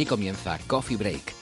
Aquí comienza Coffee Break,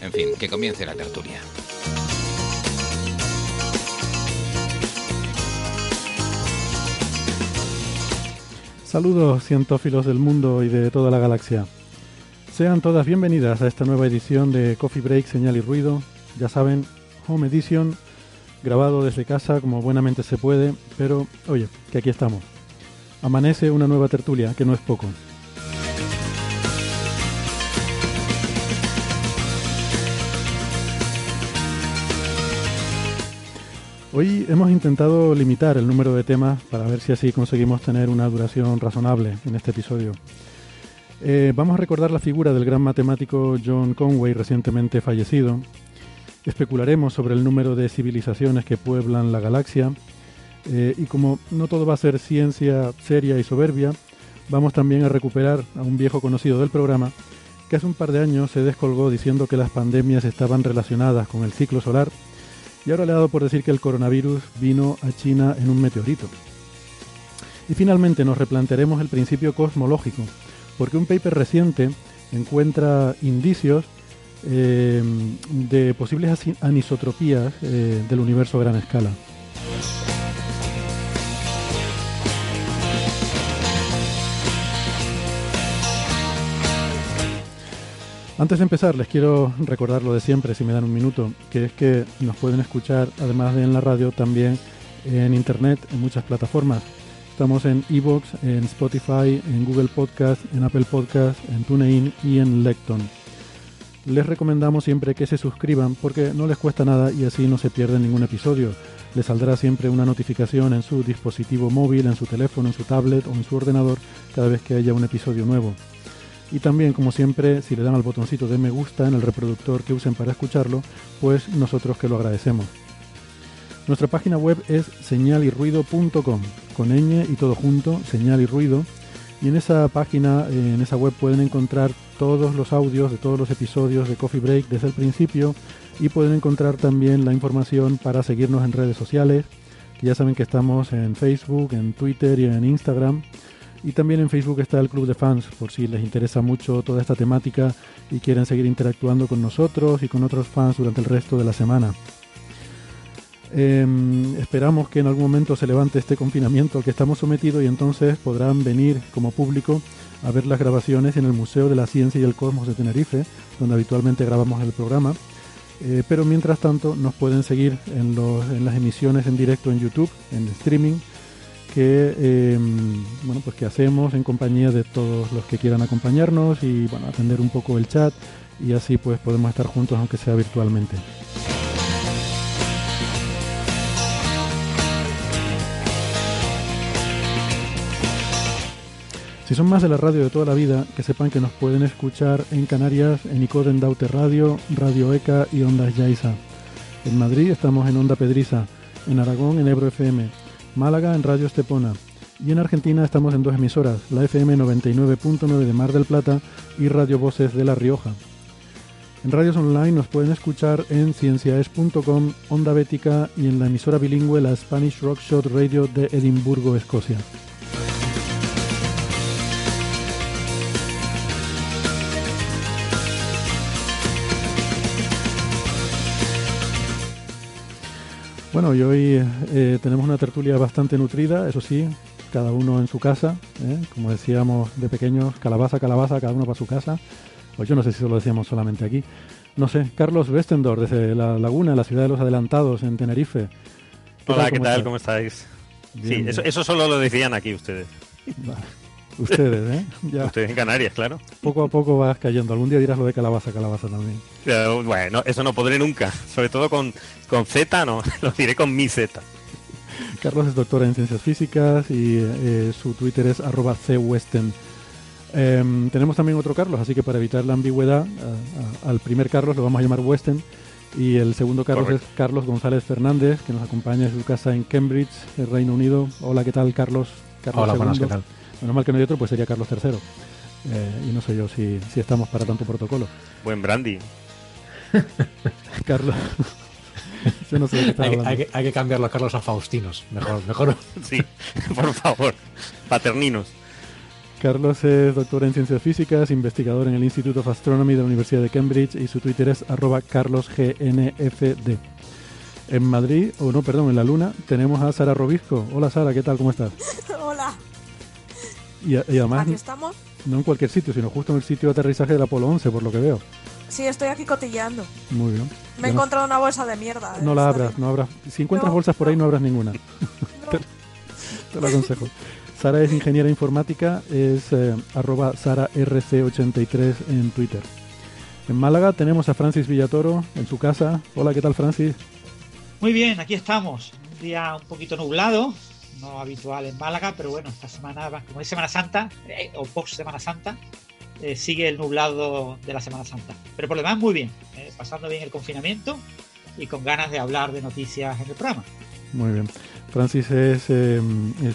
En fin, que comience la tertulia. Saludos cientófilos del mundo y de toda la galaxia. Sean todas bienvenidas a esta nueva edición de Coffee Break, Señal y Ruido. Ya saben, Home Edition, grabado desde casa como buenamente se puede, pero oye, que aquí estamos. Amanece una nueva tertulia, que no es poco. Hoy hemos intentado limitar el número de temas para ver si así conseguimos tener una duración razonable en este episodio. Eh, vamos a recordar la figura del gran matemático John Conway recientemente fallecido. Especularemos sobre el número de civilizaciones que pueblan la galaxia. Eh, y como no todo va a ser ciencia seria y soberbia, vamos también a recuperar a un viejo conocido del programa que hace un par de años se descolgó diciendo que las pandemias estaban relacionadas con el ciclo solar y ahora le ha dado por decir que el coronavirus vino a China en un meteorito. Y finalmente nos replantearemos el principio cosmológico, porque un paper reciente encuentra indicios eh, de posibles anisotropías eh, del universo a gran escala. Antes de empezar, les quiero recordar lo de siempre, si me dan un minuto, que es que nos pueden escuchar, además de en la radio, también en Internet, en muchas plataformas. Estamos en Evox, en Spotify, en Google Podcast, en Apple Podcast, en TuneIn y en Lecton. Les recomendamos siempre que se suscriban porque no les cuesta nada y así no se pierden ningún episodio. Les saldrá siempre una notificación en su dispositivo móvil, en su teléfono, en su tablet o en su ordenador cada vez que haya un episodio nuevo. Y también, como siempre, si le dan al botoncito de me gusta en el reproductor que usen para escucharlo, pues nosotros que lo agradecemos. Nuestra página web es señalirruido.com, con ñ y todo junto, señal y ruido. Y en esa página, eh, en esa web pueden encontrar todos los audios de todos los episodios de Coffee Break desde el principio y pueden encontrar también la información para seguirnos en redes sociales, que ya saben que estamos en Facebook, en Twitter y en Instagram. Y también en Facebook está el Club de Fans, por si les interesa mucho toda esta temática y quieren seguir interactuando con nosotros y con otros fans durante el resto de la semana. Em, esperamos que en algún momento se levante este confinamiento al que estamos sometidos y entonces podrán venir como público a ver las grabaciones en el Museo de la Ciencia y el Cosmos de Tenerife, donde habitualmente grabamos el programa. Eh, pero mientras tanto nos pueden seguir en, las emisiones en directo en YouTube, en streaming, que eh, bueno pues que hacemos en compañía de todos los que quieran acompañarnos y bueno atender un poco el chat y así pues podemos estar juntos aunque sea virtualmente. Si son más de la radio de toda la vida, que sepan que nos pueden escuchar en Canarias, en Icoden Daute Radio, Radio ECA y Ondas Yaiza. En Madrid estamos en Onda Pedriza, en Aragón en Ebro FM, Málaga en Radio Estepona y en Argentina estamos en dos emisoras, la FM 99.9 de Mar del Plata y Radio Voces de La Rioja. En radios online nos pueden escuchar en cienciaes.com, Onda Bética y en la emisora bilingüe la Spanish Rockshot Radio de Edimburgo, Escocia. Bueno, y hoy eh, tenemos una tertulia bastante nutrida, eso sí, cada uno en su casa, ¿eh? como decíamos de pequeños, calabaza, calabaza, cada uno para su casa. Pues yo no sé si eso lo decíamos solamente aquí. No sé, Carlos Westendor, desde La Laguna, la ciudad de los adelantados, en Tenerife. Hola, ¿qué tal? ¿Cómo estáis? sí, Eso, eso, solo lo decían aquí ustedes. Ustedes, ¿eh? Ya. Ustedes en Canarias, claro. Poco a poco vas cayendo. Algún día dirás lo de calabaza, calabaza también. bueno, eso no podré nunca. Sobre todo con, con Z, no. Lo diré con mi Z. Carlos es doctor en ciencias físicas y eh, su Twitter es arroba cwesten. Em, tenemos también otro Carlos, así que para evitar la ambigüedad, al primer Carlos lo vamos a llamar Westen y el segundo Carlos es Carlos González Fernández, que nos acompaña en su casa en Cambridge, el Reino Unido. Hola, ¿qué tal, Carlos? Carlos Hola, buenas, ¿qué tal? Menos mal que no hay otro, pues sería Carlos III. Eh, y no sé yo si, si estamos para tanto protocolo. Buen brandy. Carlos. no sé hay, hay, que, hay, que, cambiar los Carlos a Faustinos. Mejor, mejor. sí, por favor. Paterninos. Carlos es doctor en ciencias físicas, investigador en el Institute of Astronomy de la Universidad de Cambridge y su Twitter es arroba carlosgnfd. En Madrid, o no, perdón, en la Luna, tenemos a Sara Robisco. Hola Sara, ¿qué tal? ¿Cómo estás? Hola. Y, además, ¿Aquí estamos? No en cualquier sitio, sino justo en el sitio de aterrizaje del Apolo 11, por lo que veo. Sí, estoy aquí cotilleando. Muy bien. Me he encontrado una bolsa de mierda. No la abras, no abras. Si encuentras bolsas por ahí, no abras ninguna. te lo aconsejo. Sara es ingeniera informática, es eh, arroba SaraRC83 en Twitter. En Málaga tenemos a Francis Villatoro en su casa. Hola, ¿qué tal Francis? Muy bien, aquí estamos. Un día un poquito nublado, no habitual en Málaga, pero bueno, esta semana, como es Semana Santa, eh, o post Semana Santa, eh, sigue el nublado de la Semana Santa. Pero por lo demás, muy bien, pasando bien el confinamiento y con ganas de hablar de noticias en el programa. Muy bien. Francis es eh,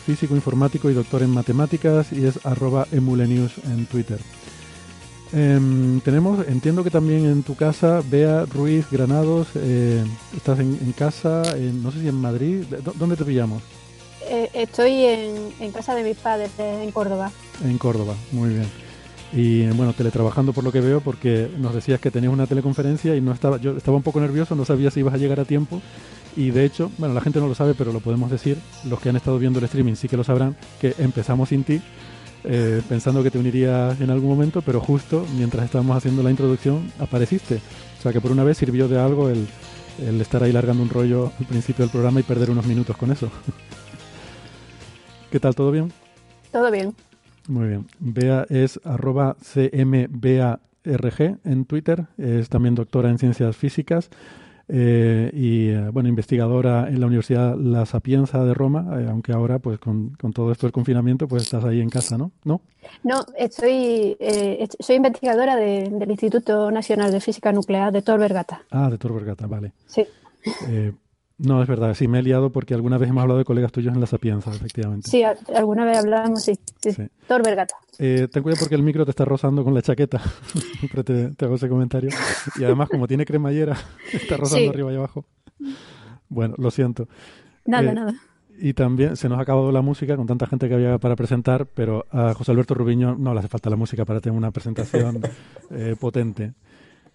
físico informático y doctor en matemáticas y es arroba emulenews en Twitter. Em, tenemos, entiendo que también en tu casa, Bea Ruiz Granados, eh, estás en, casa, no sé si en Madrid, ¿dónde te pillamos? Eh, estoy en, casa de mis padres, en Córdoba. En Córdoba, muy bien. Y bueno, teletrabajando por lo que veo, porque nos decías que tenías una teleconferencia y no estaba, yo estaba un poco nervioso, no sabía si ibas a llegar a tiempo y de hecho, bueno, la gente no lo sabe, pero lo podemos decir, los que han estado viendo el streaming sí que lo sabrán, que empezamos sin ti, eh, pensando que te unirías en algún momento, pero justo mientras estábamos haciendo la introducción apareciste. O sea que por una vez sirvió de algo el, el estar ahí largando un rollo al principio del programa y perder unos minutos con eso. ¿Qué tal? ¿Todo bien? Todo bien. Muy bien. Bea es arroba cmbarg en Twitter, es también doctora en ciencias físicas eh, y eh, bueno, investigadora en la Universidad La Sapienza de Roma, eh, aunque ahora pues con, todo esto del confinamiento pues estás ahí en casa, ¿no? No, no estoy, soy investigadora del Instituto Nacional de Física Nuclear de Tor Vergata. Ah, de Tor Vergata, vale. Sí. No, es verdad, sí, me he liado porque alguna vez hemos hablado de colegas tuyos en la Sapienza, efectivamente. Sí, alguna vez hablamos, sí. sí. sí. Thor Vergata. Eh, ten cuidado porque el micro te está rozando con la chaqueta. Siempre te, hago ese comentario. Y además, como tiene cremallera, está rozando arriba y abajo. Bueno, lo siento. Nada, eh, nada. Y también se nos ha acabado la música con tanta gente que había para presentar, pero a José Alberto Rubiño no le hace falta la música para tener una presentación eh, potente.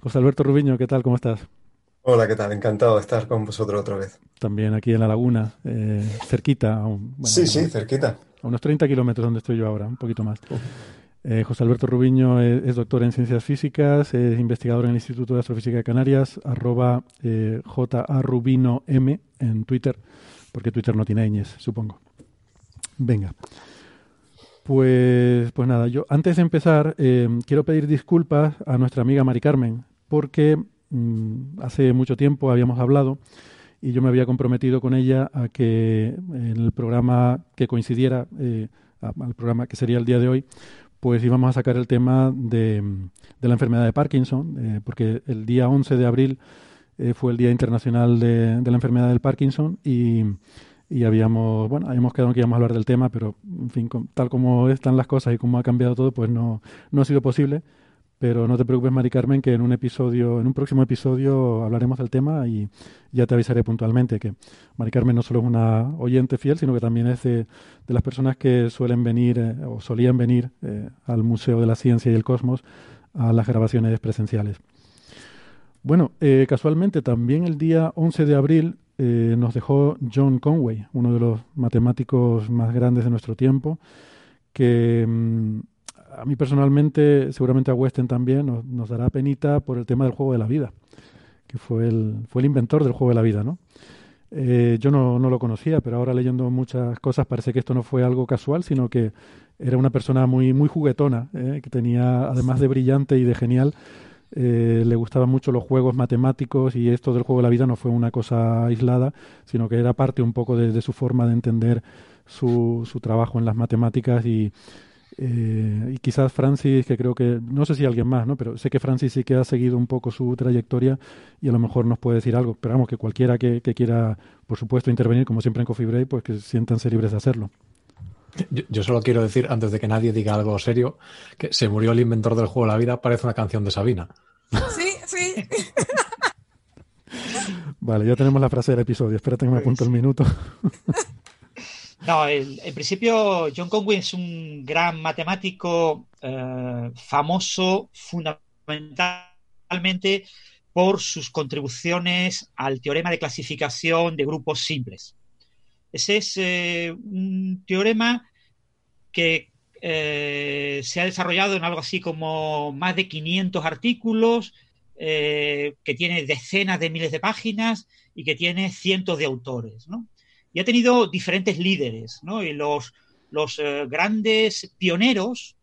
José Alberto Rubiño, ¿qué tal? ¿Cómo estás? Hola, ¿qué tal? Encantado de estar con vosotros otra vez. También aquí en la laguna, eh, cerquita. sí, sí, cerquita. A unos 30 kilómetros donde estoy yo ahora, un poquito más. Eh, José Alberto Rubiño es, doctor en ciencias físicas, es investigador en el Instituto de Astrofísica de Canarias, arroba eh, JARubinoM en Twitter, porque Twitter no tiene ñes, supongo. Venga. Pues, pues nada, yo antes de empezar eh, quiero pedir disculpas a nuestra amiga Mari Carmen, porque Mm, hace mucho tiempo habíamos hablado y yo me había comprometido con ella a que en el programa que coincidiera eh, al programa que sería el día de hoy, pues íbamos a sacar el tema de, la enfermedad de Parkinson, eh, porque el día 11 de abril eh, fue el Día Internacional de, de, la Enfermedad del Parkinson y, y habíamos, bueno, habíamos quedado que íbamos a hablar del tema, pero en fin, tal como están las cosas y como ha cambiado todo, pues no, no ha sido posible. Pero no te preocupes, Mari Carmen, que en un episodio, en un próximo episodio hablaremos del tema y ya te avisaré puntualmente que Mari Carmen no solo es una oyente fiel, sino que también es de, las personas que suelen venir eh, o solían venir eh, al Museo de la Ciencia y el Cosmos a las grabaciones presenciales. Bueno, eh, casualmente también el día 11 de abril nos dejó John Conway, uno de los matemáticos más grandes de nuestro tiempo, que mm, a mí personalmente, seguramente a Weston también, nos, dará penita por el tema del juego de la vida, que fue el, fue el inventor del juego de la vida, ¿no? Eh, yo no, no, lo conocía, pero ahora leyendo muchas cosas parece que esto no fue algo casual, sino que era una persona muy, muy juguetona, ¿eh? que tenía, además de brillante y de genial, eh, le gustaban mucho los juegos matemáticos y esto del juego de la vida no fue una cosa aislada, sino que era parte un poco de, su forma de entender su, su trabajo en las matemáticas y, eh, y quizás Francis, que creo que, no sé si alguien más, ¿no? pero sé que Francis sí que ha seguido un poco su trayectoria y a lo mejor nos puede decir algo. Pero vamos, que cualquiera que, quiera, por supuesto, intervenir, como siempre en Coffee Break, pues que siéntanse libres de hacerlo. Yo, solo quiero decir, antes de que nadie diga algo serio, que se murió el inventor del juego de la vida, parece una canción de Sabina. Sí, sí. vale, ya tenemos la frase del episodio. Espérate que me apunto el minuto. No, en principio John Conway es un gran matemático eh, famoso fundamentalmente por sus contribuciones al teorema de clasificación de grupos simples. Ese es eh, un teorema que eh, se ha desarrollado en algo así como más de 500 artículos, que tiene decenas de miles de páginas y que tiene cientos de autores. ¿no? Y ha tenido diferentes líderes, ¿no? Y los, los eh, grandes pioneros,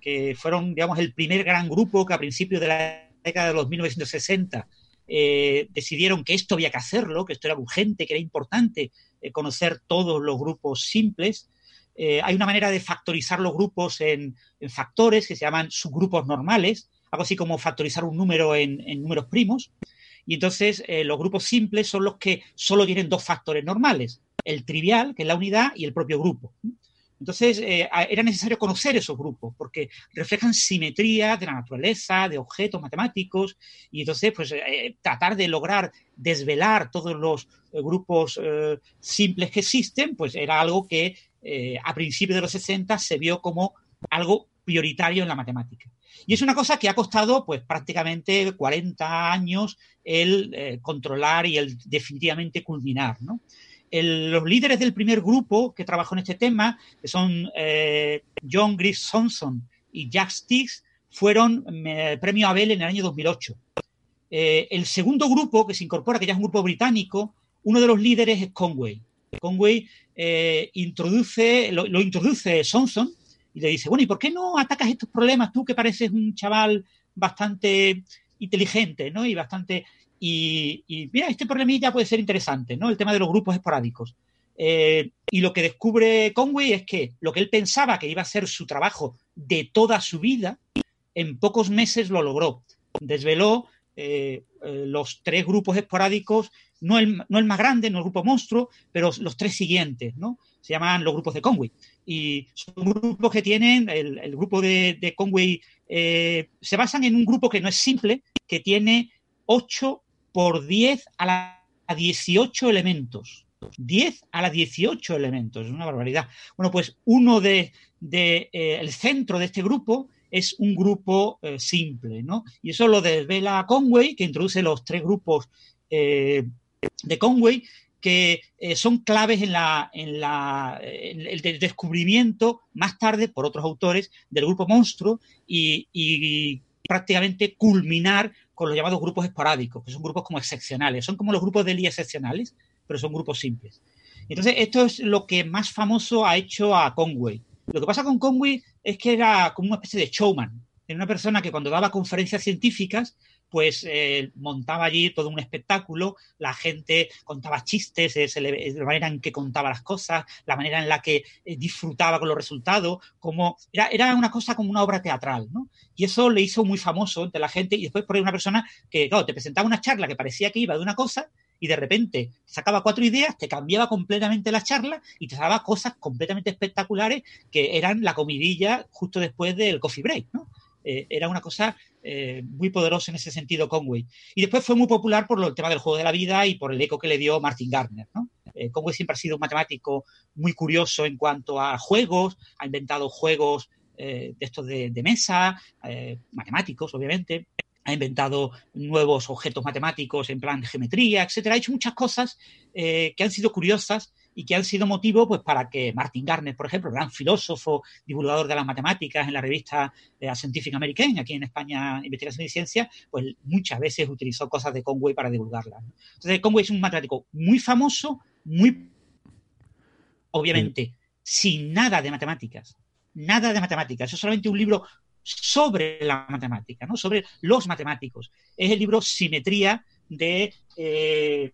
que fueron, digamos, el primer gran grupo que a principios de la década de los 1960 eh, decidieron que esto había que hacerlo, que esto era urgente, que era importante eh, conocer todos los grupos simples. hay una manera de factorizar los grupos en, factores que se llaman subgrupos normales, algo así como factorizar un número en números primos. Y entonces los grupos simples son los que solo tienen dos factores normales el trivial, que es la unidad, y el propio grupo. Entonces, eh, era necesario conocer esos grupos porque reflejan simetría de la naturaleza, de objetos matemáticos, y entonces, pues, eh, tratar de lograr desvelar todos los eh, grupos simples que existen, pues era algo que a principios de los 60 se vio como algo prioritario en la matemática. Y es una cosa que ha costado, pues, prácticamente 40 años el controlar y el definitivamente culminar, ¿no? los líderes del primer grupo que trabajó en este tema, que son eh, John Gris Thompson y Jack Stiggs, fueron eh, premio Abel en el año 2008. Eh, el segundo grupo que se incorpora, que ya es un grupo británico, uno de los líderes es Conway. Conway introduce, lo, lo, introduce Thompson y le dice, bueno, ¿y por qué no atacas estos problemas tú que pareces un chaval bastante inteligente, ¿no? Y bastante y, mira, este problemilla puede ser interesante, ¿no? El tema de los grupos esporádicos. Eh, y lo que descubre Conway es que lo que él pensaba que iba a ser su trabajo de toda su vida, en pocos meses lo logró. Desveló eh, eh, los tres grupos esporádicos, no el, no el, más grande, no el grupo monstruo, pero los tres siguientes, ¿no? Se llaman los grupos de Conway. Y son grupos que tienen, el, grupo de, de Conway, se basan en un grupo que no es simple, que tiene ocho por 10 a la 18 elementos. 10 a la 18 elementos, es una barbaridad. Bueno, pues uno de, eh, el centro de este grupo es un grupo eh, simple, ¿no? Y eso lo desvela Conway, que introduce los tres grupos eh, de Conway, que son claves en, la, en, la, el descubrimiento más tarde por otros autores del grupo monstruo y, y prácticamente culminar con los llamados grupos esporádicos, que son grupos como excepcionales. Son como los grupos de Lie excepcionales, pero son grupos simples. Entonces, esto es lo que más famoso ha hecho a Conway. Lo que pasa con Conway es que era como una especie de showman. Era una persona que cuando daba conferencias científicas pues eh, montaba allí todo un espectáculo, la gente contaba chistes, la manera en que contaba las cosas, la manera en la que eh, disfrutaba con los resultados, como era, era, una cosa como una obra teatral, ¿no? Y eso le hizo muy famoso entre la gente y después por ahí una persona que, claro, te presentaba una charla que parecía que iba de una cosa y de repente sacaba cuatro ideas, te cambiaba completamente la charla y te daba cosas completamente espectaculares que eran la comidilla justo después del coffee break, ¿no? Eh, era una cosa eh, muy poderosa en ese sentido Conway. Y después fue muy popular por el tema del juego de la vida y por el eco que le dio Martin Gardner. Eh, Conway siempre ha sido un matemático muy curioso en cuanto a juegos, ha inventado juegos de estos de, mesa, matemáticos, obviamente. ha inventado nuevos objetos matemáticos en plan de geometría, etcétera. Ha hecho muchas cosas que han sido curiosas y que han sido motivo pues, para que Martin Garner, por ejemplo, gran filósofo, divulgador de las matemáticas en la revista eh, Scientific American, aquí en España, Investigación y Ciencia, pues muchas veces utilizó cosas de Conway para divulgarlas. Entonces, Conway es un matemático muy famoso, muy obviamente, sin nada de matemáticas. Nada de matemáticas. Es solamente un libro sobre la matemática, ¿no? sobre los matemáticos. Es el libro Simetría de... Eh,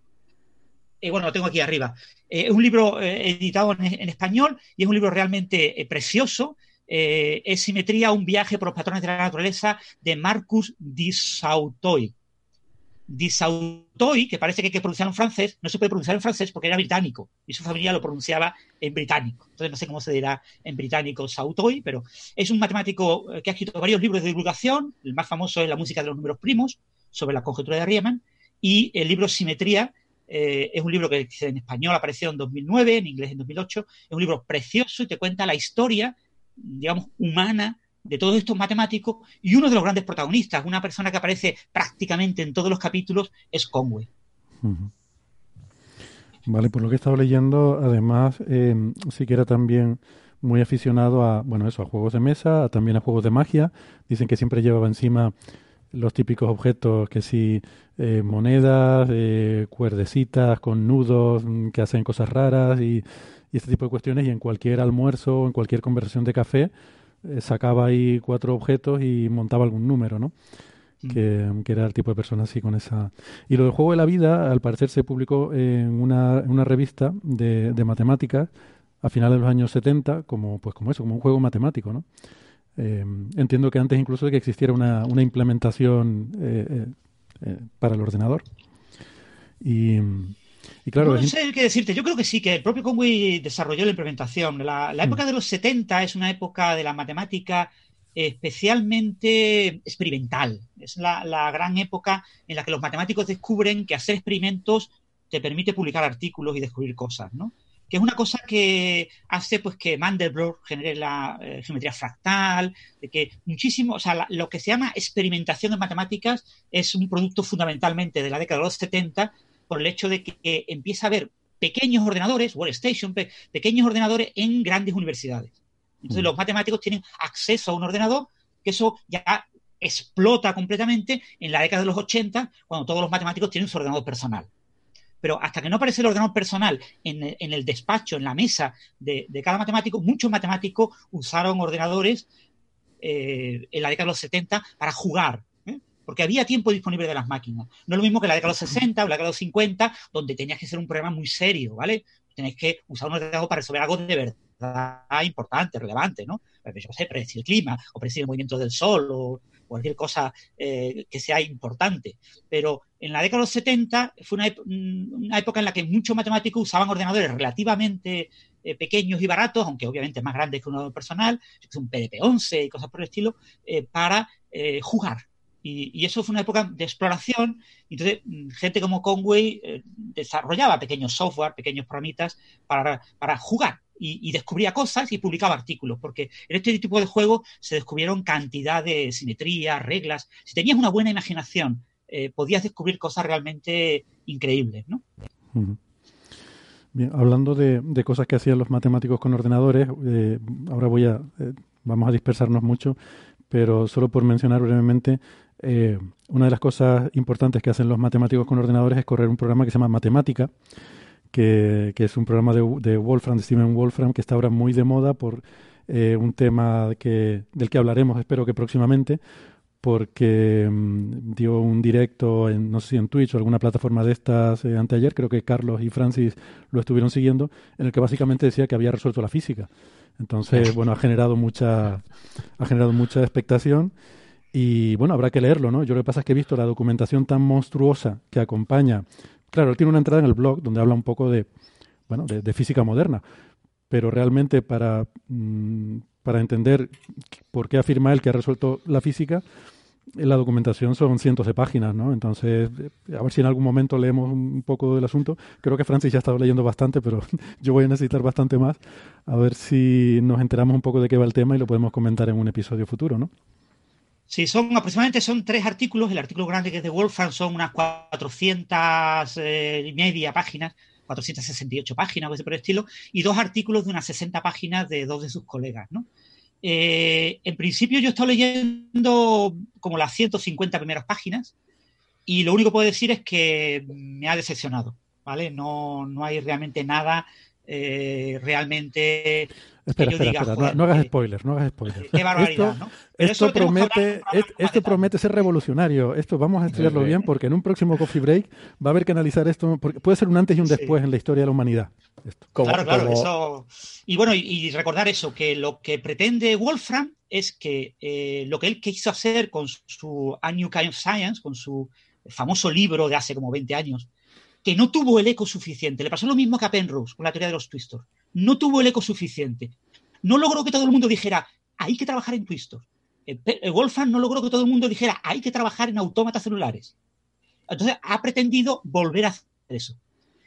eh, bueno, lo tengo aquí arriba. Eh, es un libro editado en, español y es un libro realmente precioso. es Simetría, un viaje por los patrones de la naturaleza de Marcus Di Sautoy. Disautoy, que parece que hay que pronunciar en francés, no se puede pronunciar en francés porque era británico y su familia lo pronunciaba en británico. Entonces no sé cómo se dirá en británico Sautoy, pero es un matemático eh, que ha escrito varios libros de divulgación. El más famoso es La música de los números primos, sobre la conjetura de Riemann, y el libro Simetría eh, es un libro que en español apareció en 2009, en inglés en 2008. Es un libro precioso y te cuenta la historia, digamos, humana de todos estos matemáticos y uno de los grandes protagonistas, una persona que aparece prácticamente en todos los capítulos, es Conway. Vale, por lo que he estado leyendo, además, eh, sí que era también muy aficionado a, bueno, eso, a juegos de mesa, también a juegos de magia. Dicen que siempre llevaba encima los típicos objetos que sí, eh, monedas, eh, cuerdecitas con nudos mm, que hacen cosas raras y, y, este tipo de cuestiones. Y en cualquier almuerzo, en cualquier conversación de café, eh, sacaba ahí cuatro objetos y montaba algún número, ¿no? Mm. Que, era el tipo de persona así con esa... Y lo del juego de la vida, al parecer, se publicó en una, en una revista de, de, matemáticas a finales de los años 70 como, pues como eso, como un juego matemático, ¿no? Eh, entiendo que antes incluso de que existiera una, una implementación eh, para el ordenador. Y, y claro, no sé qué decirte. Yo creo que sí, que el propio Conway desarrolló la implementación. La, la época mm. de los 70 es una época de la matemática especialmente experimental. Es la, la, gran época en la que los matemáticos descubren que hacer experimentos te permite publicar artículos y descubrir cosas, ¿no? Que es una cosa que hace pues que Mandelbrot genere la eh, geometría fractal, de que muchísimo, o sea, lo que se llama experimentación en matemáticas es un producto fundamentalmente de la década de los 70 por el hecho de que empieza a haber pequeños ordenadores, workstation, pequeños ordenadores en grandes universidades. Entonces mm. los matemáticos tienen acceso a un ordenador, que eso ya explota completamente en la década de los 80, cuando todos los matemáticos tienen su ordenador personal. Pero hasta que no aparece el ordenador personal en el, despacho, en la mesa de, cada matemático, muchos matemáticos usaron ordenadores eh, en la década de los 70 para jugar, porque había tiempo disponible de las máquinas. No es lo mismo que la década de los 60 o la década de los 50, donde tenías que ser un programa muy serio, ¿vale? Tenéis que usar un ordenador para resolver algo de verdad importante, relevante, ¿no? Pues yo sé, predecir el clima, o predecir el movimiento del sol, o cualquier cosa eh, que sea importante. Pero en la década de los 70 fue una, época en la que muchos matemáticos usaban ordenadores relativamente eh, pequeños y baratos, aunque obviamente más grandes que un ordenador personal, un PDP-11 y cosas por el estilo, eh, para jugar, y, eso fue una época de exploración. Entonces, mm, gente como Conway desarrollaba pequeños software, pequeños programitas para, para jugar y, descubría cosas y publicaba artículos, porque en este tipo de juegos se descubrieron cantidad de simetría, reglas. Si tenías una buena imaginación, eh, podías descubrir cosas realmente increíbles, ¿no? Bien, hablando de, cosas que hacían los matemáticos con ordenadores, eh, ahora voy a, vamos a dispersarnos mucho, pero solo por mencionar brevemente, eh, una de las cosas importantes que hacen los matemáticos con ordenadores es correr un programa que se llama Matemática, que, es un programa de, de, Wolfram, de Steven Wolfram, que está ahora muy de moda por eh, un tema que, del que hablaremos, espero que próximamente, porque mm, dio un directo en, no sé si en Twitch o alguna plataforma de estas eh, anteayer, creo que Carlos y Francis lo estuvieron siguiendo, en el que básicamente decía que había resuelto la física. Entonces, bueno, ha generado mucha, ha generado mucha expectación y bueno, habrá que leerlo, ¿no? Yo lo que pasa es que he visto la documentación tan monstruosa que acompaña. Claro, él tiene una entrada en el blog donde habla un poco de, bueno, de, física moderna, pero realmente para, mm, para entender por qué afirma él que ha resuelto la física, la documentación son cientos de páginas, ¿no? Entonces, a ver si en algún momento leemos un poco del asunto. Creo que Francis ya ha estado leyendo bastante, pero yo voy a necesitar bastante más. A ver si nos enteramos un poco de qué va el tema y lo podemos comentar en un episodio futuro, ¿no? Sí, son aproximadamente son tres artículos. El artículo grande que es de Wolfram son unas 400 eh, y media páginas, 468 páginas o ese por el estilo, y dos artículos de unas 60 páginas de dos de sus colegas, ¿no? Eh, en principio yo he estado leyendo como las 150 primeras páginas y lo único que puedo decir es que me ha decepcionado, ¿vale? No, no hay realmente nada eh, realmente Espera, espera, diga, espera, no- "Joder, no, hagas spoilers, no hagas spoilers. qué barbaridad, esto promete, esto promete ser revolucionario. Esto vamos a estudiarlo bien porque en un próximo coffee break va a haber que analizar esto porque puede ser un antes y un después en la historia de la humanidad. Esto. Como- claro, claro, como- eso. Y bueno, y, y recordar eso, que lo que pretende Wolfram es que eh, lo que él quiso hacer con su A New Kind of Science, con su famoso libro de hace como 20 años, que no tuvo el eco suficiente. Le pasó lo mismo que a Penrose con la teoría de los twistors. No tuvo el eco suficiente. No logró que todo el mundo dijera, hay que trabajar en eh, Wolfram no logró que todo el mundo dijera, hay que trabajar en autómatas celulares. Entonces ha pretendido volver a hacer eso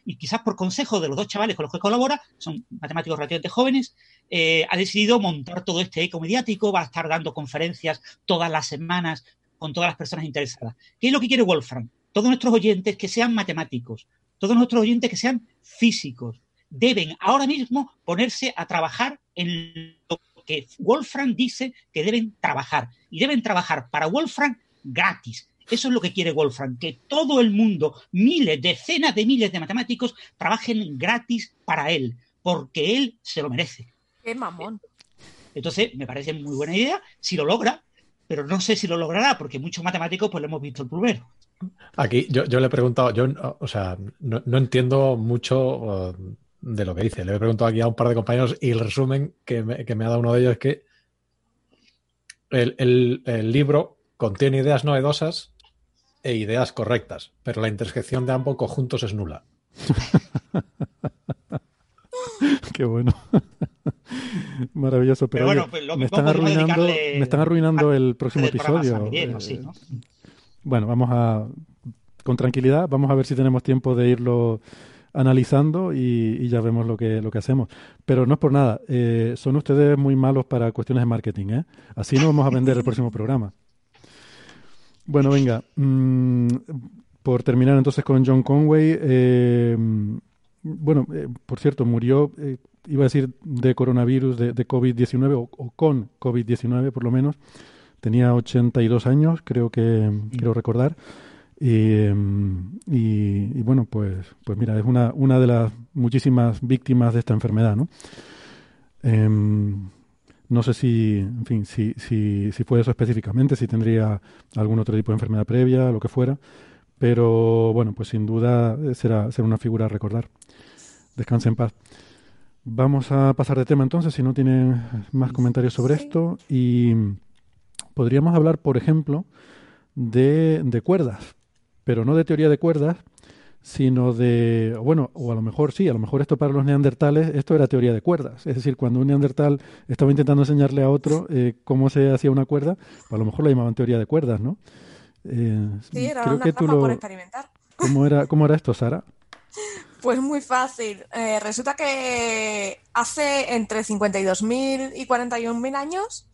y quizás por consejo de los dos chavales con los que colabora, son matemáticos relativamente jóvenes, eh, ha decidido montar todo este eco mediático, va a estar dando conferencias todas las semanas con todas las personas interesadas. ¿Qué es lo que quiere Wolfram? Todos nuestros oyentes que sean matemáticos, todos nuestros oyentes que sean físicos, deben ahora mismo ponerse a trabajar en lo que Wolfram dice que deben trabajar. Y deben trabajar para Wolfram gratis. Eso es lo que quiere Wolfram, que todo el mundo, miles, decenas de miles de matemáticos, trabajen gratis para él, porque él se lo merece. Qué mamón. Entonces, me parece muy buena idea si lo logra, pero no sé si lo logrará, porque muchos matemáticos pues lo hemos visto el primero. Aquí yo, yo le he preguntado, yo, o sea, no, no entiendo mucho uh, de lo que dice. Le he preguntado aquí a un par de compañeros y el resumen que me, que me ha dado uno de ellos es que el, el- el libro contiene ideas novedosas e ideas correctas, pero la intersección de ambos conjuntos es nula. Qué bueno. Maravilloso. Pero, Pero bueno, pues lo me, están arruinando, me están arruinando el próximo episodio. Eh, así, ¿no? Bueno, vamos a, con tranquilidad, vamos a ver si tenemos tiempo de irlo analizando y, y ya vemos lo que, lo que hacemos. Pero no es por nada, eh, son ustedes muy malos para cuestiones de marketing, ¿eh? Así no vamos a vender el próximo programa. Bueno, venga, mm, por terminar entonces con John Conway, eh, bueno, eh, por cierto, murió, eh, iba a decir de coronavirus, de, de COVID-19, o, o con COVID-19 por lo menos, tenía 82 años, creo que quiero recordar. Y, em, y- y bueno, pues, pues mira, es una, una de las muchísimas víctimas de esta enfermedad, ¿no? Em, no sé si, en fin, si, si, si fue eso específicamente, si tendría algún otro tipo de enfermedad previa, lo que fuera. Pero bueno, pues sin duda eh, será, será una figura a recordar. Descanse en paz. Vamos a pasar de tema entonces, si no tienen más comentarios sobre esto. Y podríamos hablar, por ejemplo, de, de cuerdas, pero no de teoría de cuerdas, sino de, bueno, o a lo mejor sí, a lo mejor esto para los neandertales, esto era teoría de cuerdas. Es decir, cuando un neandertal estaba intentando enseñarle a otro eh, cómo se hacía una cuerda, pues a lo mejor lo llamaban teoría de cuerdas, ¿no? Eh, Sí, era creo una que tú lo... por experimentar. ¿Cómo era, ¿Cómo era esto, Sara? Pues muy fácil. Eh, resulta que hace entre 52.000 y 41.000 años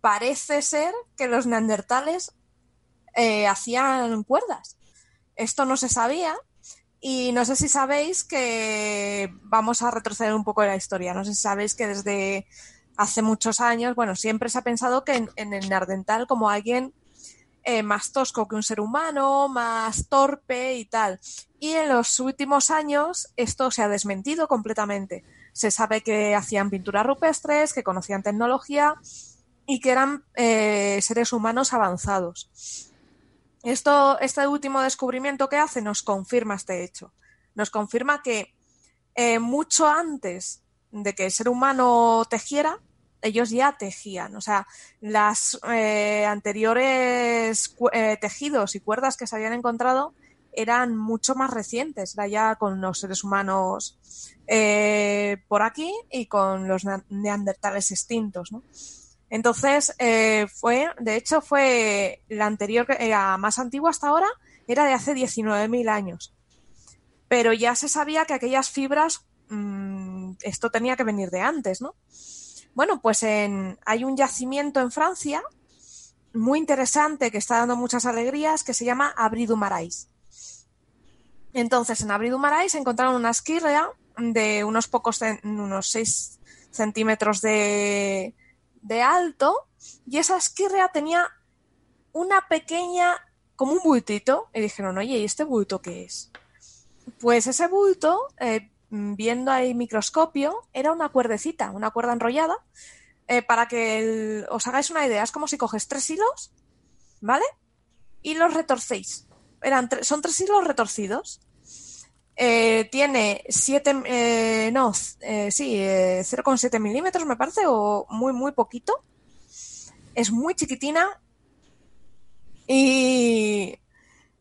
parece ser que los neandertales eh, hacían cuerdas. Esto no se sabía y no sé si sabéis que vamos a retroceder un poco en la historia. No sé si sabéis que desde hace muchos años, bueno, siempre se ha pensado que en, el neandertal como alguien eh, más tosco que un ser humano, más torpe y tal. Y en los últimos años esto se ha desmentido completamente. Se sabe que hacían pinturas rupestres, que conocían tecnología y que eran eh, seres humanos avanzados. Esto, este último descubrimiento que hace nos confirma este hecho. Nos confirma que eh, mucho antes de que el ser humano tejiera, ellos ya tejían. O sea, las eh, anteriores eh, tejidos y cuerdas que se habían encontrado eran mucho más recientes, era ya con los seres humanos eh, por aquí y con los neandertales extintos. Entonces, eh, fue, de hecho, fue la anterior, que era más antigua hasta ahora, era de hace 19.000 años. Pero ya se sabía que aquellas fibras, mm, esto tenía que venir de antes, ¿no? Bueno, pues hay un yacimiento en Francia muy interesante que está dando muchas alegrías que se llama Abridumarais. Entonces, en Abridumarais encontraron una esquirrea de unos pocos, unos 6 centímetros de, de alto y esa esquirrea tenía una pequeña, como un bultito, y dijeron, oye, ¿y este bulto qué es? Pues ese bulto, eh, viendo ahí microscopio, era una cuerdecita, una cuerda enrollada, eh, para que os hagáis una idea, es como si coges tres hilos, ¿vale? Y los retorcéis. Eran son tres hilos retorcidos. Eh, tiene 7, no, eh, sí, eh, 0,7 milímetros me parece, o muy, muy poquito. Es muy chiquitina. Y...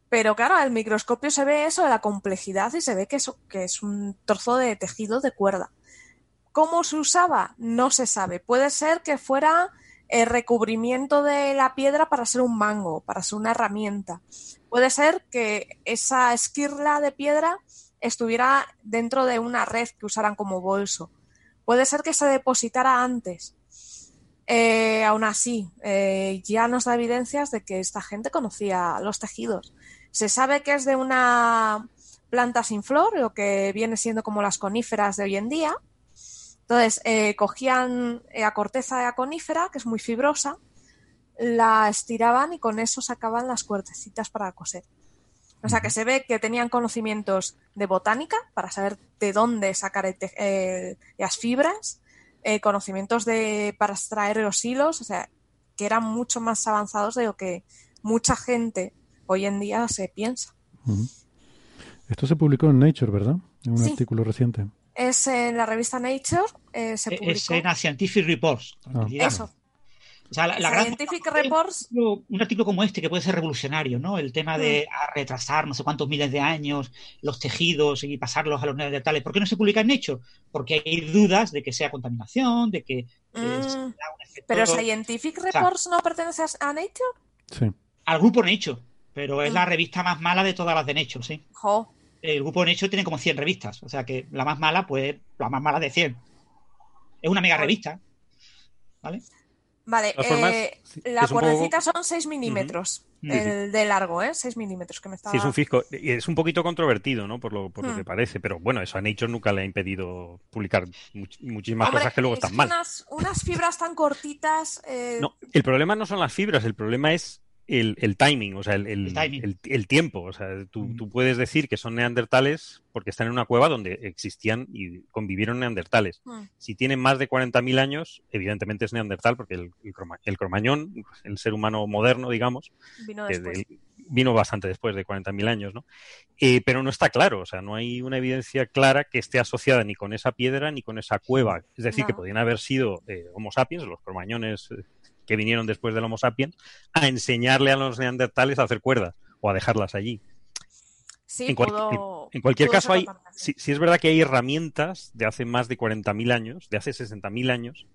Pero claro, al microscopio se ve eso la complejidad y se ve que es, que es un trozo de tejido de cuerda. ¿Cómo se usaba? No se sabe. Puede ser que fuera el recubrimiento de la piedra para ser un mango, para ser una herramienta. Puede ser que esa esquirla de piedra estuviera dentro de una red que usaran como bolso. Puede ser que se depositara antes. Eh, aún así, eh, ya nos da evidencias de que esta gente conocía los tejidos. Se sabe que es de una planta sin flor, lo que viene siendo como las coníferas de hoy en día. Entonces, eh, cogían eh, la corteza de la conífera, que es muy fibrosa, la estiraban y con eso sacaban las cuerdecitas para coser. O sea que se ve que tenían conocimientos de botánica para saber de dónde sacar eh, las fibras, eh, conocimientos de para extraer los hilos, o sea, que eran mucho más avanzados de lo que mucha gente hoy en día se piensa. Esto se publicó en Nature, ¿verdad? En un Sí. artículo reciente. Es en la revista Nature, eh, se Es publicó. en la Scientific Reports. Ah. Eso. O sea, la, la gran Reports. un artículo como este que puede ser revolucionario, ¿no? El tema de ah, retrasar no sé cuántos miles de años los tejidos y pasarlos a los neandertales. ¿Por qué no se publica en Nature? Porque hay dudas de que sea contaminación, de que eh, Mm, sea un efecto- Pero Scientific O sea, Reports no pertenece a Nature. Sí. al grupo Nature, pero es Mm. la revista más mala de todas las de Nature, sí. Jo. El grupo Nature tiene como 100 revistas, o sea que la más mala, pues la más mala de 100. Es una mega revista, ¿vale? Vale, formas, eh, la es un poco- cuerdecita son 6 milímetros el de largo, ¿eh? 6 milímetros que me estaba... Sí, es un fisco. Y es un poquito controvertido, ¿no? Por lo, por lo Hmm. que parece. Pero bueno, eso a Nature nunca le ha impedido publicar much- muchísimas Hombre, cosas que luego es están que mal. Unas, unas fibras tan cortitas... eh, No, el problema no son las fibras, el problema es el, el timing, o sea, el, el- el- el tiempo. O sea, tú, tú puedes decir que son neandertales porque están en una cueva donde existían y convivieron neandertales. Mm. Si tienen más de 40.000 años, evidentemente es neandertal porque el, el, croma- el cromañón, el ser humano moderno, digamos, Vino que después. del- vino bastante después de 40.000 años, ¿no? Eh, pero no está claro, o sea, no hay una evidencia clara que esté asociada ni con esa piedra ni con esa cueva. Es decir, que No. podrían haber sido eh, Homo sapiens, los cromañones eh, que vinieron después del Homo sapiens, a enseñarle a los neandertales a hacer cuerdas o a dejarlas allí. Sí, en, cual- pudo- en- en cualquier caso, hay, sí, sí es verdad que hay herramientas de hace más de 40.000 años, de hace 60.000 años,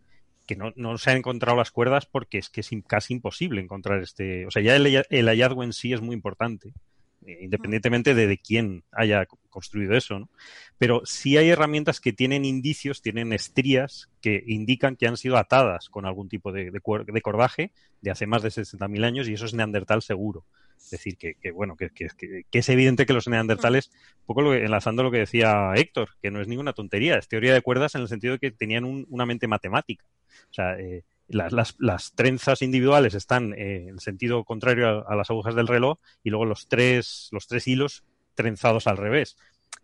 que no, no se han encontrado las cuerdas porque es que es casi imposible encontrar este. O sea, ya el, halla- el hallazgo en sí es muy importante, independientemente de, de quién haya co- construido eso, ¿no? Pero sí hay herramientas que tienen indicios, tienen estrías que indican que han sido atadas con algún tipo de, de de cordaje de hace más de 60.000 años y eso es neandertal seguro. Es decir, que, que, bueno, que, que- que- es evidente que los neandertales, un poco lo enlazando lo que decía Héctor, que no es ninguna tontería, es teoría de cuerdas en el sentido de que tenían un- una mente matemática. O sea, eh, las, las- las trenzas individuales están eh, en sentido contrario a, a las agujas del reloj y luego los tres, los tres hilos trenzados al revés.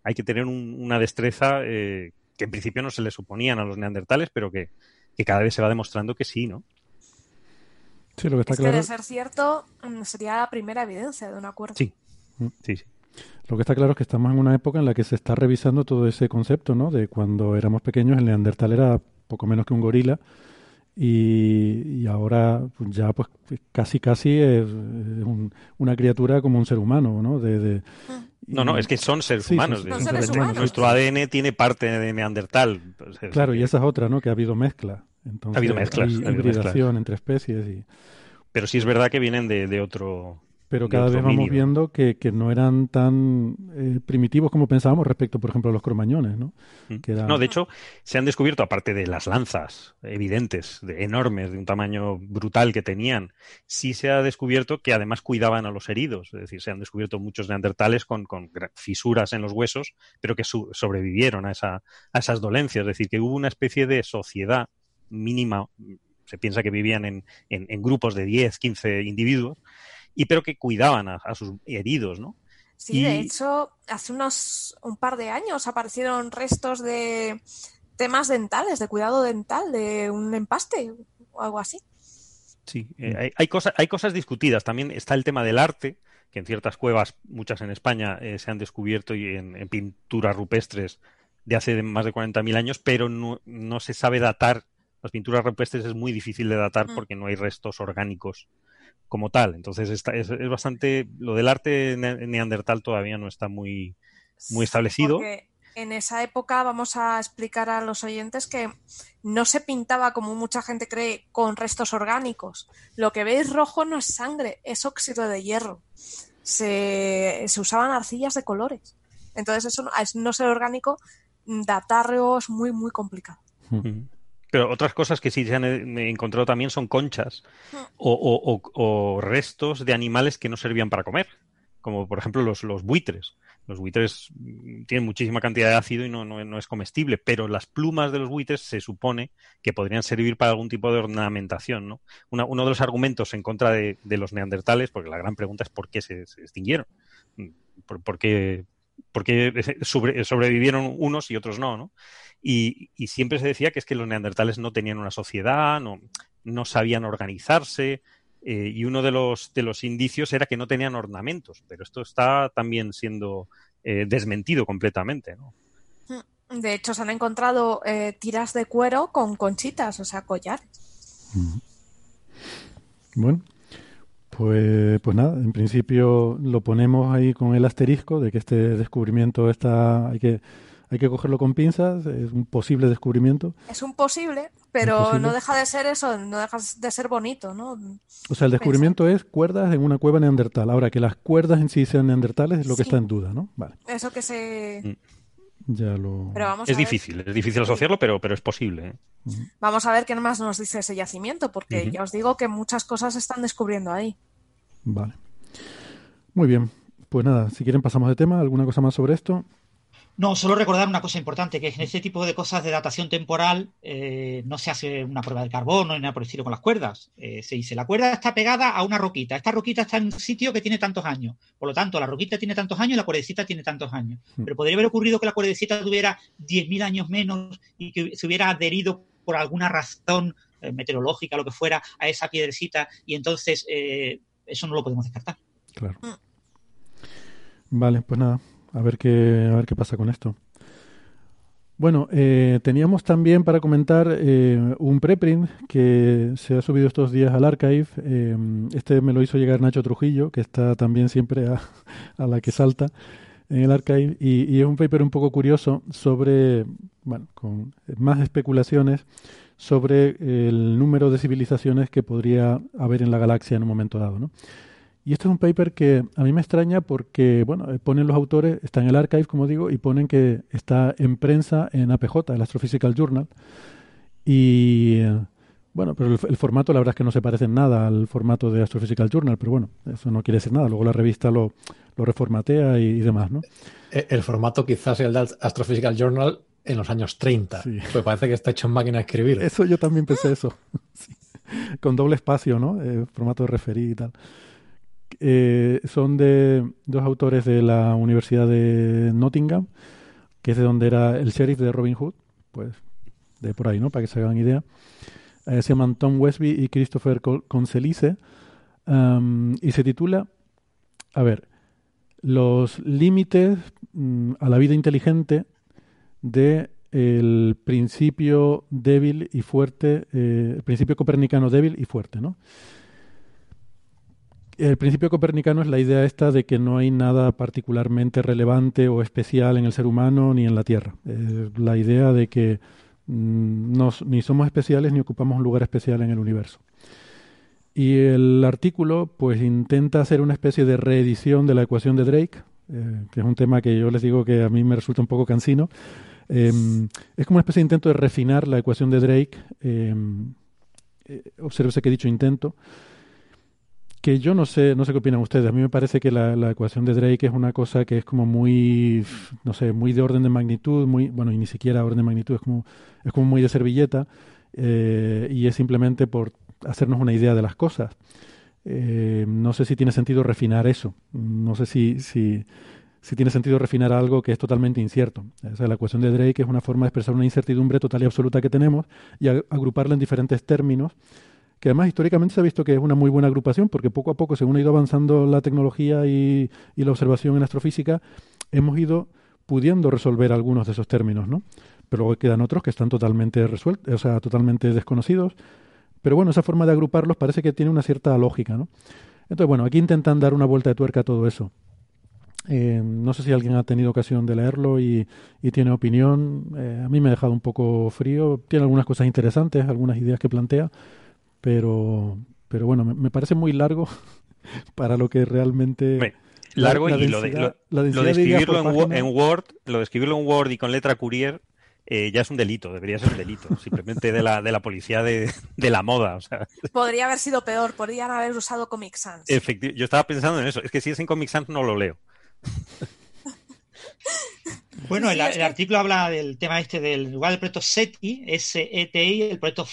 Hay que tener un- una destreza eh, que en principio no se le suponían a los neandertales, pero que, que cada vez se va demostrando que sí, ¿no? Sí, lo que está Es que claro. de ser cierto, mm, sería la primera evidencia de una cuerda. Sí, sí, sí. Lo que está claro es que estamos en una época en la que se está revisando todo ese concepto, ¿no? De cuando éramos pequeños, el neandertal era poco menos que un gorila y, y ahora pues, ya pues casi casi es, es un- una criatura como un ser humano, ¿no? De, de- No, no, es que son seres Sí, humanos. son- de- son seres humanos. Nuestro ADN tiene parte de neandertal. Pues, es- Claro, y esa es otra, ¿no? Que ha habido mezcla. Entonces, Ha habido mezclas, hay ha habido hibridación mezclas. entre especies y... Pero sí es verdad que vienen de, de otro pero cada vez vamos viendo que, que no eran tan eh, primitivos como pensábamos respecto, por ejemplo, a los cromañones, ¿no? Que era- Mm. No, de hecho, se han descubierto, aparte de las lanzas evidentes, de, enormes, de un tamaño brutal que tenían, sí se ha descubierto que además cuidaban a los heridos. Es decir, se han descubierto muchos neandertales con, con fisuras en los huesos, pero que su- sobrevivieron a, esa, a esas dolencias. Es decir, que hubo una especie de sociedad mínima, se piensa que vivían en, en- en grupos de 10, 15 individuos, y pero que cuidaban a, a sus heridos, ¿no? Sí, de hecho, hace unos un par de años aparecieron restos de temas dentales, de cuidado dental, de un empaste o algo así. Sí, eh, hay, hay, cosas, hay cosas discutidas. También está el tema del arte, que en ciertas cuevas, muchas en España, eh, se han descubierto y en, en pinturas rupestres de hace de- más de 40.000 años, pero no, no se sabe datar. Las pinturas rupestres es muy difícil de datar Mm. porque no hay restos orgánicos como tal. Entonces está- es, es bastante. Lo del arte ne- neandertal todavía no está muy, muy establecido. Porque en esa época vamos a explicar a los oyentes que no se pintaba como mucha gente cree con restos orgánicos. Lo que veis rojo no es sangre, es óxido de hierro. Se, se usaban arcillas de colores. Entonces eso no, es no ser orgánico, datarlo es muy muy complicado. Pero otras cosas que sí se han eh, encontrado también son conchas o, restos de animales que no servían para comer, como por ejemplo los, buitres. Los buitres mm, tienen muchísima cantidad de ácido y no, es comestible, pero las plumas de los buitres se supone que podrían servir para algún tipo de ornamentación. ¿no? Uno de los argumentos en contra de, los neandertales, porque la gran pregunta es por qué se, extinguieron, Mm, por qué, por qué sobre- sobrevivieron unos y otros no, ¿no? Y, y siempre se decía que es que los neandertales no tenían una sociedad, no, no sabían organizarse, eh, y uno de los, de los indicios era que no tenían ornamentos, pero esto está también siendo eh, desmentido completamente. ¿no? De hecho, se han encontrado eh, tiras de cuero con conchitas, o sea, collares. Bueno, pues, pues nada, en principio lo ponemos ahí con el asterisco de que este descubrimiento está, hay que, hay que cogerlo con pinzas, es un posible descubrimiento. Es un posible, pero posible. no deja de ser eso, no deja de ser bonito, ¿no? O sea, el descubrimiento es cuerdas en una cueva neandertal. Ahora, que las cuerdas en sí sean neandertales es lo que está en duda, ¿no? Vale, Eso que se... ya lo... Pero vamos Es ver. difícil, es difícil asociarlo, pero, pero es posible. ¿eh? Vamos a ver qué más nos dice ese yacimiento, porque ya os digo que muchas cosas se están descubriendo ahí. Vale. Muy bien, pues nada, si quieren pasamos de tema, ¿alguna cosa más sobre esto? No, solo recordar una cosa importante, que en este tipo de cosas de datación temporal eh, no se hace una prueba del carbono ni nada por el estilo con las cuerdas. Eh, se dice, la cuerda está pegada a una roquita. Esta roquita está en un sitio que tiene tantos años. Por lo tanto, la roquita tiene tantos años y la cuerdecita tiene tantos años. Pero podría haber ocurrido que la cuerdecita tuviera 10.000 años menos y que se hubiera adherido por alguna razón eh, meteorológica, lo que fuera, a esa piedrecita y entonces eh, eso no lo podemos descartar. Claro. Vale, pues nada, a ver qué, a ver qué pasa con esto. Bueno, eh, teníamos también para comentar eh, un preprint que se ha subido estos días al archive. Eh, este me lo hizo llegar Nacho Trujillo, que está también siempre a, la que salta en el archive. Y, y es un paper un poco curioso sobre, bueno, con más especulaciones sobre el número de civilizaciones que podría haber en la galaxia en un momento dado, ¿no? Y esto es un paper que a mí me extraña porque, bueno, eh, ponen los autores, está en el archive, como digo, y ponen que está en prensa en APJ, el Astrophysical Journal. Y, eh, bueno, pero el, el formato la verdad es que no se parece en nada al formato de Astrophysical Journal, pero bueno, eso no quiere decir nada. Luego la revista lo, lo reformatea y, y demás, ¿no? Eh, El formato quizás el de Astrophysical Journal en los años 30. Pues parece que está hecho en máquina de escribir. Eso yo también pensé eso. Sí. Con doble espacio, ¿no? Eh, formato de referí y tal. Eh, son de dos autores de la Universidad de Nottingham, que es de donde era el sheriff de Robin Hood, pues de por ahí, ¿no? Para que se hagan idea. Eh, se llaman Tom Westby y Christopher. Um, y se titula, a ver, los límites mm, a la vida inteligente de el principio débil y fuerte, eh, el principio copernicano débil y fuerte, ¿no? El principio copernicano es la idea esta de que no hay nada particularmente relevante o especial en el ser humano ni en la Tierra. Es la idea de que mm, nos- ni somos especiales ni ocupamos un lugar especial en el universo. Y el artículo pues intenta hacer una especie de reedición de la ecuación de Drake, eh, que es un tema que yo les digo que a mí me resulta un poco cansino. Em, es como una especie de intento de refinar la ecuación de Drake. Eh, obsérvese que dicho intento. Que yo no sé, no sé qué opinan ustedes. A mí me parece que la, la, ecuación de Drake es una cosa que es como muy, no sé, muy de orden de magnitud, muy, bueno, y ni siquiera orden de magnitud, es como, es como muy de servilleta, eh, y es simplemente por hacernos una idea de las cosas. Eh, no sé si tiene sentido refinar eso. No sé si, si, si, tiene sentido refinar algo que es totalmente incierto. O sea, la ecuación de Drake es una forma de expresar una incertidumbre total y absoluta que tenemos y agruparla en diferentes términos que además históricamente se ha visto que es una muy buena agrupación, porque poco a poco, según ha ido avanzando la tecnología y, la observación en astrofísica, hemos ido pudiendo resolver algunos de esos términos, ¿no? Pero luego quedan otros que están totalmente resueltos, o sea, totalmente desconocidos. Pero bueno, esa forma de agruparlos parece que tiene una cierta lógica, ¿no? Entonces, bueno, aquí intentan dar una vuelta de tuerca a todo eso. Eh, no sé si alguien ha tenido ocasión de leerlo y, y tiene opinión. Eh, a mí me ha dejado un poco frío. Tiene algunas cosas interesantes, algunas ideas que plantea, pero, pero bueno, me, me parece muy largo para lo que realmente... largo la, la y lo de, lo, lo de escribirlo en, en, Word, lo de escribirlo en Word y con letra Courier eh, ya es un delito, debería ser un delito, simplemente de la, de la policía de, de la moda. O sea. Podría haber sido peor, podrían haber usado Comic Sans. Efectivamente, yo estaba pensando en eso, es que si es en Comic Sans no lo leo. Bueno, el, el, artículo habla del tema este del lugar del proyecto SETI, S-E-T-I, el proyecto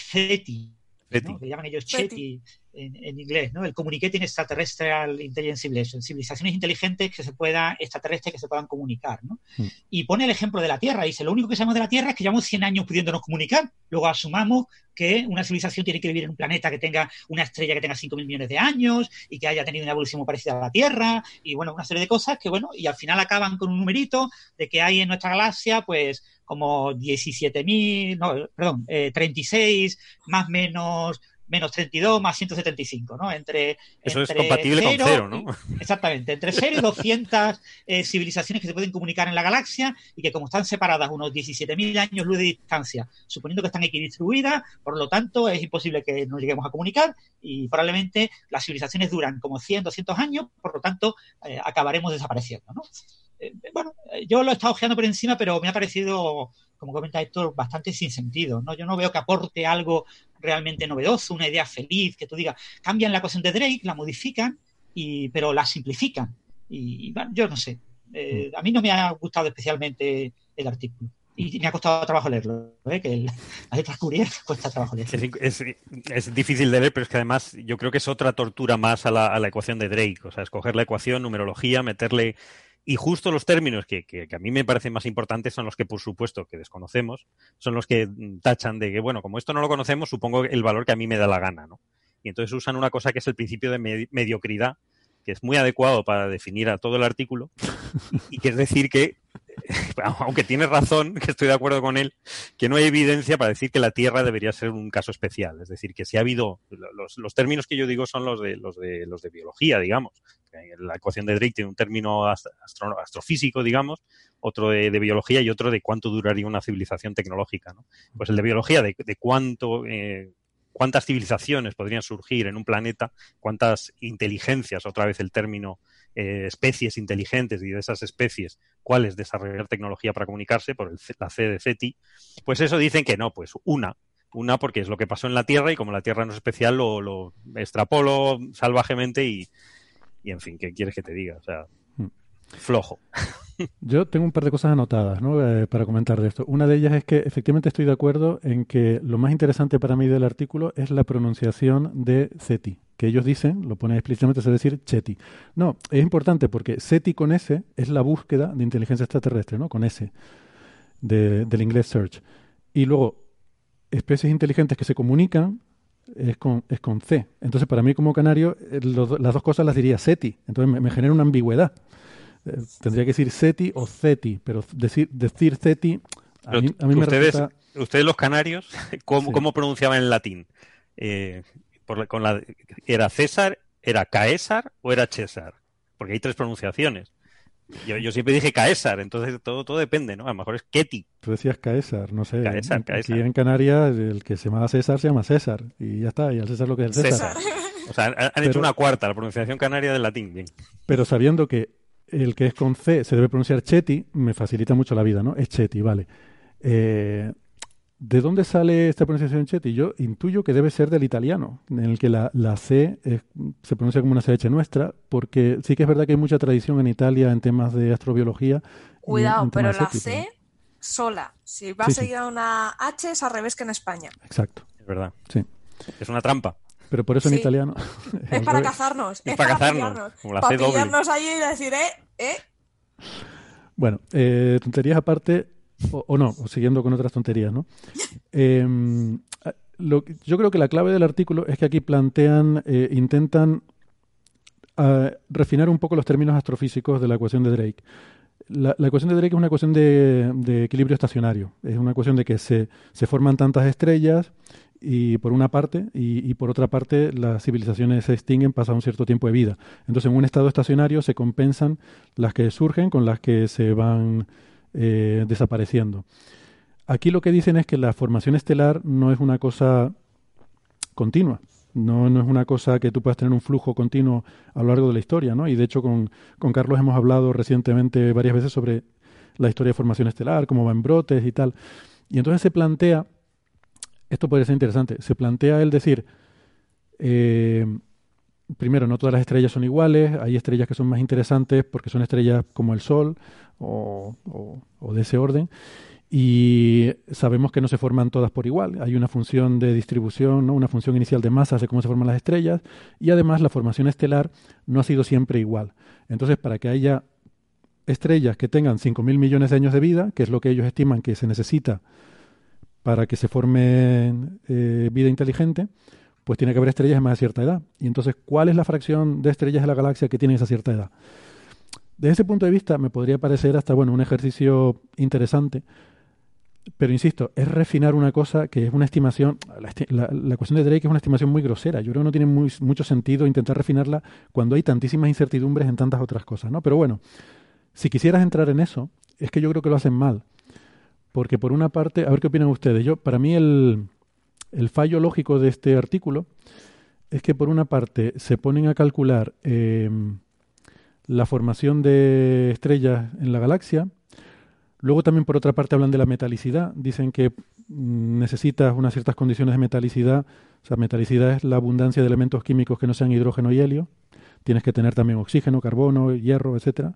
FETI, ¿no? que llaman ellos CHETI en, en, inglés, ¿no? El Communicating Extraterrestrial Intelligence Civilization, civilizaciones inteligentes que se puedan, extraterrestres que se puedan comunicar, ¿no? Mm. Y pone el ejemplo de la Tierra, dice, lo único que sabemos de la Tierra es que llevamos 100 años pudiéndonos comunicar, luego asumamos que una civilización tiene que vivir en un planeta que tenga una estrella que tenga 5.000 millones de años y que haya tenido una evolución muy parecida a la Tierra y bueno, una serie de cosas que bueno, y al final acaban con un numerito de que hay en nuestra galaxia pues como 17.000, no, perdón, eh, 36 más menos menos 32 más 175, ¿no? Entre, Eso entre es compatible cero, con cero, ¿no? Exactamente, entre 0 y 200 eh, civilizaciones que se pueden comunicar en la galaxia y que como están separadas unos 17.000 años luz de distancia, suponiendo que están equidistribuidas, por lo tanto es imposible que nos lleguemos a comunicar y probablemente las civilizaciones duran como 100, 200 años, por lo tanto eh, acabaremos desapareciendo, ¿no? Eh, bueno, yo lo he estado ojeando por encima, pero me ha parecido como comenta Héctor, bastante sin sentido. ¿no? Yo no veo que aporte algo realmente novedoso, una idea feliz, que tú digas, cambian la ecuación de Drake, la modifican, y, pero la simplifican. Y, bueno, yo no sé. Eh, a mí no me ha gustado especialmente el artículo. Y me ha costado trabajo leerlo, ¿eh? que el, las letras Courier cuesta trabajo leerlo. Es, es, es, difícil de leer, pero es que además yo creo que es otra tortura más a la, a la ecuación de Drake. O sea, escoger la ecuación, numerología, meterle y justo los términos que, que, a mí me parecen más importantes son los que, por supuesto, que desconocemos, son los que tachan de que, bueno, como esto no lo conocemos, supongo el valor que a mí me da la gana, ¿no? Y entonces usan una cosa que es el principio de med mediocridad, que es muy adecuado para definir a todo el artículo, y que es decir que, aunque tiene razón, que estoy de acuerdo con él, que no hay evidencia para decir que la Tierra debería ser un caso especial. Es decir, que si ha habido, los, los términos que yo digo son los de, los de, los de biología, digamos. La ecuación de Drake tiene un término astro, astrofísico, digamos, otro de, biología y otro de cuánto duraría una civilización tecnológica. ¿no? Pues el de biología, de, de cuánto, eh, cuántas civilizaciones podrían surgir en un planeta, cuántas inteligencias, otra vez el término eh, especies inteligentes y de esas especies, cuáles desarrollar tecnología para comunicarse, por el, la C de CETI, pues eso dicen que no, pues una. Una porque es lo que pasó en la Tierra y como la Tierra no es especial lo, lo extrapolo salvajemente y, y, en fin, ¿qué quieres que te diga? O sea, flojo. Yo tengo un par de cosas anotadas ¿no? eh, para comentar de esto. Una de ellas es que efectivamente estoy de acuerdo en que lo más interesante para mí del artículo es la pronunciación de CETI, que ellos dicen, lo ponen explícitamente, es decir, CHETI. No, es importante porque SETI con S es la búsqueda de inteligencia extraterrestre, ¿no? Con S, de, del inglés search. Y luego, especies inteligentes que se comunican es con, es con C. Entonces, para mí como canario, eh, las dos cosas las diría SETI. Entonces me, me genera una ambigüedad. Eh, tendría que decir SETI o CETI, pero decir, decir CETI a mí, a mí me ustedes, resulta... ustedes los canarios, ¿cómo, sí. ¿cómo pronunciaban en latín? Eh, por, con la, ¿Era César, era Caesar o era César? Porque hay tres pronunciaciones. Yo, yo, siempre dije Caesar, entonces todo, todo depende, ¿no? A lo mejor es Ketty. Tú decías Caesar, no sé. Caesar, Aquí Caesar. en Canarias el que se llama César se llama César y ya está, y al César lo que es el César. César. O sea, han, han Pero- hecho una cuarta, la pronunciación canaria del latín. Bien. Pero sabiendo que el que es con C se debe pronunciar Chetty, me facilita mucho la vida, ¿no? Es Chetty, vale. Eh, ¿De dónde sale esta pronunciación Chetty? Yo intuyo que debe ser del italiano, en el que la, la C es- se pronuncia como una CH nuestra, porque sí que es verdad que hay mucha tradición en Italia en temas de astrobiología. y Cuidado, en pero la C sola. Si va Sí, sí. seguida de una H es al revés que en España. Exacto, Es verdad. sí. Es una trampa. Pero por eso en Sí. italiano. Es para cazarnos. Es Es, para para, cazarnos, pillarnos. como la para C doble. pillarnos allí y decir, eh, eh. Bueno, eh, tonterías aparte, o, no, siguiendo con otras tonterías, ¿no? Que- yo creo que la clave del artículo es que aquí plantean, eh, intentan ah, refinar un poco los términos astrofísicos de la ecuación de Drake. La, ecuación de Drake es una ecuación de, de equilibrio estacionario. Es una ecuación de que se, se forman tantas estrellas y por una parte y, y por otra parte las civilizaciones se extinguen pasado un cierto tiempo de vida. Entonces en un estado estacionario se compensan las que surgen con las que se van eh, desapareciendo. Aquí lo que dicen es que la formación estelar no es una cosa continua. No, no es una cosa que tú puedas tener un flujo continuo a lo largo de la historia, ¿no? Y de hecho con, con Carlos hemos hablado recientemente varias veces sobre la historia de formación estelar, cómo va en brotes y tal. Y entonces se plantea, esto puede ser interesante, se plantea el decir, eh, primero, no todas las estrellas son iguales, hay estrellas que son más interesantes porque son estrellas como el Sol o, o- de ese orden, y sabemos que no se forman todas por igual. Hay una función de distribución, ¿no? una función inicial de masas de cómo se forman las estrellas, y además la formación estelar no ha sido siempre igual. Entonces, para que haya estrellas que tengan 5.000 millones de años de vida, que es lo que ellos estiman que se necesita para que se forme eh, vida inteligente, pues tiene que haber estrellas más de cierta edad. Y entonces, ¿cuál es la fracción de estrellas de la galaxia que tienen esa cierta edad? Desde ese punto de vista, me podría parecer hasta bueno un ejercicio interesante, pero insisto, es refinar una cosa que es una estimación. La, la, ecuación de Drake es una estimación muy grosera. Yo creo que no tiene mucho sentido intentar refinarla cuando hay tantísimas incertidumbres en tantas otras cosas, ¿no? Pero bueno, si quisieras entrar en eso, es que yo creo que lo hacen mal. Porque por una parte, a ver qué opinan ustedes. Yo, para mí, el, el fallo lógico de este artículo es que por una parte se ponen a calcular eh, la formación de estrellas en la galaxia. Luego también por otra parte hablan de la metalicidad. Dicen que mm, necesitas unas ciertas condiciones de metalicidad. O sea, metalicidad es la abundancia de elementos químicos que no sean hidrógeno y helio. Tienes que tener también oxígeno, carbono, hierro, etcétera.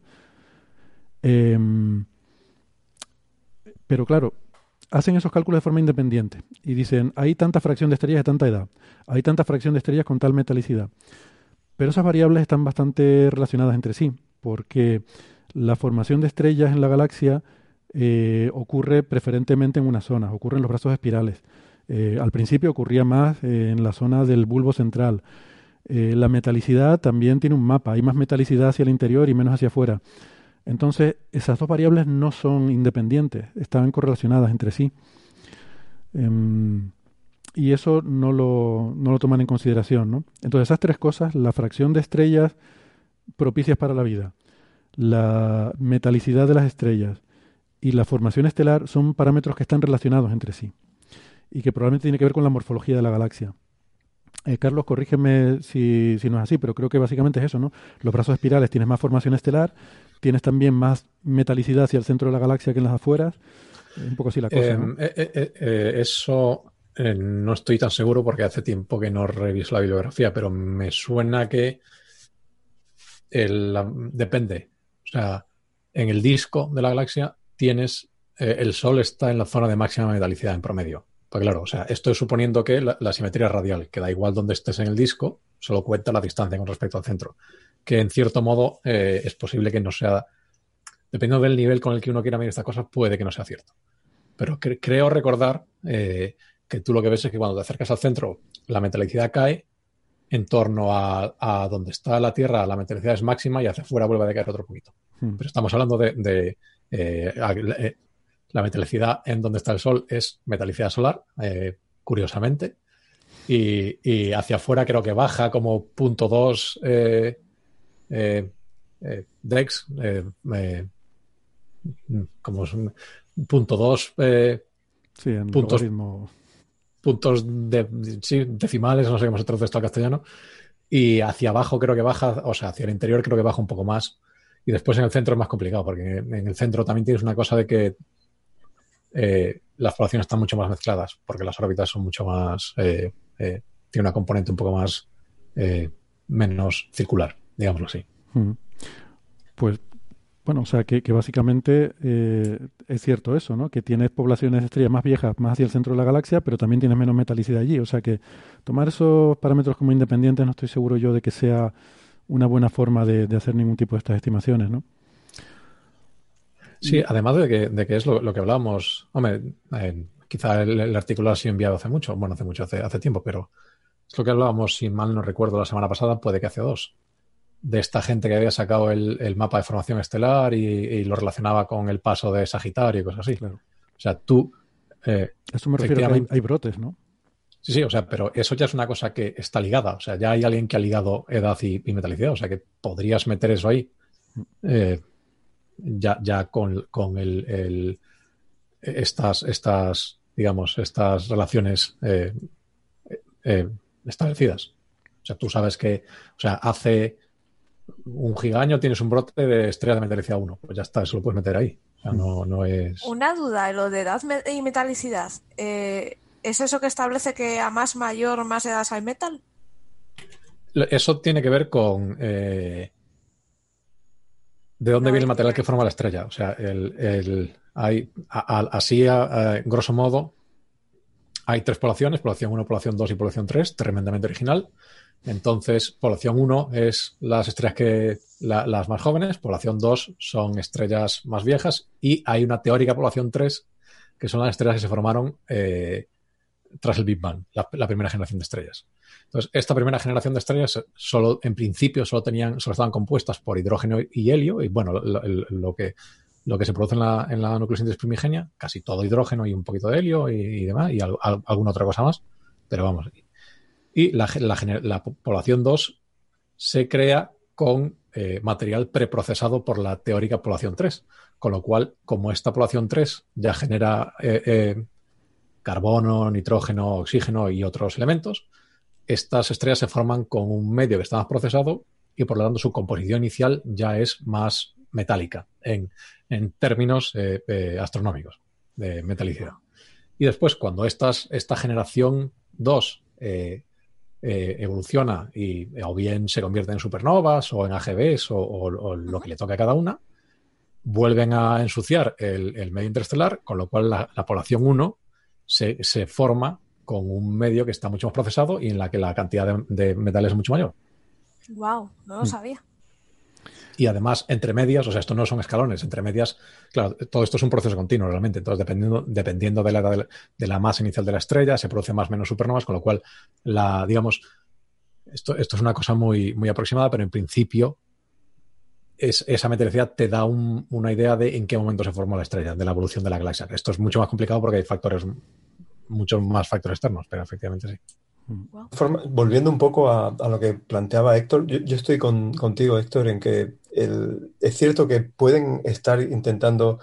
Em, pero claro, hacen esos cálculos de forma independiente y dicen, hay tanta fracción de estrellas de tanta edad, hay tanta fracción de estrellas con tal metalicidad. Pero esas variables están bastante relacionadas entre sí, porque la formación de estrellas en la galaxia eh, ocurre preferentemente en una zona, ocurre en los brazos espirales. Eh, al principio ocurría más eh, en la zona del bulbo central. La metalicidad también tiene un mapa, hay más metalicidad hacia el interior y menos hacia afuera. Entonces, esas dos variables no son independientes, están correlacionadas entre sí. Em, y eso no lo, no lo toman en consideración, ¿no? Entonces, esas tres cosas, la fracción de estrellas propicias para la vida, la metalicidad de las estrellas y la formación estelar son parámetros que están relacionados entre sí y que probablemente tiene que ver con la morfología de la galaxia. Eh, Carlos, corrígeme si, si no es así, pero creo que básicamente es eso, ¿no? Los brazos espirales tienes más formación estelar, tienes también más metalicidad hacia el centro de la galaxia que en las afueras. Un poco así la cosa, Eh, ¿no? eh, eh, eh, eso no estoy tan seguro porque hace tiempo que no reviso la bibliografía, pero me suena que el- la- depende. O sea, en el disco de la galaxia tienes, eh, el Sol está en la zona de máxima metalicidad en promedio. Pues claro, o sea, esto es suponiendo que la, la simetría radial, que da igual donde estés en el disco, solo cuenta la distancia con respecto al centro. Que en cierto modo eh, es posible que no sea, dependiendo del nivel con el que uno quiera medir estas cosas, puede que no sea cierto. Pero cre- creo recordar eh, que tú lo que ves es que cuando te acercas al centro, la metalicidad cae en torno a, a donde está la Tierra, la metalicidad es máxima y hacia afuera vuelve a decaer otro poquito. Hmm. Pero estamos hablando de, de, eh, la metalicidad en donde está el Sol es metalicidad solar, curiosamente. Y, y hacia afuera creo que baja como punto 2 eh, eh, eh, Dex, eh, como es un punto 2 eh, Sí, en puntos, logaritmo. puntos de, sí, decimales, no sé cómo se traduce esto al castellano. y hacia abajo creo que baja, o sea, hacia el interior creo que baja un poco más. Y después en el centro es más complicado, porque en el centro también tienes una cosa de que eh, las poblaciones están mucho más mezcladas, porque las órbitas son mucho más. Eh, eh, tiene una componente un poco más. menos circular, digámoslo así. Mm. Pues, bueno, o sea, que, que básicamente eh, es cierto eso, ¿no? Que tienes poblaciones de estrellas más viejas más hacia el centro de la galaxia, pero también tienes menos metalicidad allí. O sea, que tomar esos parámetros como independientes no estoy seguro yo de que sea una buena forma de, de hacer ningún tipo de estas estimaciones, ¿no? Sí, además de que, de que es lo, lo que hablábamos. Hombre, eh, quizá el, el artículo ha sido enviado hace mucho, bueno, hace mucho, hace, hace tiempo, pero es lo que hablábamos, si mal no recuerdo, la semana pasada, puede que hace dos, de esta gente que había sacado el, el mapa de formación estelar y, y lo relacionaba con el paso de Sagitario y cosas así. O sea, tú. Eh, Eso me refiero a que hay, brotes, ¿no? Sí, sí, o sea, pero eso ya es una cosa que está ligada. O sea, ya hay alguien que ha ligado edad y, y metalicidad. O sea, que podrías meter eso ahí. eh, ya, ya con, con el, el- estas, estas, digamos, estas relaciones eh, establecidas. O sea, tú sabes que, o sea, hace un gigaño tienes un brote de estrella de metalicidad 1. Pues ya está, eso lo puedes meter ahí. O sea, no, no es. Una duda, lo de edad y metalicidad. eh, ¿Es eso que establece que a más mayor, más edad hay metal? Eso tiene que ver con eh, de dónde viene el material que forma la estrella. O sea, el, el- hay, a- a- así, a- a- grosso modo, hay tres poblaciones, población 1, población 2 y población 3, tremendamente original. Entonces, población 1 es las estrellas que la- las más jóvenes, población 2 son estrellas más viejas y hay una teórica población 3 que son las estrellas que se formaron eh, tras el Big Bang, la, primera generación de estrellas. Entonces, esta primera generación de estrellas solo, en principio, solo tenían, solo estaban compuestas por hidrógeno y helio, y bueno, lo, que, lo que se produce en la, en la nucleosíntesis primigenia, casi todo hidrógeno y un poquito de helio y, demás, y al- al- alguna otra cosa más, pero vamos. Y la, población 2 se crea con eh, material preprocesado por la teórica población 3, con lo cual, como esta población 3 ya genera eh, eh, carbono, nitrógeno, oxígeno y otros elementos, estas estrellas se forman con un medio que está más procesado y por lo tanto su composición inicial ya es más metálica en, en términos astronómicos de metalicidad. Y después, cuando estas, esta generación 2 eh, eh, evoluciona y o bien se convierte en supernovas o en AGBs o, o- o lo que le toque a cada una, vuelven a ensuciar el, el medio interestelar, con lo cual la, la población 1 se, se forma con un medio que está mucho más procesado y en la que la cantidad de, de metales es mucho mayor. Wow, no lo Mm. sabía. Y además, entre medias, o sea, esto no son escalones, entre medias, claro, todo esto es un proceso continuo realmente. Entonces, dependiendo, dependiendo de la de la, de la masa inicial de la estrella, se produce más o menos supernovas, con lo cual, la, digamos, esto, esto es una cosa muy, muy aproximada, pero en principio, es, esa metalicidad te da un- una idea de en qué momento se formó la estrella, de la evolución de la galaxia. Esto es mucho más complicado porque hay factores, muchos más factores externos, pero efectivamente sí. Volviendo un poco a, lo que planteaba Héctor, yo, estoy con- contigo, Héctor, en que el- es cierto que pueden estar intentando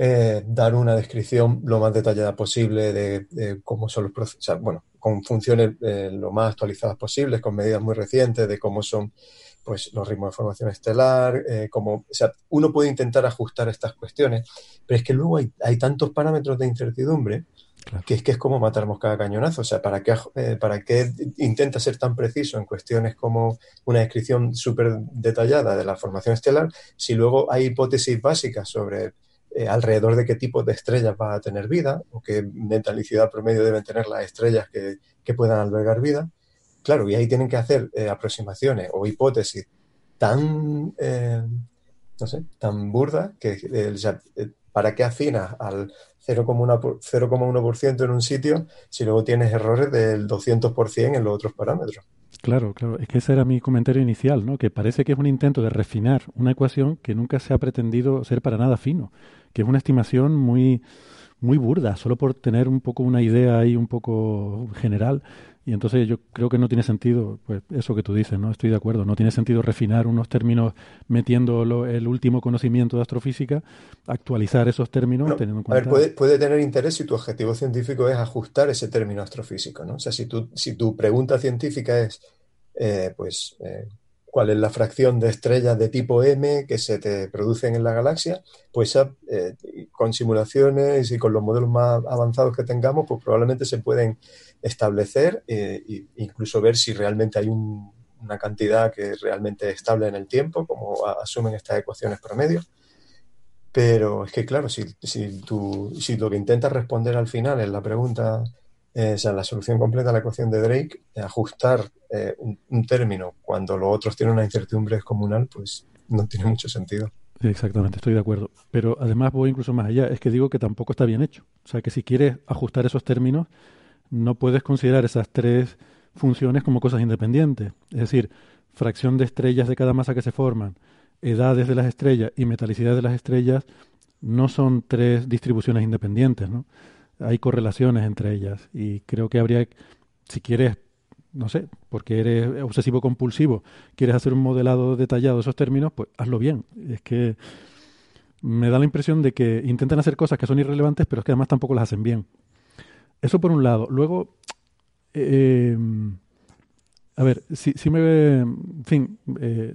eh, dar una descripción lo más detallada posible de, cómo son los procesos, sea, bueno, con funciones eh, lo más actualizadas posibles, con medidas muy recientes de cómo son pues, los ritmos de formación estelar, eh, cómo, o sea, uno puede intentar ajustar estas cuestiones, pero es que luego hay, hay tantos parámetros de incertidumbre que es que es como matar mosca a cañonazo. O sea, ¿para qué, eh, ¿para qué intenta ser tan preciso en cuestiones como una descripción súper detallada de la formación estelar si luego hay hipótesis básicas sobre eh, alrededor de qué tipo de estrellas va a tener vida o qué metalicidad promedio deben tener las estrellas que, que puedan albergar vida? Claro, y ahí tienen que hacer eh, aproximaciones o hipótesis tan, no sé, tan burdas que ¿para qué afinas al 0,1% por- 0,1% en un sitio si luego tienes errores del 200% en los otros parámetros? Claro, claro. Es que ese era mi comentario inicial, ¿no? Que parece que es un intento de refinar una ecuación que nunca se ha pretendido ser para nada fino, que es una estimación muy, muy burda, solo por tener un poco una idea ahí un poco general. Y entonces yo creo que no tiene sentido, pues eso que tú dices, ¿no? Estoy de acuerdo. No tiene sentido refinar unos términos metiendo lo- el último conocimiento de astrofísica, actualizar esos términos teniendo en A ver, cuenta. puede, puede tener interés si tu objetivo científico es ajustar ese término astrofísico, ¿no? O sea, si tu, si tu pregunta científica es eh, pues eh, cuál es la fracción de estrellas de tipo M que se te producen en la galaxia, pues eh, con simulaciones y con los modelos más avanzados que tengamos, pues probablemente se pueden establecer e incluso ver si realmente hay una cantidad que es realmente estable en el tiempo, como asumen estas ecuaciones promedio. Pero es que, claro, si, si, tú, si lo que intentas responder al final en la pregunta eh, o sea, la solución completa a la ecuación de Drake, ajustar eh, un, término cuando los otros tienen una incertidumbre descomunal, pues no tiene mucho sentido. Exactamente, estoy de acuerdo. Pero además voy incluso más allá, es que digo que tampoco está bien hecho. O sea, que si quieres ajustar esos términos, no puedes considerar esas tres funciones como cosas independientes. Es decir, fracción de estrellas de cada masa que se forman, edades de las estrellas y metalicidad de las estrellas no son tres distribuciones independientes, ¿no? hay correlaciones entre ellas y creo que habría, si quieres, no sé, porque eres obsesivo compulsivo, quieres hacer un modelado detallado de esos términos, pues hazlo bien. Es que me da la impresión de que intentan hacer cosas que son irrelevantes, pero es que además tampoco las hacen bien. Eso por un lado. Luego, eh, a ver, si, si me... En fin, eh,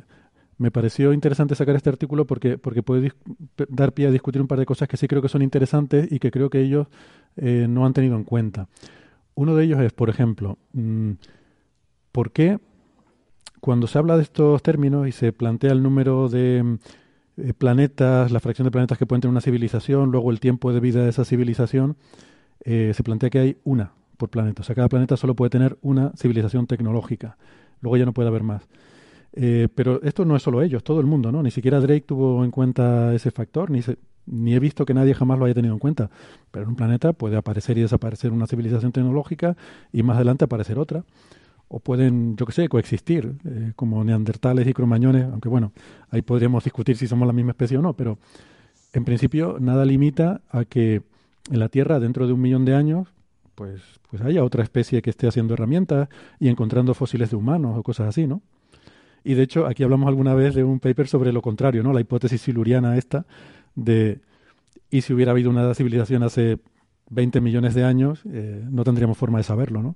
me pareció interesante sacar este artículo porque, porque puede dar pie a discutir un par de cosas que sí creo que son interesantes y que creo que ellos eh, no han tenido en cuenta. Uno de ellos es, por ejemplo, mm, ¿por qué cuando se habla de estos términos y se plantea el número de eh, planetas, la fracción de planetas que pueden tener una civilización, luego el tiempo de vida de esa civilización, eh, se plantea que hay una por planeta. O sea, cada planeta solo puede tener una civilización tecnológica. Luego ya no puede haber más. Eh, pero esto no es solo ellos, todo el mundo, ¿no? Ni siquiera Drake tuvo en cuenta ese factor, ni, ni he visto que nadie jamás lo haya tenido en cuenta. Pero en un planeta puede aparecer y desaparecer una civilización tecnológica y más adelante aparecer otra. O pueden, yo qué sé, coexistir, eh, como neandertales y cromañones, aunque bueno, ahí podríamos discutir si somos la misma especie o no, pero en principio nada limita a que en la Tierra, dentro de un millón de años, pues, pues haya otra especie que esté haciendo herramientas y encontrando fósiles de humanos o cosas así, ¿no? Y de hecho, aquí hablamos alguna vez de un paper sobre lo contrario, ¿no? La hipótesis siluriana esta de y si hubiera habido una civilización hace 20 millones de años, eh, no tendríamos forma de saberlo, ¿no?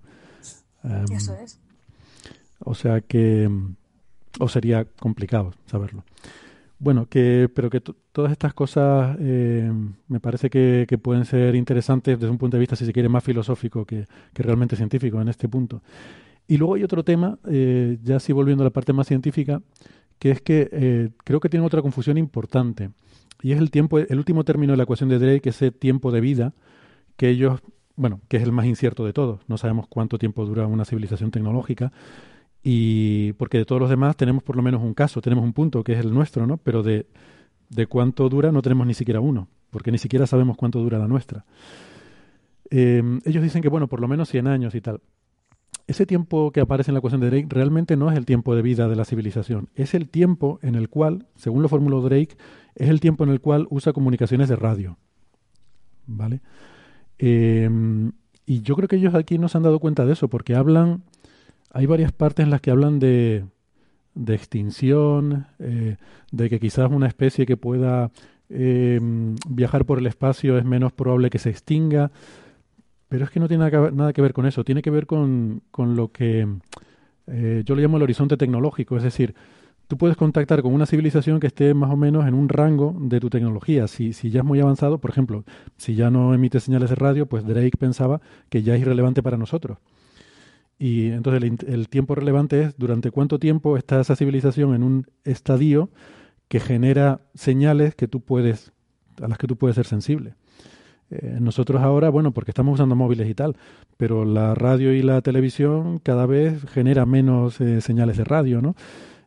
Eso es. O sea que o sería complicado saberlo. Bueno, que, pero que todas estas cosas eh, me parece que, pueden ser interesantes desde un punto de vista, si se quiere, más filosófico que, que realmente científico en este punto. Y luego hay otro tema, eh, ya sí volviendo a la parte más científica, que es que eh, creo que tiene otra confusión importante. Y es el tiempo, el último término de la ecuación de Drake, ese tiempo de vida, que ellos, bueno, que es el más incierto de todos. No sabemos cuánto tiempo dura una civilización tecnológica. Y porque de todos los demás tenemos por lo menos un caso, tenemos un punto que es el nuestro, ¿no? Pero de, de cuánto dura no tenemos ni siquiera uno, porque ni siquiera sabemos cuánto dura la nuestra. Eh, ellos dicen que, bueno, por lo menos 100 años y tal ese tiempo que aparece en la ecuación de Drake realmente no es el tiempo de vida de la civilización, es el tiempo en el cual, según lo formuló Drake, es el tiempo en el cual usa comunicaciones de radio. ¿Vale? Em, y yo creo que ellos aquí no se han dado cuenta de eso, porque hablan, hay varias partes en las que hablan de, de extinción, eh, de que quizás una especie que pueda em, viajar por el espacio es menos probable que se extinga. Pero es que no tiene nada que ver con eso, tiene que ver con, con lo que eh, yo le llamo el horizonte tecnológico, es decir, tú puedes contactar con una civilización que esté más o menos en un rango de tu tecnología. Si, si ya es muy avanzado, por ejemplo, si ya no emite señales de radio, pues Drake pensaba que ya es irrelevante para nosotros. Y entonces el, el tiempo relevante es durante cuánto tiempo está esa civilización en un estadio que genera señales que tú puedes, a las que tú puedes ser sensible. Eh, nosotros ahora, bueno, porque estamos usando móviles y tal, pero la radio y la televisión cada vez genera menos eh, señales de radio, ¿no?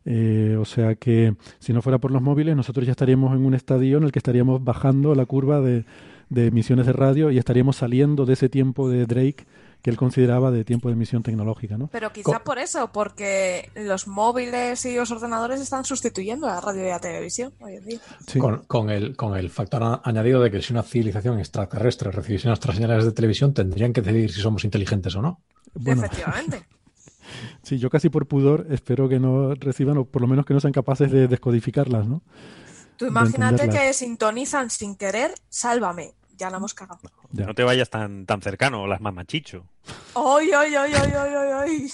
Eh, o sea que si no fuera por los móviles, nosotros ya estaríamos en un estadio en el que estaríamos bajando la curva de, de emisiones de radio y estaríamos saliendo de ese tiempo de Drake que él consideraba de tiempo de emisión tecnológica. ¿no? Pero quizá por eso, porque los móviles y los ordenadores están sustituyendo a la radio y la televisión hoy en día. Con, el, con el factor añadido de que si una civilización extraterrestre recibiese nuestras señales de televisión, tendrían que decidir si somos inteligentes o no. Efectivamente. Sí, yo casi por pudor espero que no reciban, o por lo menos que no sean capaces de descodificarlas, ¿no? Tú imagínate que sintonizan sin querer, sálvame ya la hemos cagado. No te vayas tan, tan cercano, las mamachicho. ¡Ay, ay, ay, ay, ay, ay!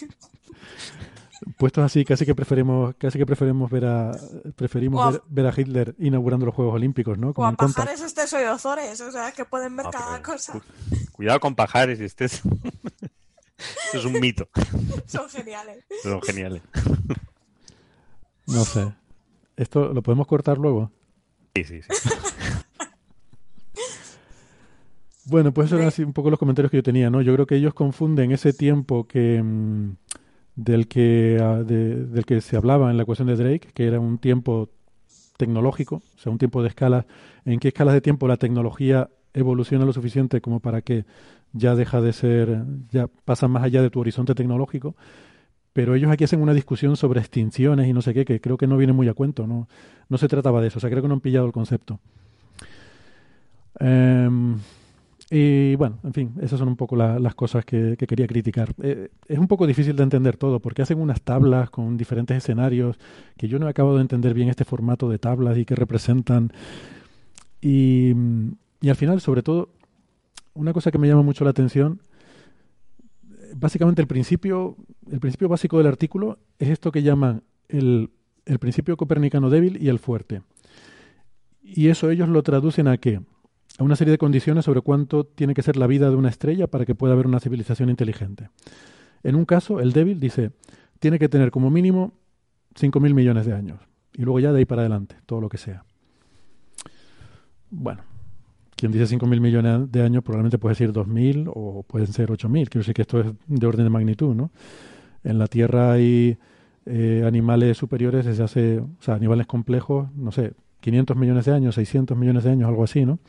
puestos así, casi que preferimos, casi que preferimos ver a preferimos O a- ver, ver a Hitler inaugurando los Juegos Olímpicos, ¿no? O Como a en contra. pajares soy ozores, o sea, que pueden ver Ah, cada pero- cosa. Cuidado con pajares, este es... Esto es un mito. Son geniales. Son geniales. No sé. Esto lo podemos cortar luego. Sí, sí, sí. Bueno, pues eran así un poco los comentarios que yo tenía, ¿no? Yo creo que ellos confunden ese tiempo que mm, del que ah, de- del que se hablaba en la ecuación de Drake, que era un tiempo tecnológico, o sea, un tiempo de escalas, en qué escalas de tiempo la tecnología evoluciona lo suficiente como para que ya deja de ser, ya pasa más allá de tu horizonte tecnológico. Pero ellos aquí hacen una discusión sobre extinciones y no sé qué, que creo que no viene muy a cuento, no, no se trataba de eso, o sea, creo que no han pillado el concepto. Em, y bueno, en fin, esas son un poco la- las cosas que, que quería criticar. Eh, es un poco difícil de entender todo porque hacen unas tablas con diferentes escenarios que yo no he acabado de entender bien este formato de tablas y qué representan. Y, mm, y al final, sobre todo, una cosa que me llama mucho la atención, básicamente el principio, el principio básico del artículo es esto que llaman el, el principio copernicano débil y el fuerte. Y eso ellos lo traducen a qué? A una serie de condiciones sobre cuánto tiene que ser la vida de una estrella para que pueda haber una civilización inteligente. En un caso, el débil dice, tiene que tener como mínimo 5.000 millones de años. Y luego ya de ahí para adelante, todo lo que sea. Bueno, quien dice 5.000 millones de años probablemente puede decir 2.000 o pueden ser 8.000. Quiero decir que esto es de orden de magnitud, ¿no? En la Tierra hay eh, animales superiores desde hace, o sea, animales complejos, no sé, 500 millones de años, 600 millones de años, algo así, ¿no?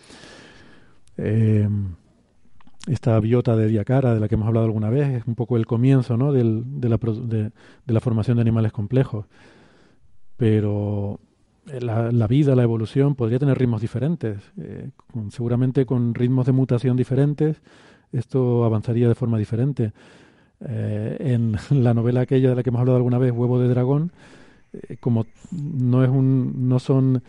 Eh, esta biota de Diacara, de la que hemos hablado alguna vez, es un poco el comienzo ¿no? Del- de, la, de- de la formación de animales complejos. Pero eh, la, vida, la evolución, podría tener ritmos diferentes. eh, con- seguramente con ritmos de mutación diferentes, esto avanzaría de forma diferente. En la novela aquella de la que hemos hablado alguna vez, Huevo de Dragón, eh, como no es un, no son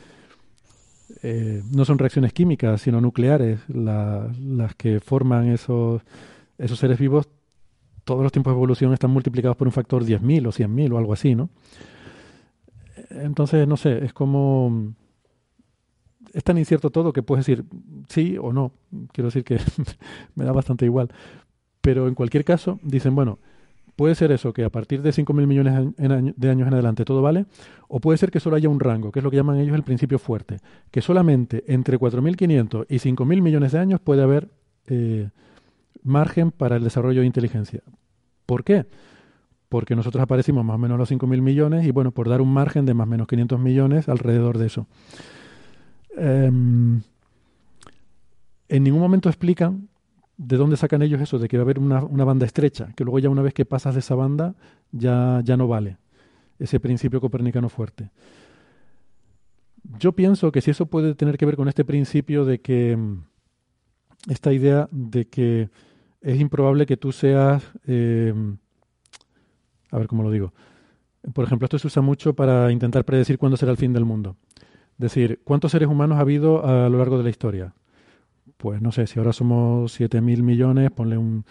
eh, no son reacciones químicas, sino nucleares, la- las que forman esos, esos seres vivos, todos los tiempos de evolución están multiplicados por un factor 10.000 o 100.000 o algo así, ¿no? Entonces, no sé, es como... Es tan incierto todo que puedes decir sí o no. Quiero decir que me da bastante igual. Pero en cualquier caso, dicen, bueno, puede ser eso, que a partir de 5.000 millones de años en adelante todo vale, o puede ser que solo haya un rango, que es lo que llaman ellos el principio fuerte, que solamente entre 4.500 y 5.000 millones de años puede haber eh, margen para el desarrollo de inteligencia. ¿Por qué? Porque nosotros aparecimos más o menos a los 5.000 millones y bueno, por dar un margen de más o menos 500 millones alrededor de eso. Em, en ningún momento explican de dónde sacan ellos eso, de que va a haber una, una banda estrecha, que luego ya una vez que pasas de esa banda ya, ya no vale ese principio copernicano fuerte. Yo pienso que si eso puede tener que ver con este principio de que mm, esta idea de que es improbable que tú seas, eh, a ver cómo lo digo. Por ejemplo, esto se usa mucho para intentar predecir cuándo será el fin del mundo. Decir, ¿cuántos seres humanos ha habido a lo largo de la historia? Pues no sé, si ahora somos 7.000 millones, ponle, un,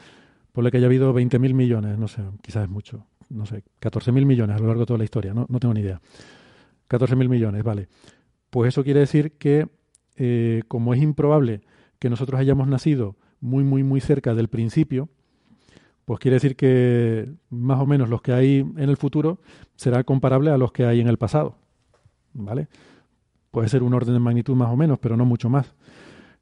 ponle que haya habido 20.000 millones, no sé, quizás es mucho, no sé, 14.000 millones a lo largo de toda la historia, no, no tengo ni idea. 14.000 millones, vale. Pues eso quiere decir que eh, como es improbable que nosotros hayamos nacido muy, muy, muy cerca del principio, pues quiere decir que más o menos los que hay en el futuro será comparable a los que hay en el pasado. ¿Vale? Puede ser un orden de magnitud más o menos, pero no mucho más.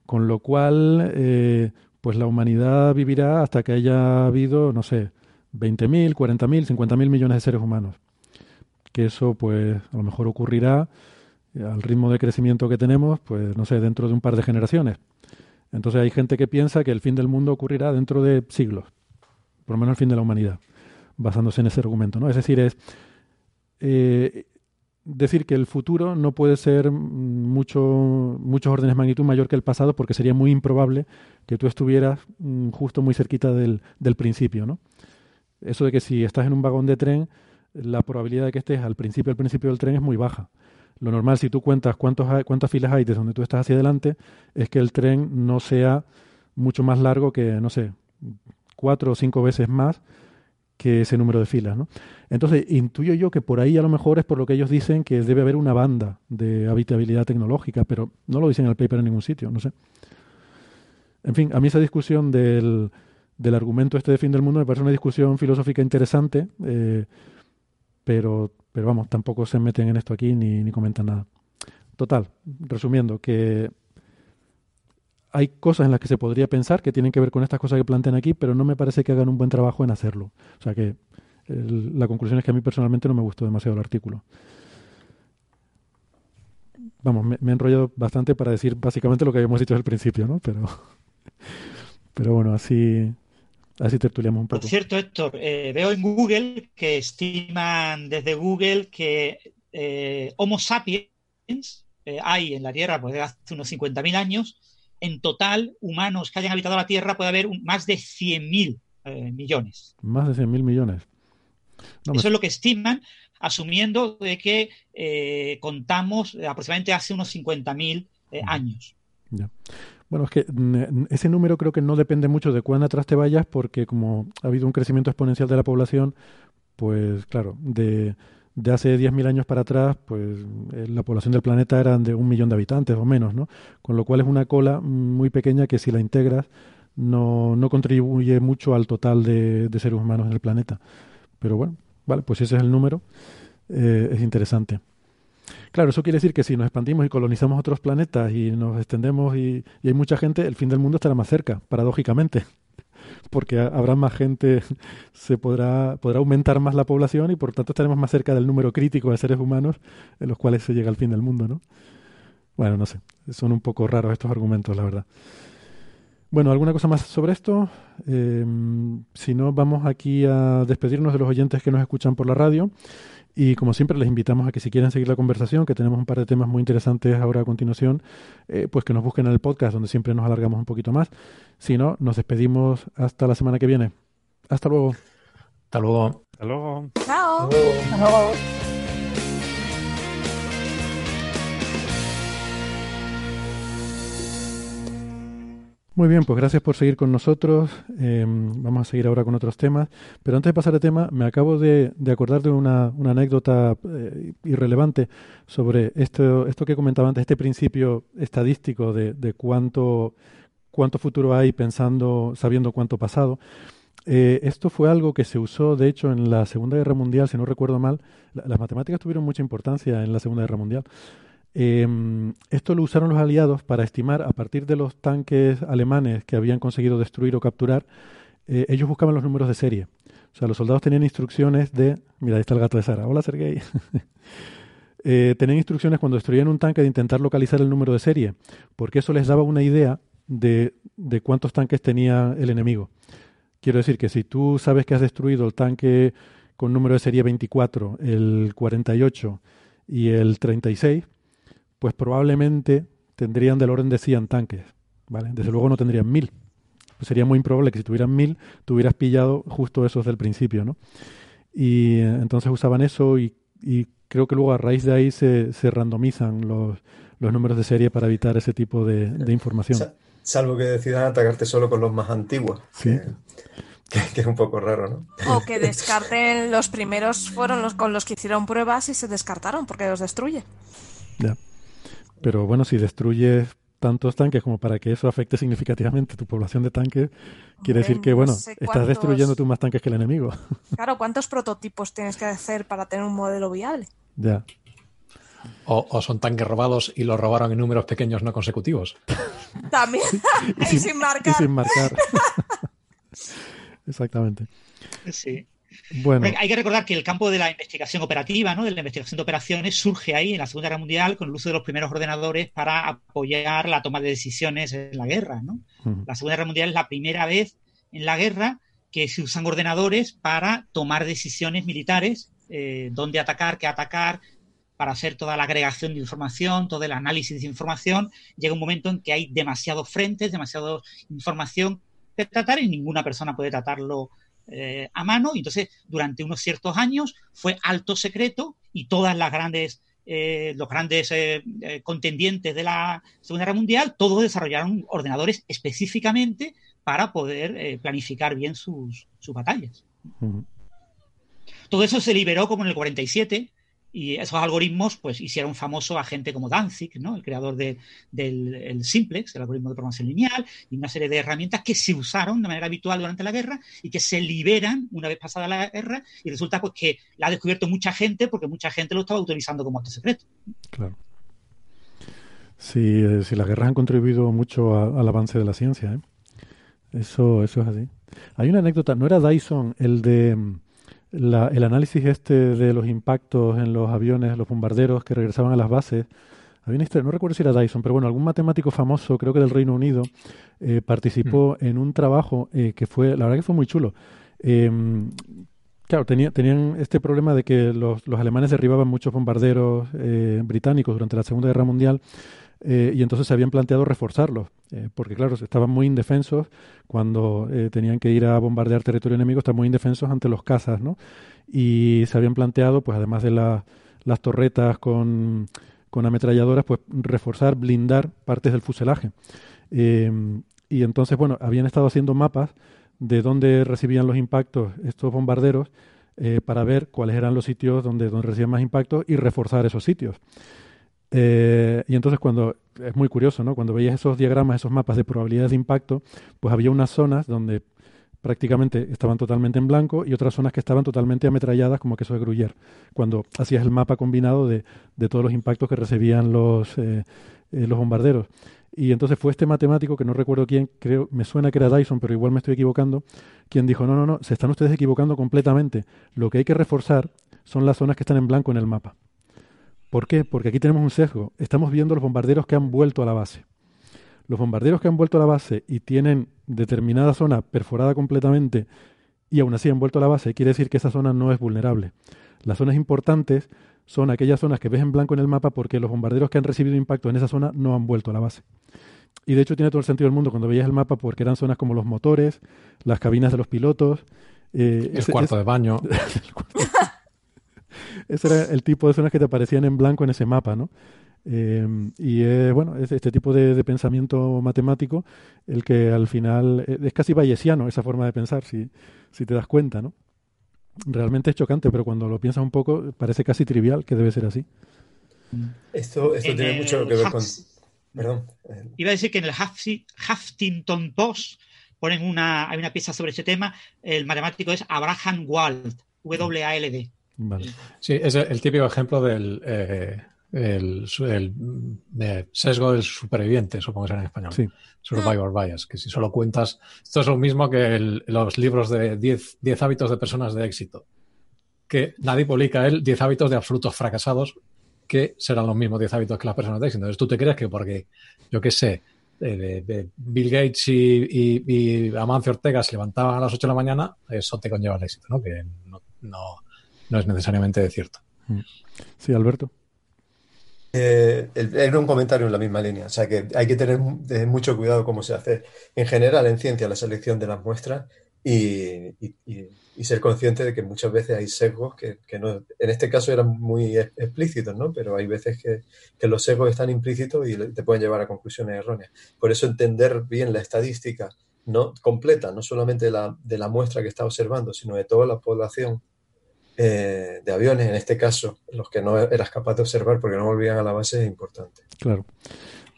Con lo cual, eh, pues la humanidad vivirá hasta que haya habido, no sé, 20.000, 40.000, 50.000 millones de seres humanos. Que eso, pues, a lo mejor ocurrirá eh, al ritmo de crecimiento que tenemos, pues, no sé, dentro de un par de generaciones. Entonces hay gente que piensa que el fin del mundo ocurrirá dentro de siglos, por lo menos el fin de la humanidad, basándose en ese argumento, ¿no? Es decir, es eh, decir que el futuro no puede ser mm, mucho, muchos órdenes de magnitud mayor que el pasado porque sería muy improbable que tú estuvieras mm, justo muy cerquita del, del principio, ¿no? Eso de que si estás en un vagón de tren, la probabilidad de que estés al principio principio del tren es muy baja. Lo normal, si tú cuentas cuántos hay- cuántas filas hay desde donde tú estás hacia adelante, es que el tren no sea mucho más largo que, no sé, cuatro o cinco veces más que ese número de filas, ¿no? Entonces, intuyo yo que por ahí a lo mejor es por lo que ellos dicen que debe haber una banda de habitabilidad tecnológica, pero no lo dicen en el paper en ningún sitio, no sé. En fin, a mí esa discusión del, del argumento este de fin del mundo me parece una discusión filosófica interesante, eh, pero, pero vamos, tampoco se meten en esto aquí ni, ni comentan nada. Total, resumiendo, que hay cosas en las que se podría pensar que tienen que ver con estas cosas que plantean aquí, pero no me parece que hagan un buen trabajo en hacerlo. O sea que el- la conclusión es que a mí personalmente no me gustó demasiado el artículo. Vamos, me, me he enrollado bastante para decir básicamente lo que habíamos dicho el principio, ¿no? Pero, pero bueno, así, así tertuliamos un Por poco. cierto, Héctor, eh, veo en Google que estiman desde Google que eh, Homo sapiens eh, hay en la Tierra pues, desde hace unos 50.000 años. En total, humanos que hayan habitado la Tierra puede haber un- más de 100.000 eh, millones. Más de 100.000 millones. No, me- Eso es lo que estiman, asumiendo de que eh, contamos eh, aproximadamente hace unos 50.000 eh, años. Ya. Bueno, es que mm, ese número creo que no depende mucho de cuán atrás te vayas, porque como ha habido un crecimiento exponencial de la población, pues claro, de, de hace 10.000 años para atrás, pues eh, la población del planeta era de un millón de habitantes o menos, ¿no? Con lo cual es una cola muy pequeña que si la integras no, no contribuye mucho al total de, de seres humanos en el planeta. Pero bueno, vale, pues ese es el número. Eh, es interesante. Claro, eso quiere decir que si nos expandimos y colonizamos otros planetas y nos extendemos y, y hay mucha gente, el fin del mundo estará más cerca, paradójicamente. Porque ha- habrá más gente, se podrá, podrá aumentar más la población y por tanto estaremos más cerca del número crítico de seres humanos en los cuales se llega al fin del mundo, ¿no? Bueno, no sé, son un poco raros estos argumentos, la verdad. Bueno, ¿alguna cosa más sobre esto? Eh, si no, vamos aquí a despedirnos de los oyentes que nos escuchan por la radio. Y como siempre, les invitamos a que si quieren seguir la conversación, que tenemos un par de temas muy interesantes ahora a continuación, eh, pues que nos busquen en el podcast, donde siempre nos alargamos un poquito más. Si no, nos despedimos hasta la semana que viene. Hasta luego. Hasta luego. Hasta luego. Chao. Hasta luego. Muy bien, pues gracias por seguir con nosotros. Eh, vamos a seguir ahora con otros temas. Pero antes de pasar de tema, me acabo de, acordar de una, anécdota eh, irrelevante sobre esto, esto que comentaba antes, este principio estadístico de, cuánto, cuánto futuro hay pensando, sabiendo cuánto pasado. Eh, esto fue algo que se usó, de hecho, en la Segunda Guerra Mundial, si no recuerdo mal. La- las matemáticas tuvieron mucha importancia en la Segunda Guerra Mundial. Eh, esto lo usaron los aliados para estimar, a partir de los tanques alemanes que habían conseguido destruir o capturar, eh, ellos buscaban los números de serie. O sea, los soldados tenían instrucciones de... Mira, ahí está el gato de Sara. Hola, Sergey. Eh, tenían instrucciones cuando destruían un tanque de intentar localizar el número de serie, porque eso les daba una idea de, de cuántos tanques tenía el enemigo. Quiero decir que si tú sabes que has destruido el tanque con número de serie 24, el 48 y el 36, pues probablemente tendrían del orden de 100 tanques, ¿vale? Desde luego no tendrían 1000. Pues sería muy improbable que si tuvieran 1000 tú hubieras pillado justo esos del principio, ¿no? Y eh, entonces usaban eso y, y creo que luego a raíz de ahí se, se randomizan los, los números de serie para evitar ese tipo de, de información. Sa- Salvo que decidan atacarte solo con los más antiguos. Sí. Que, que es un poco raro, ¿no? O que descarten los primeros fueron los con los que hicieron pruebas y se descartaron porque los destruye. Ya. Pero bueno, si destruyes tantos tanques como para que eso afecte significativamente tu población de tanques, quiere decir que, no bueno, estás destruyendo tú más tanques que el enemigo. Claro, ¿cuántos prototipos tienes que hacer para tener un modelo viable? ya. O, o son tanques robados y los robaron en números pequeños no consecutivos. También. y, sin, marcar. Y sin marcar. Exactamente. Sí. Bueno, Hay que recordar que el campo de la investigación operativa, ¿no? de la investigación de operaciones, surge ahí en la Segunda Guerra Mundial con el uso de los primeros ordenadores para apoyar la toma de decisiones en la guerra. ¿no? La Segunda Guerra Mundial es la primera vez en la guerra que se usan ordenadores para tomar decisiones militares, eh, dónde atacar, qué atacar, para hacer toda la agregación de información, todo el análisis de información. Llega un momento en que hay demasiados frentes, demasiada información que tratar y ninguna persona puede tratarlo eh, a mano. Y entonces, durante unos ciertos años fue alto secreto y todas las grandes, eh, los grandes eh, eh, contendientes de la Segunda Guerra Mundial, todos desarrollaron ordenadores específicamente para poder planificar bien sus, sus batallas. Todo eso se liberó como en el 47 y esos algoritmos pues hicieron famoso a gente como Danzig, ¿no? el creador de, del el Simplex, el algoritmo de programación lineal, y una serie de herramientas que se usaron de manera habitual durante la guerra y que se liberan una vez pasada la guerra y resulta pues que la ha descubierto mucha gente porque mucha gente lo estaba utilizando como acto secreto. Claro. Sí, eh, las guerras han contribuido mucho al avance de la ciencia. ¿eh? Eso, eso es así. Hay una anécdota, ¿no era Dyson el de mm, el análisis este de los impactos en los aviones, los bombarderos que regresaban a las bases? Había una historia, no recuerdo si era Dyson, pero bueno, algún matemático famoso, creo que del Reino Unido, eh, participó mm. en un trabajo eh, que fue, la verdad que fue muy chulo. Em, claro, tenía, tenían este problema de que los, los alemanes derribaban muchos bombarderos británicos durante la Segunda Guerra Mundial eh, y entonces se habían planteado reforzarlos, eh, porque claro, estaban muy indefensos cuando eh, tenían que ir a bombardear territorio enemigo, estaban muy indefensos ante los cazas, ¿no? Y se habían planteado, pues además de las torretas con, con, ametralladoras, pues reforzar, blindar partes del fuselaje. y entonces, bueno, habían estado haciendo mapas de dónde recibían los impactos estos bombarderos para ver cuáles eran los sitios donde, donde recibían más impactos y reforzar esos sitios. Eh, y entonces cuando, es muy curioso, ¿no? Cuando veías esos diagramas, esos mapas de probabilidades de impacto, pues había unas zonas donde prácticamente estaban totalmente en blanco y otras zonas que estaban totalmente ametralladas como queso de Gruyère, cuando hacías el mapa combinado de, de todos los impactos que recibían los, eh, eh, los bombarderos. Y entonces fue este matemático, que no recuerdo quién, creo, me suena que era Dyson, pero igual me estoy equivocando, quien dijo, no, no, no, se están ustedes equivocando completamente. Lo que hay que reforzar son las zonas que están en blanco en el mapa. ¿Por qué? Porque aquí tenemos un sesgo. Estamos viendo los bombarderos que han vuelto a la base. Los bombarderos que han vuelto a la base y tienen determinada zona perforada completamente y aún así han vuelto a la base, quiere decir que esa zona no es vulnerable. Las zonas importantes son aquellas zonas que ves en blanco en el mapa porque los bombarderos que han recibido impacto en esa zona no han vuelto a la base. Y de hecho tiene todo el sentido del mundo cuando veías el mapa porque eran zonas como los motores, las cabinas de los pilotos. Eh, el cuarto de baño. ese era el tipo de zonas que te aparecían en blanco en ese mapa, ¿no? Eh, y es, bueno, es este tipo de, pensamiento matemático el que al final eh, es casi bayesiano esa forma de pensar, si, si te das cuenta, ¿no? Realmente es chocante, pero cuando lo piensas un poco parece casi trivial que debe ser así. Esto, esto tiene mucho que ver con... Perdón. Iba a decir que en el Huffington Post ponen una, hay una pieza sobre ese tema. El matemático es Abraham Wald, W-A-L-D. Sí, es el típico ejemplo del eh, el, sesgo del superviviente, supongo que será en español. Sí. Survivor bias, que si solo cuentas. Esto es lo mismo que los libros de 10, hábitos de personas de éxito. Que nadie publica él 10 hábitos de absolutos fracasados, que serán los mismos 10 hábitos que las personas de éxito. Entonces tú te crees que porque, yo qué sé, de, Bill Gates y, y, Amancio Ortega se levantaban a las 8 de la mañana, eso te conlleva el éxito, ¿no? Que no, no no es necesariamente cierto. Mm. Sí, Alberto. Eh, era un comentario en la misma línea, o sea que hay que tener mucho cuidado cómo se hace en general en ciencia la selección de las muestras y, ser consciente de que muchas veces hay sesgos que, no, en este caso eran muy explícitos, ¿no? Pero hay veces que, que, los sesgos están implícitos y te pueden llevar a conclusiones erróneas. Por eso entender bien la estadística no completa, no solamente de la, de la muestra que está observando, sino de toda la población eh, de aviones, en este caso, los que no eras capaz de observar porque no volvían a la base, es importante. Claro.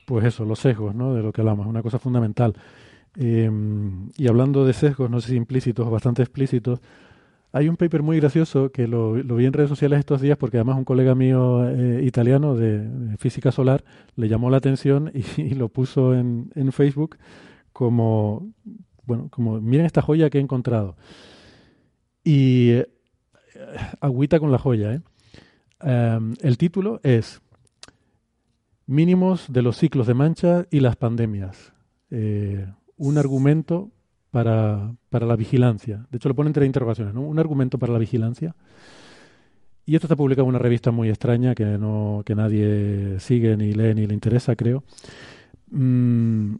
Pues eso, los sesgos, ¿no? De lo que hablamos, una cosa fundamental. Em, y hablando de sesgos, no sé si implícitos o bastante explícitos, hay un paper muy gracioso que lo, vi en redes sociales estos días porque además un colega mío eh, italiano de, física solar le llamó la atención y, lo puso en, en, Facebook como, bueno, como miren esta joya que he encontrado. Y agüita con la joya. ¿eh? Em, el título es Mínimos de los ciclos de mancha y las pandemias. Eh, un argumento para, para, la vigilancia. De hecho, lo pone entre interrogaciones, ¿no? Un argumento para la vigilancia. Y esto está publicado en una revista muy extraña que, no, que nadie sigue, ni lee, ni le interesa, creo. Mm,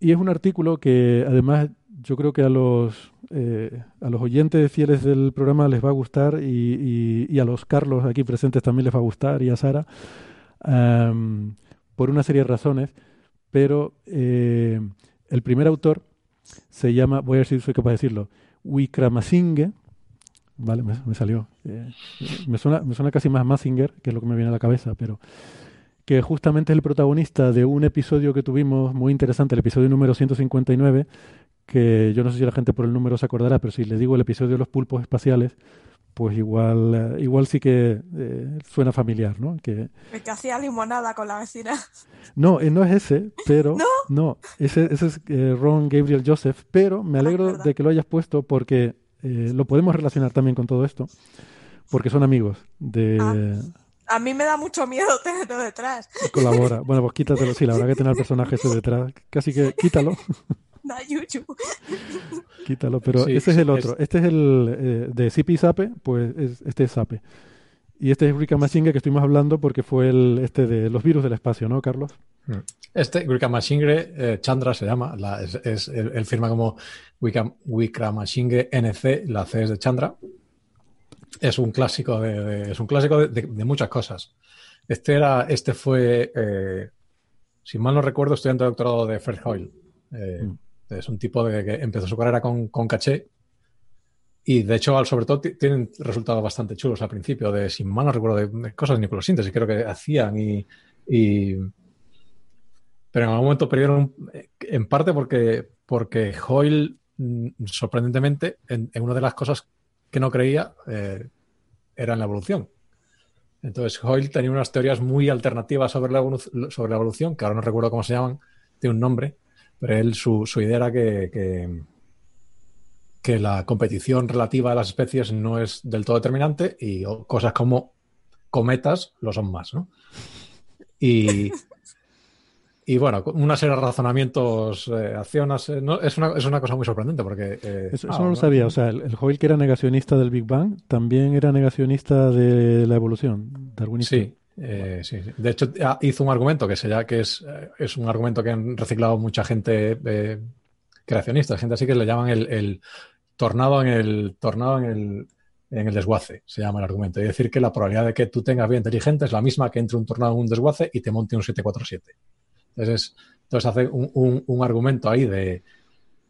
y es un artículo que además yo creo que a los, eh, a los oyentes fieles del programa les va a gustar y, y, a los Carlos aquí presentes también les va a gustar y a Sara por una serie de razones, pero eh, el primer autor se llama, voy a ver si soy capaz de decirlo, Wickramasinghe, vale, me, salió. Eh, me, suena, me suena casi más Mazinger, que es lo que me viene a la cabeza, pero que justamente es el protagonista de un episodio que tuvimos muy interesante, el episodio número 159, que yo no sé si la gente por el número se acordará, pero si le digo el episodio de los pulpos espaciales, pues igual, eh, igual sí que eh, suena familiar, ¿no? Que, El que hacía limonada con la vecina. no, eh, no es ese, pero ¿No? no, ese, ese es eh, Ron Gabriel Joseph, pero me alegro de que lo hayas puesto porque lo podemos relacionar también con todo esto, porque son amigos de A mí me da mucho miedo tenerlo detrás. colabora. Bueno, pues quítatelo, sí, la verdad que tener al personaje ese detrás, casi que quítalo, Da yuyu. quítalo, pero Sí, este es el es- otro, este es el eh, de Zipi y Zape, pues es- este es Zape. Y este es Rika Machinga que estuvimos hablando porque fue el este de los virus del espacio, ¿no, Carlos? Este, Wickramasinghe eh, Chandra se llama, la- es, es- él, él firma como Wicca- Wickramasinghe NC, la C es de Chandra. Es un clásico de, de- es un clásico de, de- de muchas cosas. Este era, este fue, eh, si mal no recuerdo, estudiante de doctorado de Fred Hoyle. Eh, Es un tipo de, que empezó su carrera con, con caché y de hecho, al- sobre todo, ti- tienen resultados bastante chulos al principio, de, si mal no recuerdo, de, cosas de nucleosíntesis, creo que hacían y, pero en algún momento perdieron, eh, en parte porque, porque Hoyle, mm, sorprendentemente, en, una de las cosas que no creía eh, era en la evolución. Entonces, Hoyle tenía unas teorías muy alternativas sobre la, sobre la evolución, que ahora no recuerdo cómo se llaman, tiene un nombre, pero él, su, su idea era que, que, que la competición relativa a las especies no es del todo determinante y cosas como cometas lo son más, ¿no? Y, y bueno, una serie de razonamientos, eh, no, es, una, es una cosa muy sorprendente porque... eh, Eso, ah, eso no lo sabía. O sea, el, el Hoyle que era negacionista del Big Bang también era negacionista de la evolución darwinista. Sí, eh, sí. De hecho, ah, hizo un argumento que, llama- que es, eh, es un argumento que han reciclado mucha gente eh, creacionista, gente así que le llaman el, el tornado en el tornado en el, en el desguace, se llama el argumento. Es decir, que la probabilidad de que tú tengas vida inteligente es la misma que entre un tornado en un desguace y te monte un 747. Entonces, es- entonces hace un- un argumento ahí de,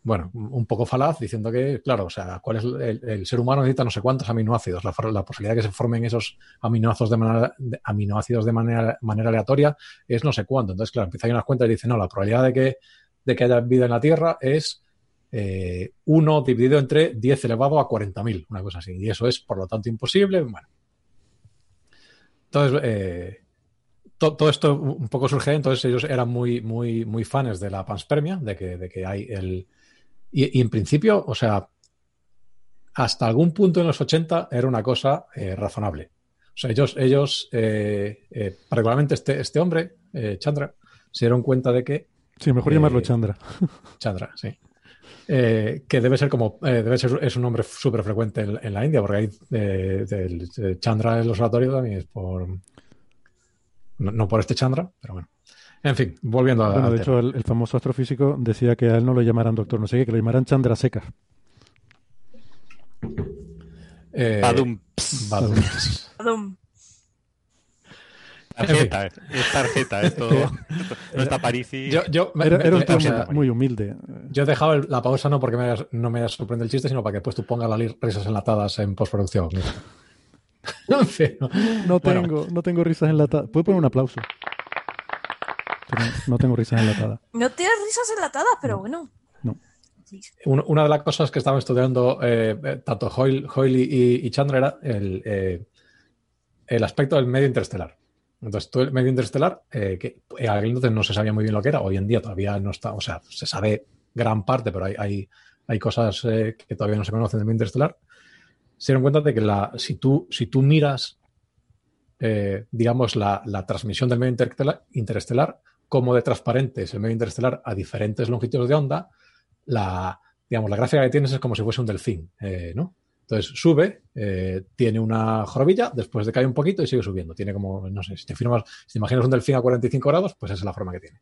bueno, un poco falaz, diciendo que, claro, o sea, cuál es el, el ser humano necesita no sé cuántos aminoácidos. La, posibilidad de que se formen esos aminoácidos de manera, aminoácidos de manera, manera aleatoria es no sé cuánto. Entonces, claro, empieza a ir unas cuentas y dice, no, la probabilidad de que, de que haya vida en la Tierra es eh, 1 dividido entre 10 elevado a 40.000, una cosa así. Y eso es, por lo tanto, imposible. Bueno. Entonces, eh, to- todo esto un poco surge, entonces ellos eran muy, muy, muy fans de la panspermia, de que, de que hay el... Y, y en principio, o sea, hasta algún punto en los 80 era una cosa eh, razonable. O sea, ellos, ellos eh, eh, particularmente este, este hombre, eh, Chandra, se dieron cuenta de que... Sí, mejor eh, llamarlo Chandra. Chandra, sí. Eh, que debe ser como, eh, debe ser, es un nombre súper frecuente en, en la India, porque hay eh, del- de Chandra en el observatorio también es por, no, no por este Chandra, pero bueno. En fin, volviendo a, Bueno, al de hecho, tema. el, el famoso astrofísico decía que a él no lo llamaran doctor no sé qué, que lo llamaran Chandra Seca. Eh, Badum. Badum. Badum. Tarjeta, es tarjeta, esto, esto no está Parisi. Yo, yo me- Era, un sea, muy humilde. yo he dejado el- la pausa no porque me no me haya sorprendido el chiste, sino para que después tú pongas las risas enlatadas en postproducción. No bueno, tengo, no tengo risas enlatadas. Puedo poner un aplauso. Pero no tengo risas enlatadas. No tienes risas enlatadas, pero bueno. Un- Una de las cosas que estaban estudiando eh, eh, tanto Hoyle, Hoyle y, y Chandra era el, eh, el aspecto del medio interestelar. Entonces, todo el medio interestelar, eh, que en aquel entonces no se sabía muy bien lo que era, hoy en día todavía no está, o sea, se sabe gran parte, pero hay, hay, hay cosas eh, que todavía no se conocen del medio interestelar. Se dieron cuenta de que la, si, tú, si tú miras, eh, digamos, la, la transmisión del medio interestelar, interestelar, como de transparente es el medio interestelar a diferentes longitudes de onda, la, digamos, la gráfica que tienes es como si fuese un delfín, eh, ¿no? Entonces sube, eh, tiene una jorobilla, después decae un poquito y sigue subiendo. Tiene como, no sé, si te, firmas, si te imaginas un delfín a 45 grados, pues esa es la forma que tiene.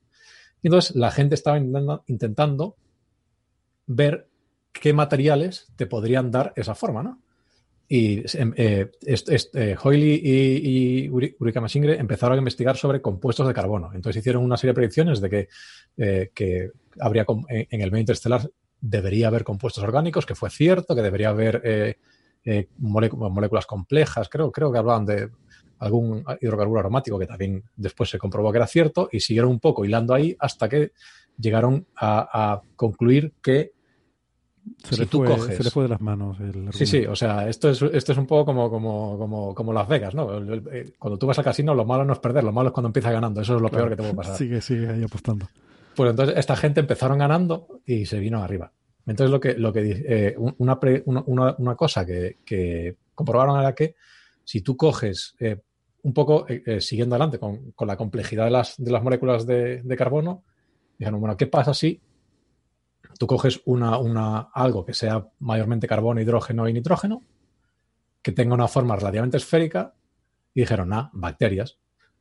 Y entonces la gente estaba intentando, intentando ver qué materiales te podrían dar esa forma, ¿no? Y eh, este, este, Hoyle y, y Urikamashingre empezaron a investigar sobre compuestos de carbono. Entonces hicieron una serie de predicciones de que, eh, habría en el medio interestelar debería haber compuestos orgánicos, que fue cierto, que debería haber eh, eh, moléculas complejas, creo, creo que hablaban de algún hidrocarburo aromático que también después se comprobó que era cierto y siguieron un poco hilando ahí hasta que llegaron a, concluir que se, le fue, se le fue de las manos el Sí, sí, o sea, esto es, esto es un poco como, como, como, como Las Vegas, ¿no? Cuando tú vas al casino, lo malo no es perder, lo malo es cuando empiezas ganando, eso es lo peor que te puede pasar. Sigue, sigue ahí apostando. Pues entonces esta gente empezaron ganando y se vino arriba. Entonces lo que, lo que eh, una, una, una, cosa que, que, comprobaron era que si tú coges eh, un poco eh, eh, siguiendo adelante con, con, la complejidad de las, de las moléculas de, de, carbono, dijeron, bueno, ¿qué pasa si tú coges una, una, algo que sea mayormente carbono, hidrógeno y nitrógeno, que tenga una forma relativamente esférica? Y dijeron, ah, bacterias.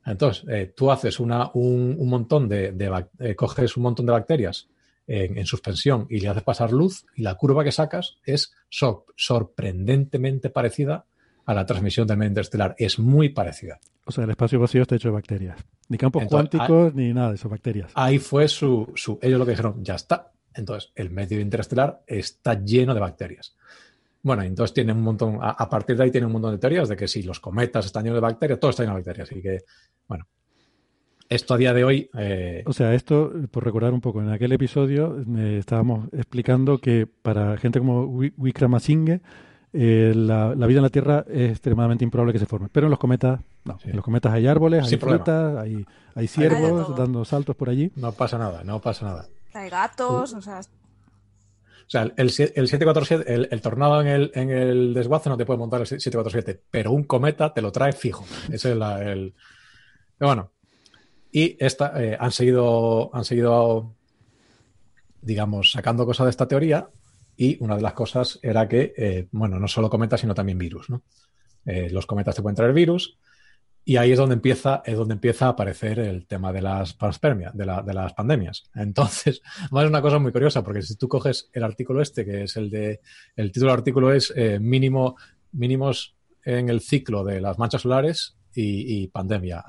Entonces, eh, tú haces una, un, un, montón de, de eh, coges un montón de bacterias en, en, suspensión y le haces pasar luz y la curva que sacas es sor sorprendentemente parecida a la transmisión del medio interestelar. Es muy parecida. O sea, el espacio vacío está hecho de bacterias. Ni campos cuánticos, ni nada de eso, bacterias. Ahí fue su, su, Ellos lo que dijeron, ya está. Entonces, el medio interestelar está lleno de bacterias. Bueno, entonces tiene un montón, a, a, partir de ahí tiene un montón de teorías de que si los cometas están llenos de bacterias, todo está lleno de bacterias. Así que, bueno, esto a día de hoy. Eh... O sea, esto, por recordar un poco, en aquel episodio eh, estábamos explicando que para gente como Wickramasinghe, eh, la, la, vida en la Tierra es extremadamente improbable que se forme. Pero en los cometas, no. Sí. En los cometas hay árboles, hay frutas, hay, hay ciervos dando saltos por allí. No pasa nada, no pasa nada. Hay gatos, o sea. O sea, el, el 747, el, el, tornado en el, en el desguace no te puede montar el 747, pero un cometa te lo trae fijo. Ese es la, el. Bueno. Y esta, eh, han seguido, han seguido, digamos, sacando cosas de esta teoría y una de las cosas era que, eh, bueno, no solo cometas, sino también virus, ¿no? Eh, los cometas te pueden traer virus y ahí es donde empieza, es donde empieza a aparecer el tema de las panspermia, de, la, de las pandemias. Entonces, más es una cosa muy curiosa, porque si tú coges el artículo este, que es el de, el título del artículo es eh, mínimo, mínimos en el ciclo de las manchas solares y, y pandemia.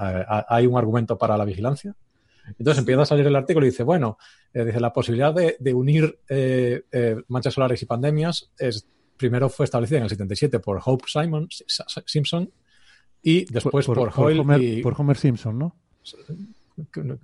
Hay un argumento para la vigilancia. Entonces empieza a salir el artículo y dice, bueno, eh, dice, la posibilidad de, de unir eh, eh, manchas solares y pandemias es, primero fue establecida en el 77 por Hope Simon, Simpson y después por, por, por Hoyle Homer, y... Por Homer Simpson, ¿no?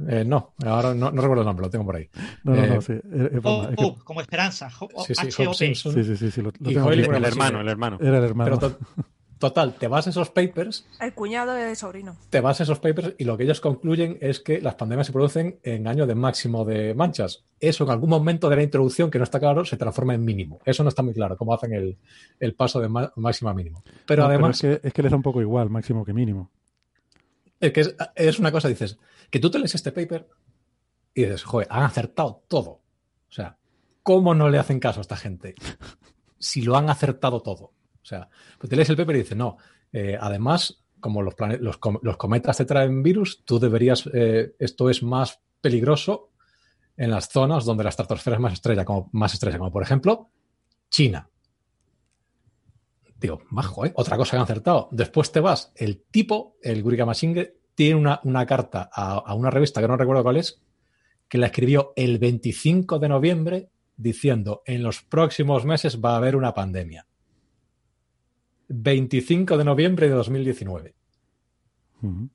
Eh, no, ahora no, no, recuerdo el nombre, lo tengo por ahí. No, no, no, sí. Eh, oh, oh, como Esperanza. Oh, sí, sí, Hope Simpson. Sí, sí, sí, sí lo, lo y Hoyle, el hermano, el hermano. Era el hermano. Pero Total, te vas a esos papers. El cuñado de sobrino. Te vas a esos papers y lo que ellos concluyen es que las pandemias se producen en año de máximo de manchas. Eso en algún momento de la introducción, que no está claro, se transforma en mínimo. Eso no está muy claro, cómo hacen el, el paso de máximo a mínimo. Pero no, además. Pero es, que, es que les da un poco igual, máximo que mínimo. Es que es, es una cosa, dices, que tú te lees este paper y dices, joder, han acertado todo. O sea, ¿cómo no le hacen caso a esta gente? Si lo han acertado todo. O sea, pues te lees el paper y dices, no, eh, además, como los, los, los, cometas te traen virus, tú deberías, eh, esto es más peligroso en las zonas donde la estratosfera es más estrella, como, más estrella, como por ejemplo China. Digo, bajo, ¿eh? Otra cosa que han acertado. Después te vas, el tipo, el Masinghe, tiene una, carta a, a, una revista que no recuerdo cuál es, que la escribió el 25 de noviembre diciendo, en los próximos meses va a haber una pandemia. 25 de noviembre de 2019. Uh -huh.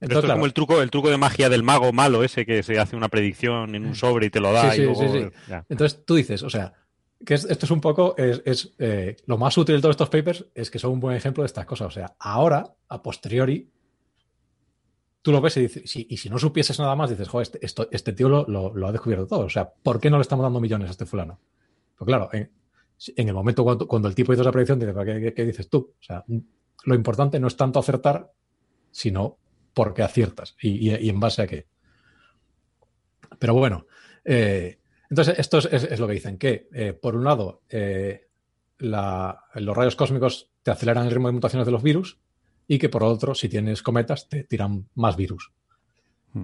Entonces, esto claro, es como el truco, el truco de magia del mago malo ese que se hace una predicción en un sobre y te lo da. Sí, y sí, luego, sí, sí. Entonces tú dices, o sea, que es, esto es un poco, es, es eh, lo más útil de todos estos papers es que son un buen ejemplo de estas cosas. O sea, ahora, a posteriori, tú lo ves y dices, si, y si no supieses nada más, dices, joder, este, esto, este tío lo, lo, lo, ha descubierto todo. O sea, ¿por qué no le estamos dando millones a este fulano? Pues claro, en, en el momento cuando, el tipo hizo esa predicción, dice, ¿qué, qué, ¿qué, dices tú? O sea, lo importante no es tanto acertar, sino por qué aciertas y, en base a qué. Pero bueno, eh, entonces esto es, lo que dicen, que eh, por un lado, eh, los rayos cósmicos te aceleran el ritmo de mutaciones de los virus y que por otro, si tienes cometas, te tiran más virus.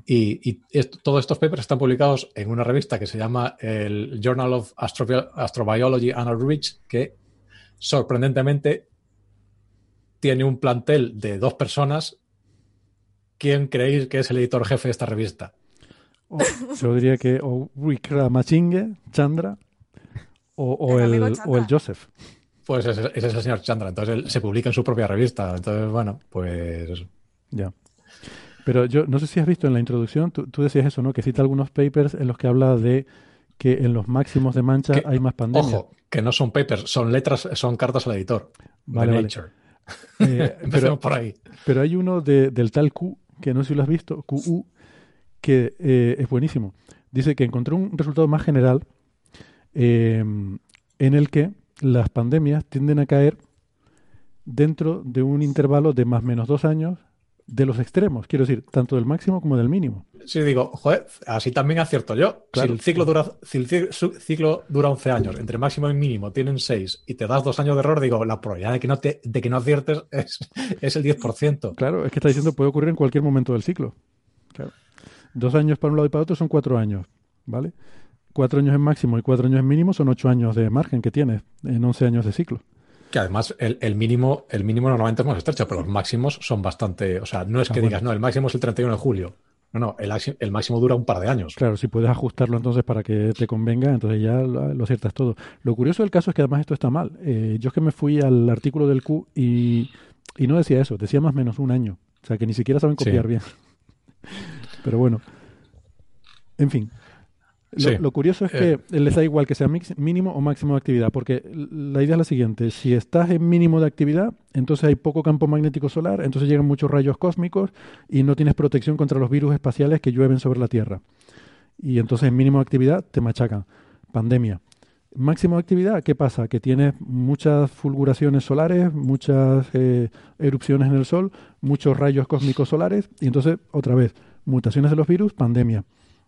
Y, y esto, todos estos papers están publicados en una revista que se llama el Journal of Astro Astrobiology and Outreach, que sorprendentemente tiene un plantel de dos personas. ¿Quién creéis que es el editor jefe de esta revista? Oh, yo diría que o Wickramasinghe, Chandra, o, o, el, o el Joseph. Pues ese, ese es el señor Chandra. Entonces él se publica en su propia revista. Entonces, bueno, pues. Ya. Pero yo no sé si has visto en la introducción, tú, tú decías eso, ¿no? Que cita algunos papers en los que habla de que en los máximos de mancha Que- hay más pandemia. Ojo, que no son papers, son letras, son cartas al editor. Vale, de vale. Nature. Eh, Empecemos por ahí. Pero hay uno de- del tal Q, que no sé si lo has visto, QU, que eh, es buenísimo. Dice que encontró un resultado más general eh, en el que las pandemias tienden a caer dentro de un intervalo de más o menos dos años de los extremos, quiero decir, tanto del máximo como del mínimo. Sí, digo, joder, así también acierto yo. Claro. Si el ciclo dura, si el ciclo dura 11 años, entre máximo y mínimo tienen 6 y te das dos años de error, digo, la probabilidad de que no, te, de que no aciertes es, es el 10%. Claro, es que está diciendo puede ocurrir en cualquier momento del ciclo. Claro. Dos años para un lado y para otro son cuatro años, ¿vale? Cuatro años en máximo y cuatro años en mínimo son ocho años de margen que tienes en 11 años de ciclo. Que además el, el mínimo, el mínimo normalmente es más estrecho, pero los máximos son bastante. O sea, no es Ah, que digas, no, el máximo es el 31 de julio. No, no, el, el máximo dura un par de años. Claro, si puedes ajustarlo entonces para que te convenga, entonces ya lo, lo aciertas todo. Lo curioso del caso es que además esto está mal. Eh, yo es que me fui al artículo del Q y, y no decía eso, decía más o menos un año. O sea, que ni siquiera saben Sí. copiar bien. Pero bueno. En fin. Lo, Sí. lo curioso es Eh. que les da igual que sea mix- mínimo o máximo de actividad, porque la idea es la siguiente, si estás en mínimo de actividad, entonces hay poco campo magnético solar, entonces llegan muchos rayos cósmicos y no tienes protección contra los virus espaciales que llueven sobre la Tierra. Y entonces en mínimo de actividad te machacan. Pandemia. Máximo de actividad, ¿qué pasa? Que tienes muchas fulguraciones solares, muchas eh, erupciones en el Sol, muchos rayos cósmicos solares, y entonces, otra vez, mutaciones de los virus, pandemia.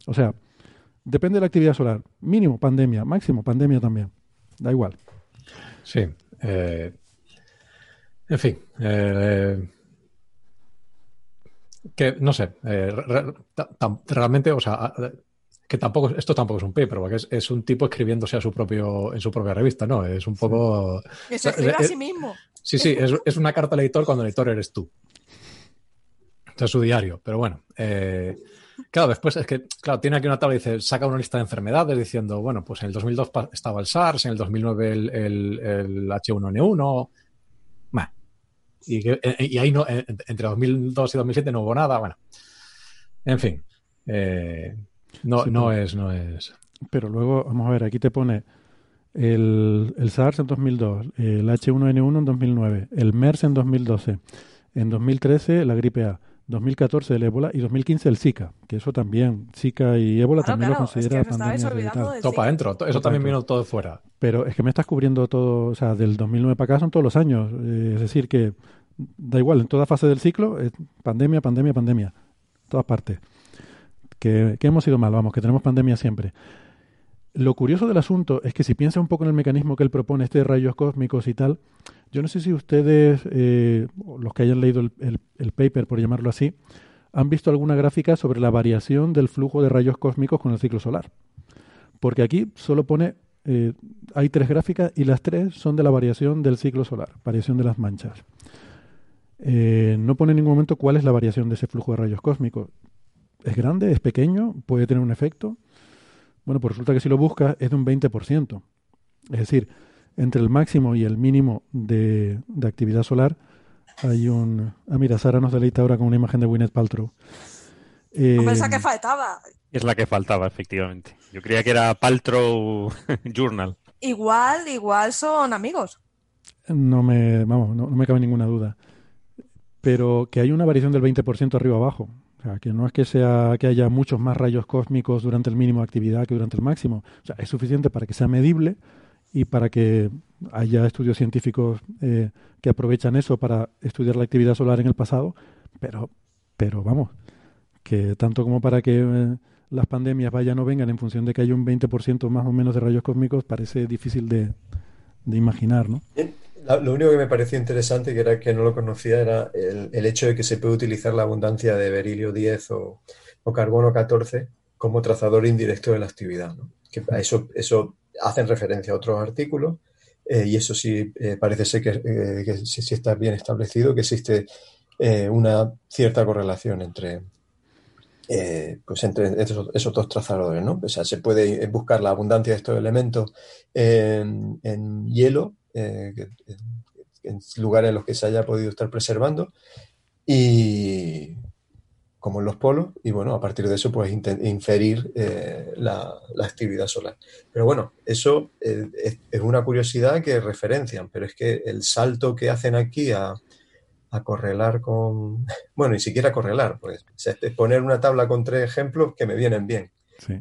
O sea, depende de la actividad solar. Mínimo, pandemia. Máximo, pandemia también. Da igual. Sí. eh, en fin. eh, que no sé. eh, re- realmente, o sea, que tampoco, esto tampoco es un paper, porque es, es un tipo escribiéndose a su propio, en su propia revista, ¿no? Es un poco. Que se escribe a sí mismo. Sí, sí, es, es una carta al editor cuando el editor eres tú. O sea, es su diario, pero bueno. eh, claro, después es que, claro, tiene aquí una tabla y dice, saca una lista de enfermedades diciendo, bueno, pues en el 2002 pa- estaba el SARS, en el 2009 el, el- el H1N1, bah. y, que- eh, y ahí no, eh, entre 2002 y 2007 no hubo nada, bueno. En fin, eh, no, Sí, no pero- es, no es. Pero luego, vamos a ver, aquí te pone el, el SARS en 2002, el H1N1 en 2009, el MERS en 2012, en 2013 la gripe A, 2014 el ébola y 2015 el Zika, que eso también, Zika y ébola Claro, también claro, lo es que considera pandemia del Topa adentro, eso Topa también vino todo de fuera. Pero es que me estás cubriendo todo, o sea, del 2009 para acá son todos los años. eh, es decir, que da igual, en toda fase del ciclo, es pandemia, pandemia, pandemia. Todas partes. Que, que hemos ido mal, vamos, que tenemos pandemia siempre. Lo curioso del asunto es que si piensas un poco en el mecanismo que él propone, este de rayos cósmicos y tal, yo no sé si ustedes, eh, los que hayan leído el paper, por llamarlo así, han visto alguna gráfica sobre la variación del flujo de rayos cósmicos con el ciclo solar. Porque aquí solo pone, eh, hay tres gráficas y las tres son de la variación del ciclo solar, variación de las manchas. Eh, no pone en ningún momento cuál es la variación de ese flujo de rayos cósmicos. ¿Es grande? ¿Es pequeño? ¿Puede tener un efecto? Bueno, pues resulta que si lo buscas es de un 20%. Es decir, entre el máximo y el mínimo de, de actividad solar hay un... Ah, mira, Sara nos deleita ahora con una imagen de Gwyneth Paltrow. Eh, que faltaba. Es la que faltaba, efectivamente. Yo creía que era Paltrow Journal. Igual, igual son amigos. No me, vamos, no, no me cabe ninguna duda. Pero que hay una variación del 20% arriba abajo. Que no es que sea que haya muchos más rayos cósmicos durante el mínimo de actividad que durante el máximo. O sea, es suficiente para que sea medible y para que haya estudios científicos eh, que aprovechan eso para estudiar la actividad solar en el pasado. Pero, pero vamos, que tanto como para que eh, las pandemias vayan o vengan en función de que haya un 20% más o menos de rayos cósmicos, parece difícil de, de imaginar, ¿no? Lo único que me pareció interesante, que era que no lo conocía, era el, el hecho de que se puede utilizar la abundancia de berilio 10 o, o carbono 14 como trazador indirecto de la actividad. Que a eso, eso hacen referencia a otros artículos eh, y eso sí eh, parece ser que, eh, sí, está bien establecido, que existe una cierta correlación entre, pues entre esos, dos trazadores, ¿no? O sea, se puede buscar la abundancia de estos elementos en, en hielo eh, en lugares en los que se haya podido estar preservando y como en los polos y bueno, a partir de eso inten- inferir eh, la, la actividad solar. Pero bueno, eso eh, es, es una curiosidad que referencian, pero es que el salto que hacen aquí a, a correlar con, bueno, ni siquiera correlar, pues es poner una tabla con tres ejemplos que me vienen bien.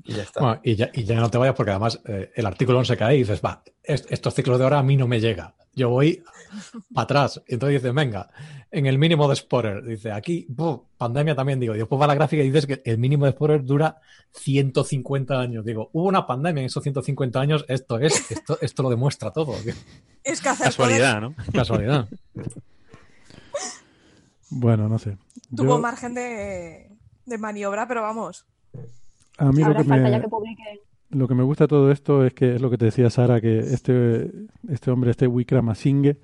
Y ya está. Bueno, y, ya, y ya no te vayas porque además eh, el artículo no se cae y dices, va, est- estos ciclos de hora a mí no me llega. Yo voy para atrás. Y entonces dices, venga, en el mínimo de Sporer. Dice, aquí, ¡buf! pandemia también. Digo, después va la gráfica y dices que el mínimo de Sporer dura 150 años. Digo, hubo una pandemia en esos 150 años. Esto es, esto, esto lo demuestra todo. Es que hacer Casualidad, ¿no? Casualidad. Bueno, no sé. tuvo Yo- margen de, de maniobra, pero vamos. A mí lo que, falta me, ya que publiquen. lo que me gusta de todo esto es que es lo que te decía Sara, que este, este hombre, este Wickramasinghe,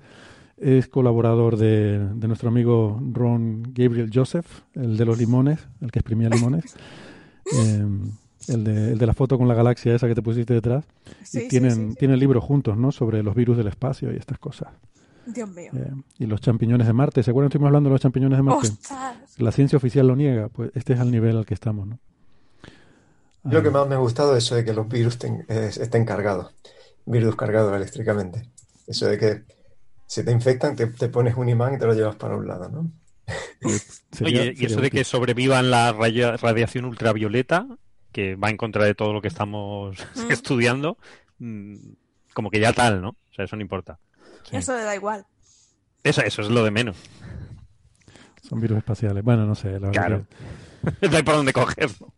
es colaborador de, de nuestro amigo Ron Gabriel Joseph, el de los limones, el que exprimía limones. Eh, el, de, el de la foto con la galaxia esa que te pusiste detrás. Sí, y tienen, sí, sí. tienen libros juntos, ¿no? Sobre los virus del espacio y estas cosas. Dios mío. Eh, y los champiñones de Marte. ¿Se acuerdan? Estuvimos hablando de los champiñones de Marte. ¡Ostras! La ciencia oficial lo niega. Pues este es el nivel al que estamos, ¿no? Lo que más me ha gustado es eso de que los virus ten- es- estén cargados, virus cargados eléctricamente. Eso de que si te infectan, te, te pones un imán y te lo llevas para un lado, ¿no? Sería- Oye, y eso de que sobrevivan la radiación ultravioleta, que va en contra de todo lo que estamos Mm. estudiando, mm, como que ya tal, ¿no? O sea, eso no importa. Eso le da igual. Eso, eso es lo de menos. Son virus espaciales. Bueno, no sé. La verdad, Claro. que, no hay por dónde cogerlo.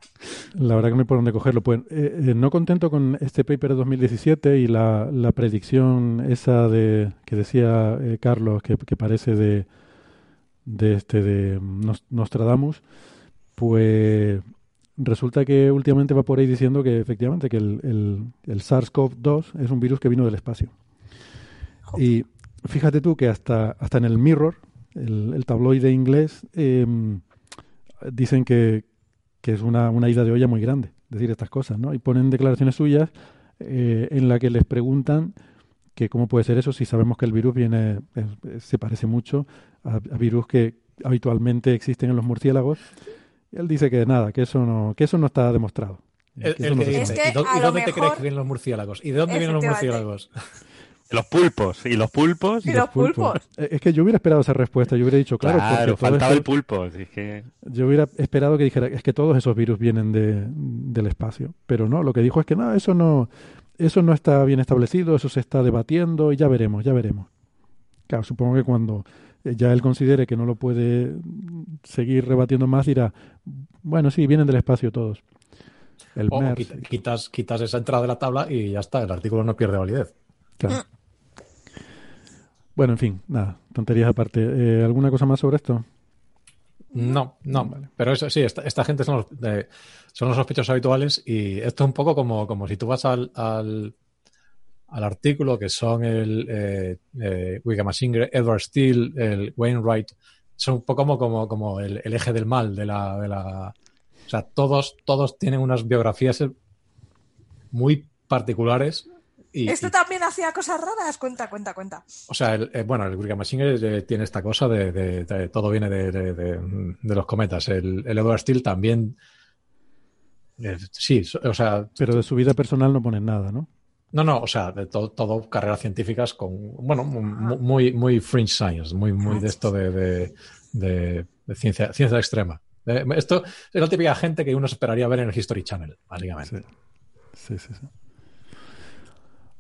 la verdad que no hay por dónde cogerlo. Pues, eh, eh, no contento con este paper de 2017 y la, la predicción esa de que decía eh, Carlos que, que parece de, de este de Nos- Nostradamus, pues resulta que últimamente va por ahí diciendo que efectivamente que el, el, el SARS-CoV-2 es un virus que vino del espacio. Y fíjate tú que hasta, hasta en el Mirror, el, el tabloide inglés, eh, dicen que, que es una, una ida de olla muy grande decir estas cosas, ¿no? Y ponen declaraciones suyas eh, en la que les preguntan que cómo puede ser eso si sabemos que el virus viene, es- se parece mucho a, a virus que habitualmente existen en los murciélagos. Y él dice que nada, que eso no, que eso no está demostrado. El, no que. ¿y dó- a ¿y dónde te crees que vienen los murciélagos? ¿Y de dónde vienen los murciélagos? Los pulpos, y los pulpos. Y los pulpos. Eh, Es que yo hubiera esperado esa respuesta, yo hubiera dicho, claro, Claro, faltaba esto- el pulpo. Yo hubiera esperado que dijera, es que todos esos virus vienen de, del espacio, pero no, lo que dijo es que no, eso no, eso no está bien establecido, eso se está debatiendo y ya veremos, ya veremos. Claro, supongo que cuando eh, ya él considere que no lo puede seguir rebatiendo más, dirá, bueno, sí, vienen del espacio todos. El O MERS, quitas, quitas esa entrada de la tabla y ya está, el artículo no pierde validez. claro. Bueno, en fin, nada, tonterías aparte. Eh, ¿Alguna cosa más sobre esto? No, no. Pero eso sí, esta, esta gente son los, eh, son los sospechosos habituales y esto es un poco como, como si tú vas al, al, al artículo que son el eh, eh, Edward Steele, el Wainwright, son un poco como, como, como el, el eje del mal de la, de la... O sea, todos, todos tienen unas biografías muy particulares y, Este también hacía cosas raras. Cuenta, cuenta, cuenta. o sea, el, eh, bueno, el Wickham Singer eh, tiene esta cosa de, de- de- todo viene de, de- de- de los cometas. El, el Edward Steele también. eh, sí, so- o sea, Pero de su vida personal no ponen nada, ¿no? no, no, o sea, de to- todo carreras científicas con, bueno, mu- muy, muy fringe science, muy, muy de esto de, de- de- de ciencia, ciencia extrema. Eh, esto es la típica gente que uno esperaría ver en el History Channel, básicamente. Sí, sí, sí.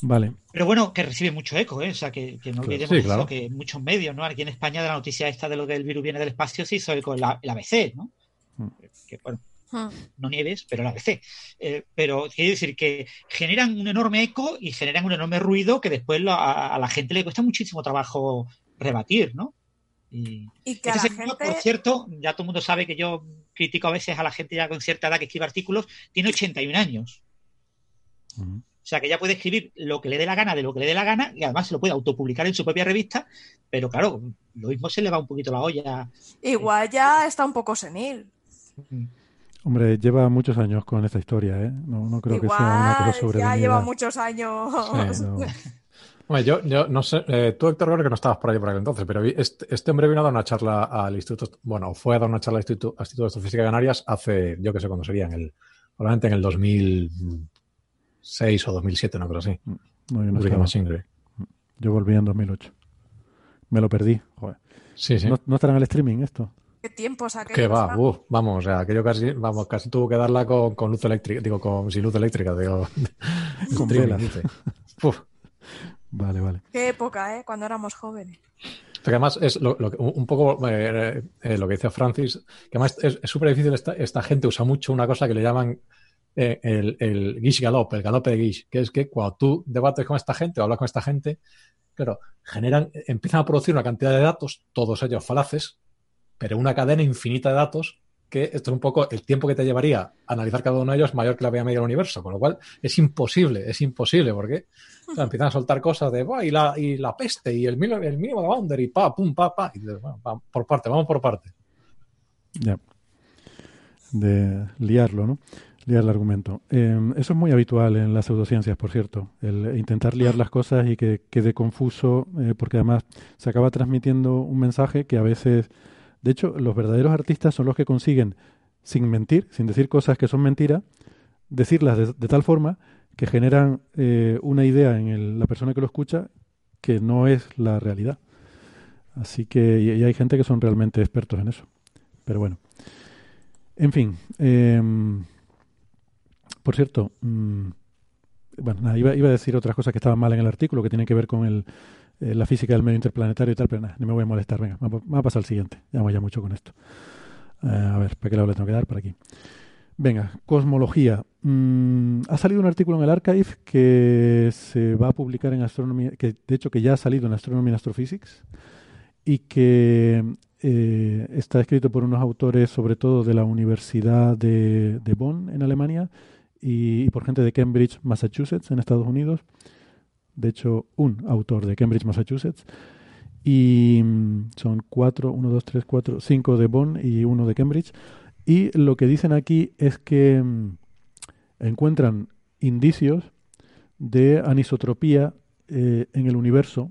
Vale. Pero bueno, que recibe mucho eco, ¿eh? O sea, que, que no olvidemos sí, eso, que muchos medios, ¿no? Aquí en España de la noticia esta de lo que el virus viene del espacio se hizo eco en la, el ABC, ¿no? Mm. Que, bueno, Hmm. no nieves, pero el ABC. Eh, pero quiero decir que generan un enorme eco y generan un enorme ruido que después lo- a, a la gente le cuesta muchísimo trabajo rebatir, ¿no? Y, Y que a este gente... por cierto, ya todo el mundo sabe que yo critico a veces a la gente ya con cierta edad que escribe artículos, tiene 81 años. Ujú. O sea, que ya puede escribir lo que le dé la gana de lo que le dé la gana y además se lo puede autopublicar en su propia revista, pero claro, lo mismo se le va un poquito la olla. Igual ya está un poco senil. Hombre, lleva muchos años con esta historia, ¿eh? No, no creo que sea una cosa Igual ya sobrevenida. lleva muchos años. Sí, no. Hombre, yo, yo no sé, eh, tú Héctor creo que no estabas por ahí por aquel entonces, pero este, este hombre vino a dar una charla al Instituto, bueno, fue a dar una charla al Instituto, al Instituto de Astrofísica de Canarias hace, yo que sé cuándo sería, en el, probablemente en el 2006 o 2007, no creo así. No, yo no. Machinery. Yo volví en 2008. Me lo perdí. Joder. Sí, sí. ¿No, no estará en el streaming esto? ¿Qué tiempos aquellos? Que va, uf, vamos, o sea, aquello casi, vamos, casi tuvo que darla con, con luz eléctrica, digo, con, sin luz eléctrica, digo. Con streaming, velas. dice. Uf. Vale, vale. Qué época, ¿eh? Cuando éramos jóvenes. Porque además es lo, lo que- un poco eh, eh, lo que decía Francis, que además es es súper difícil, esta, esta gente usa mucho una cosa que le llaman eh, el, el Gish Galop, el galope de Gish, que es que cuando tú debates con esta gente o hablas con esta gente, claro, generan, empiezan a producir una cantidad de datos, todos ellos falaces, pero una cadena infinita de datos que esto es un poco el tiempo que te llevaría analizar cada uno de ellos mayor que la vida media del universo, con lo cual es imposible, es imposible, porque o sea, empiezan a soltar cosas de "Buah, y, la, y la peste y el, mínimo- el mínimo de boundary, pa, pum, pa, pa, y dices, bueno, por parte, vamos por parte. Ya. De liarlo, ¿no? Liar el argumento. Eh, eso es muy habitual en las pseudociencias, por cierto. El intentar liar las cosas y que quede confuso, eh, porque además se acaba transmitiendo un mensaje que a veces. De hecho, los verdaderos artistas son los que consiguen, sin mentir, sin decir cosas que son mentiras, decirlas de, tal forma que generan eh, una idea en el- la persona que lo escucha que no es la realidad. Así que y, hay gente que son realmente expertos en eso. Pero bueno. En fin. Por cierto, mm, bueno, nada, iba, iba a decir otras cosas que estaban mal en el artículo, que tienen que ver con el, eh, la física del medio interplanetario y tal, pero nada, ni me voy a molestar. Venga, vamos a pasar al siguiente. Ya voy ya mucho con esto. Eh, a ver, ¿para qué lado le tengo que dar? Para aquí. Venga, cosmología. Mm, ha salido un artículo en el Archive que se va a publicar en Astronomy, que de hecho que ya ha salido en Astronomy and Astrophysics y que eh, está escrito por unos autores sobre todo de la Universidad de Bonn en Alemania y, por gente de Cambridge, Massachusetts en Estados Unidos. De hecho, un autor de Cambridge, Massachusetts. Y mm, son cuatro, uno, dos, tres, cuatro, cinco de Bonn y uno de Cambridge. Y lo que dicen aquí es que mm, encuentran indicios de anisotropía eh, en el universo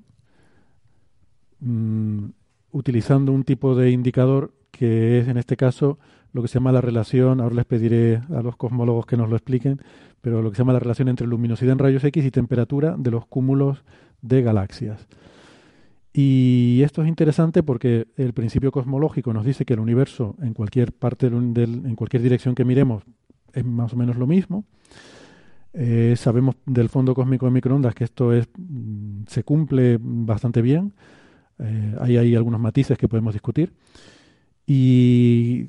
mm, utilizando un tipo de indicador que es en este caso lo que se llama la relación, ahora les pediré a los cosmólogos que nos lo expliquen, pero lo que se llama la relación entre luminosidad en rayos X y temperatura de los cúmulos de galaxias. Y esto es interesante porque el principio cosmológico nos dice que el universo en cualquier parte del, en cualquier dirección que miremos es más o menos lo mismo. Eh, sabemos del fondo cósmico de microondas que esto es mm, se cumple bastante bien. Eh, hay algunos matices que podemos discutir. Y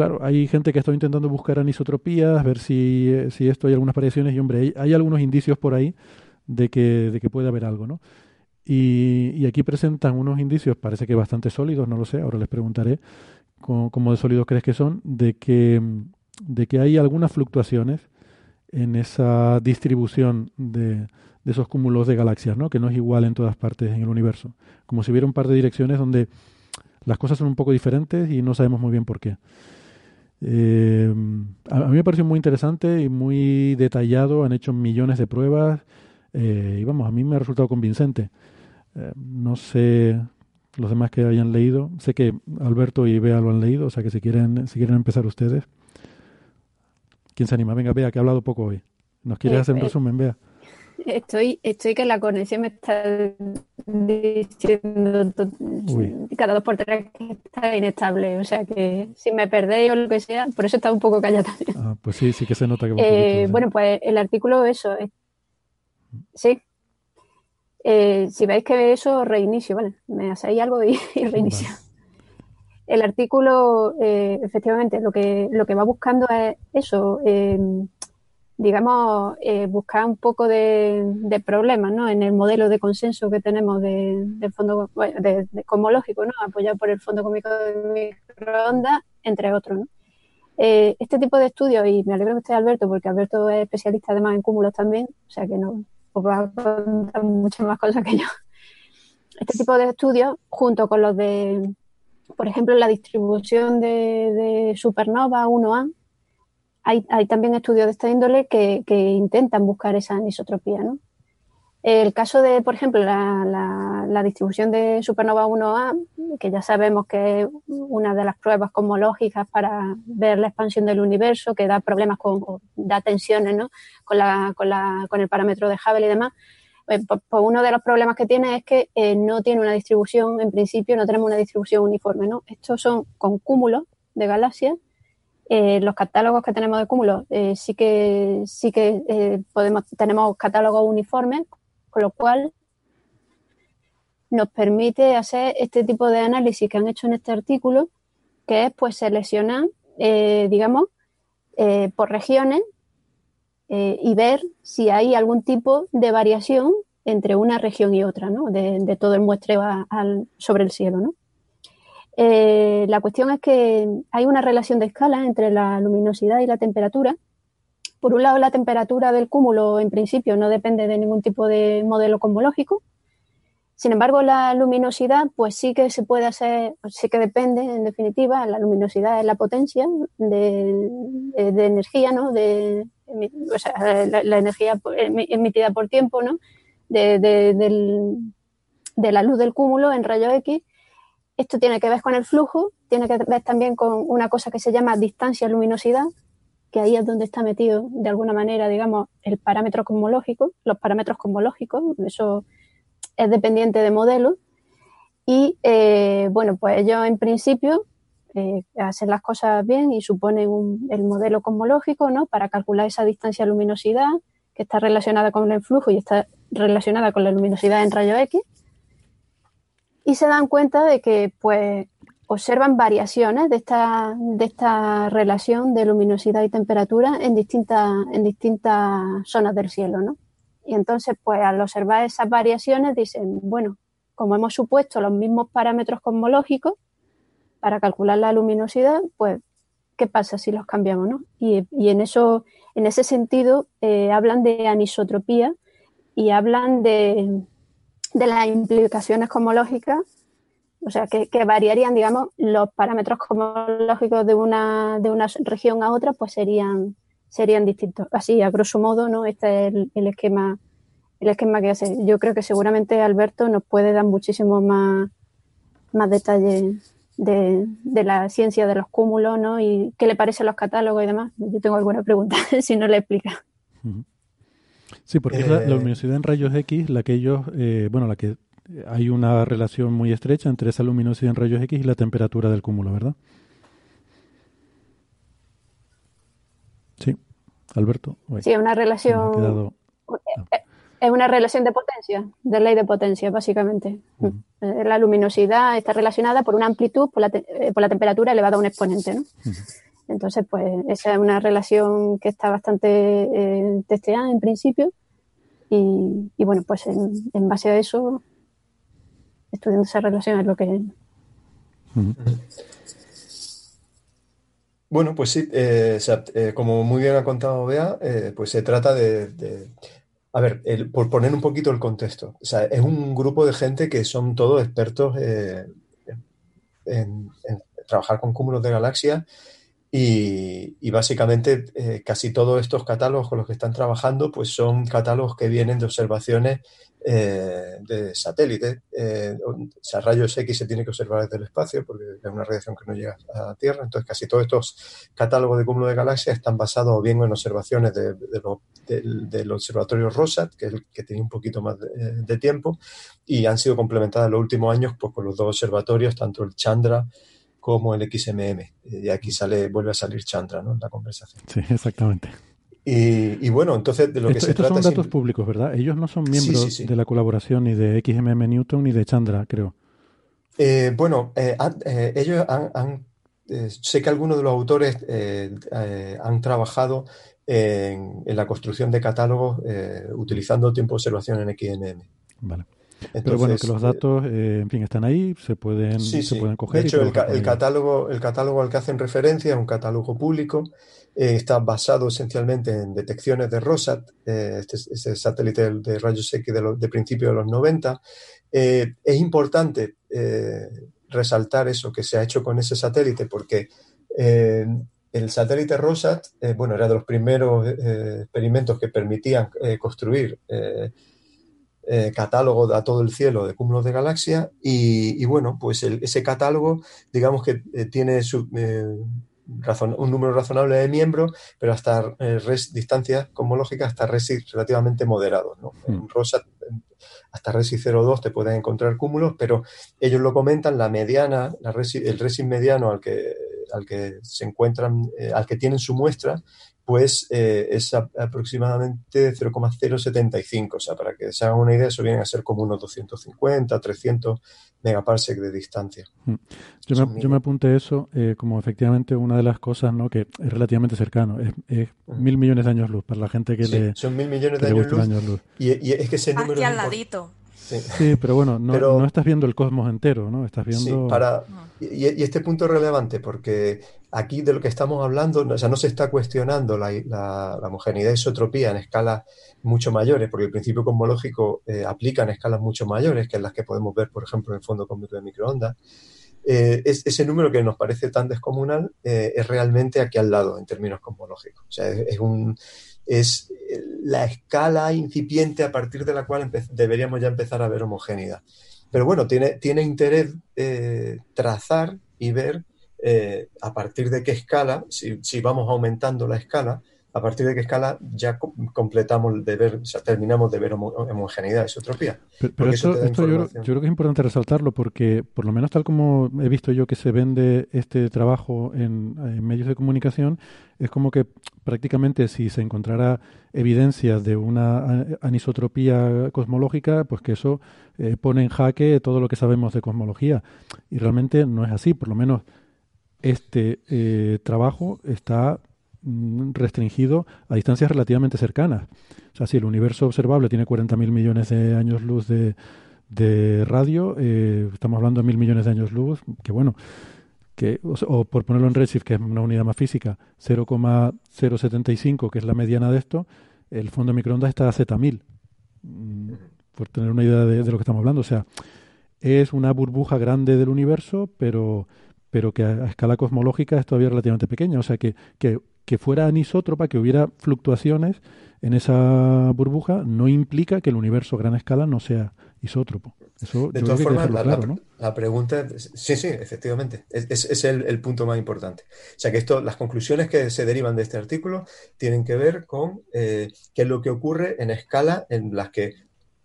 claro, hay gente que está intentando buscar anisotropías, ver si, eh, si esto hay algunas variaciones. Y hombre, hay, algunos indicios por ahí de que, de que puede haber algo, ¿no? Y, y aquí presentan unos indicios, parece que bastante sólidos, no lo sé, ahora les preguntaré cómo, cómo de sólidos crees que son, de que, de que hay algunas fluctuaciones en esa distribución de, de esos cúmulos de galaxias, ¿no? que no es igual en todas partes en el universo. Como si hubiera un par de direcciones donde las cosas son un poco diferentes y no sabemos muy bien por qué. Eh, a, a mí me pareció muy interesante y muy detallado, han hecho millones de pruebas eh, y vamos, a mí me ha resultado convincente. Eh, no sé los demás que hayan leído, sé que Alberto y Bea lo han leído, o sea que si quieren, si quieren empezar ustedes. ¿Quién se anima? Venga, Bea, que ha hablado poco hoy. ¿Nos quieres Eh, hacer un eh, resumen, Bea? Estoy, estoy que la conexión me está diciendo Uy. cada dos por tres que está inestable. O sea que si me perdéis o lo que sea, por eso está un poco callada. Ah, pues sí, sí que se nota que Eh, bueno, pues el artículo, eso. eh, sí. Eh, si veis que eso, reinicio, ¿vale? Me hacéis algo y, y reinicio. El artículo, eh, efectivamente, lo que, lo que va buscando es eso, digamos, eh, buscar un poco de, problemas ¿no? en el modelo de consenso que tenemos de, de fondo bueno, de cosmológico, ¿no? apoyado por el Fondo Cómico de Microondas, entre otros. ¿no? Eh, este tipo de estudios, y me alegro que esté Alberto, porque Alberto es especialista además en cúmulos también, o sea que no os va a contar muchas más cosas que yo. Este tipo de estudios, junto con los de, por ejemplo, la distribución de, de supernova 1A, hay, hay también estudios de esta índole que, intentan buscar esa anisotropía, ¿no? El caso de, por ejemplo, la, la, distribución de supernova 1A, que ya sabemos que es una de las pruebas cosmológicas para ver la expansión del universo, que da problemas con, da tensiones, ¿no? Con, la, con, la, con el parámetro de Hubble y demás. Pues, pues uno de los problemas que tiene es que eh, no tiene una distribución, en principio no tenemos una distribución uniforme, ¿no? Estos son con cúmulos de galaxias eh, los catálogos que tenemos de cúmulos eh, sí que sí que podemos tenemos catálogos uniformes con lo cual nos permite hacer este tipo de análisis que han hecho en este artículo, que es pues seleccionar, eh, digamos, eh, por regiones eh, y ver si hay algún tipo de variación entre una región y otra, ¿no? De, todo el muestreo sobre el cielo, ¿no? La cuestión es que hay una relación de escala entre la luminosidad y la temperatura, por un lado, la temperatura del cúmulo en principio no depende de ningún tipo de modelo cosmológico. Sin embargo, la luminosidad, pues sí que se puede hacer, sí que depende, en definitiva, la luminosidad es la potencia de, energía, ¿no? De, la, energía emitida por tiempo, ¿no? De, de, la luz del cúmulo en rayos X. Esto tiene que ver con el flujo, tiene que ver también con una cosa que se llama distancia-luminosidad, que ahí es donde está metido de alguna manera, digamos, el parámetro cosmológico, los parámetros cosmológicos, eso es dependiente de modelos. Y eh, bueno, pues ellos en principio eh, hacen las cosas bien y suponen el modelo cosmológico, ¿no? Para calcular esa distancia luminosidad que está relacionada con el flujo y está relacionada con la luminosidad en rayo X. Y se dan cuenta de que, pues, observan variaciones de esta, de esta relación de luminosidad y temperatura en distintas, en distintas zonas del cielo, ¿no? Y entonces, pues al observar esas variaciones, dicen, bueno, como hemos supuesto los mismos parámetros cosmológicos para calcular la luminosidad, pues, ¿qué pasa si los cambiamos, no? Y, en eso, en ese sentido, eh, hablan de anisotropía y hablan de, de las implicaciones cosmológicas o sea, que, variarían, digamos, los parámetros cosmológicos de una, de una región a otra, pues serían, serían distintos. Así, a grosso modo, ¿no? Este es el, esquema, el esquema que hace. Yo creo que seguramente Alberto nos puede dar muchísimo más, más detalle de, la ciencia de los cúmulos, ¿no? Y qué le parecen los catálogos y demás. Yo tengo alguna pregunta, si no le explica. Sí, porque es la, eh, luminosidad en rayos X la que ellos, eh, bueno, la que hay una relación muy estrecha entre esa luminosidad en rayos X y la temperatura del cúmulo, ¿verdad? Sí, Alberto. sí, una relación. Es una relación de potencia, de ley de potencia, básicamente. Eh, la luminosidad está relacionada por una amplitud, por la, eh, por la temperatura elevada a un exponente, ¿no? Entonces, pues esa es una relación que está bastante eh, testeada en principio. Y, bueno, pues en, base a eso estudiando esa relación es lo que... Bueno, pues sí, eh, eh, como muy bien ha contado Bea, eh, pues se trata de, a ver, por poner un poquito el contexto, o sea, es un grupo de gente que son todos expertos en, trabajar con cúmulos de galaxias y, básicamente casi todos estos catálogos con los que están trabajando pues son catálogos que vienen de observaciones eh, de satélite. Eh, o rayos X se tiene que observar desde el espacio porque es una radiación que no llega a la Tierra. Entonces, casi todos estos catálogos de cúmulo de galaxias están basados bien en observaciones de, del observatorio ROSAT, que es el que tiene un poquito más de, tiempo, y han sido complementadas en los últimos años pues, con los dos observatorios, tanto el Chandra como el XMM. Y aquí sale, vuelve a salir Chandra ¿no? en la conversación. Sí, exactamente. Y, bueno, entonces de lo que se estos trata... son datos públicos, ¿verdad? Ellos no son miembros de la colaboración ni de XMM Newton ni de Chandra, creo. Eh, bueno, eh, eh, ellos han... sé que algunos de los autores han trabajado en, la construcción de catálogos utilizando tiempo de observación en XMM. Vale. Pero bueno, que los datos, en fin, están ahí, se pueden, se pueden coger. De hecho, el, el, catálogo, el catálogo al que hacen referencia es un catálogo público eh, está basado esencialmente en detecciones de ROSAT, eh, este, este, satélite de, rayos X de, de principios de los 90. Eh, es importante resaltar eso que se ha hecho con ese satélite porque el satélite ROSAT, bueno, era de los primeros experimentos que permitían construir eh, catálogo a todo el cielo de cúmulos de galaxia y, bueno, pues ese catálogo, digamos que eh, tiene su, eh, un número razonable de miembros, pero hasta distancias cosmológicas hasta RESI relativamente moderados. ¿no? En hmm. Rosa, hasta RESI 0,2 te pueden encontrar cúmulos, pero ellos lo comentan, la mediana, la el RESI mediano al que, al que se encuentran, al que tienen su muestra, pues eh, es aproximadamente 0,075. O sea, para que se hagan una idea, eso viene a ser como unos 250, 300 megaparsec de distancia. Mm. Yo, me, yo apunté eso eh, como efectivamente una de las cosas ¿no? que es relativamente cercano. Es, mil millones de años luz para la gente que le. Son mil millones de años luz, Y, es que ese número. Aquí al ladito. Sí. pero bueno, no, estás viendo el cosmos entero, ¿no? Estás viendo... para... Y, este punto es relevante porque aquí de lo que estamos hablando, o sea, no se está cuestionando la, la, homogeneidad y isotropía en escalas mucho mayores, porque el principio cosmológico eh, aplica en escalas mucho mayores que en las que podemos ver, por ejemplo, en el fondo cósmico de microondas. Eh, es, ese número que nos parece tan descomunal eh, es realmente aquí al lado en términos cosmológicos. O sea, es un es eh, la escala incipiente a partir de la cual deberíamos ya empezar a ver homogeneidad. Pero bueno, tiene, tiene interés eh, trazar y ver eh, a partir de qué escala, si, si, vamos aumentando la escala, a partir de qué escala ya completamos de ver, o sea, terminamos de ver homogeneidad, isotropía. Pero, esto, yo, creo que es importante resaltarlo porque, por lo menos tal como he visto yo que se vende este trabajo en, medios de comunicación, es como que prácticamente si se encontrara evidencias de una anisotropía cosmológica, pues que eso eh, pone en jaque todo lo que sabemos de cosmología. Y realmente no es así, por lo menos este eh, trabajo está restringido a distancias relativamente cercanas. O sea, si el universo observable tiene 40.000 millones de años luz de, radio, eh, estamos hablando de mil millones de años luz, que bueno, que, o, por ponerlo en Redshift, que es una unidad más física, 0,075, que es la mediana de esto, el fondo de microondas está a Z1000, mm, por tener una idea de, de, lo que estamos hablando. O sea, es una burbuja grande del universo, pero, pero que a, escala cosmológica es todavía relativamente pequeña. O sea, que, que que fuera anisótropa, que hubiera fluctuaciones en esa burbuja, no implica que el universo a gran escala no sea isótropo. Eso, de todas formas, la, pregunta, sí, sí, efectivamente, es, es el, punto más importante. O sea que esto, las conclusiones que se derivan de este artículo tienen que ver con eh, qué es lo que ocurre en escala en las que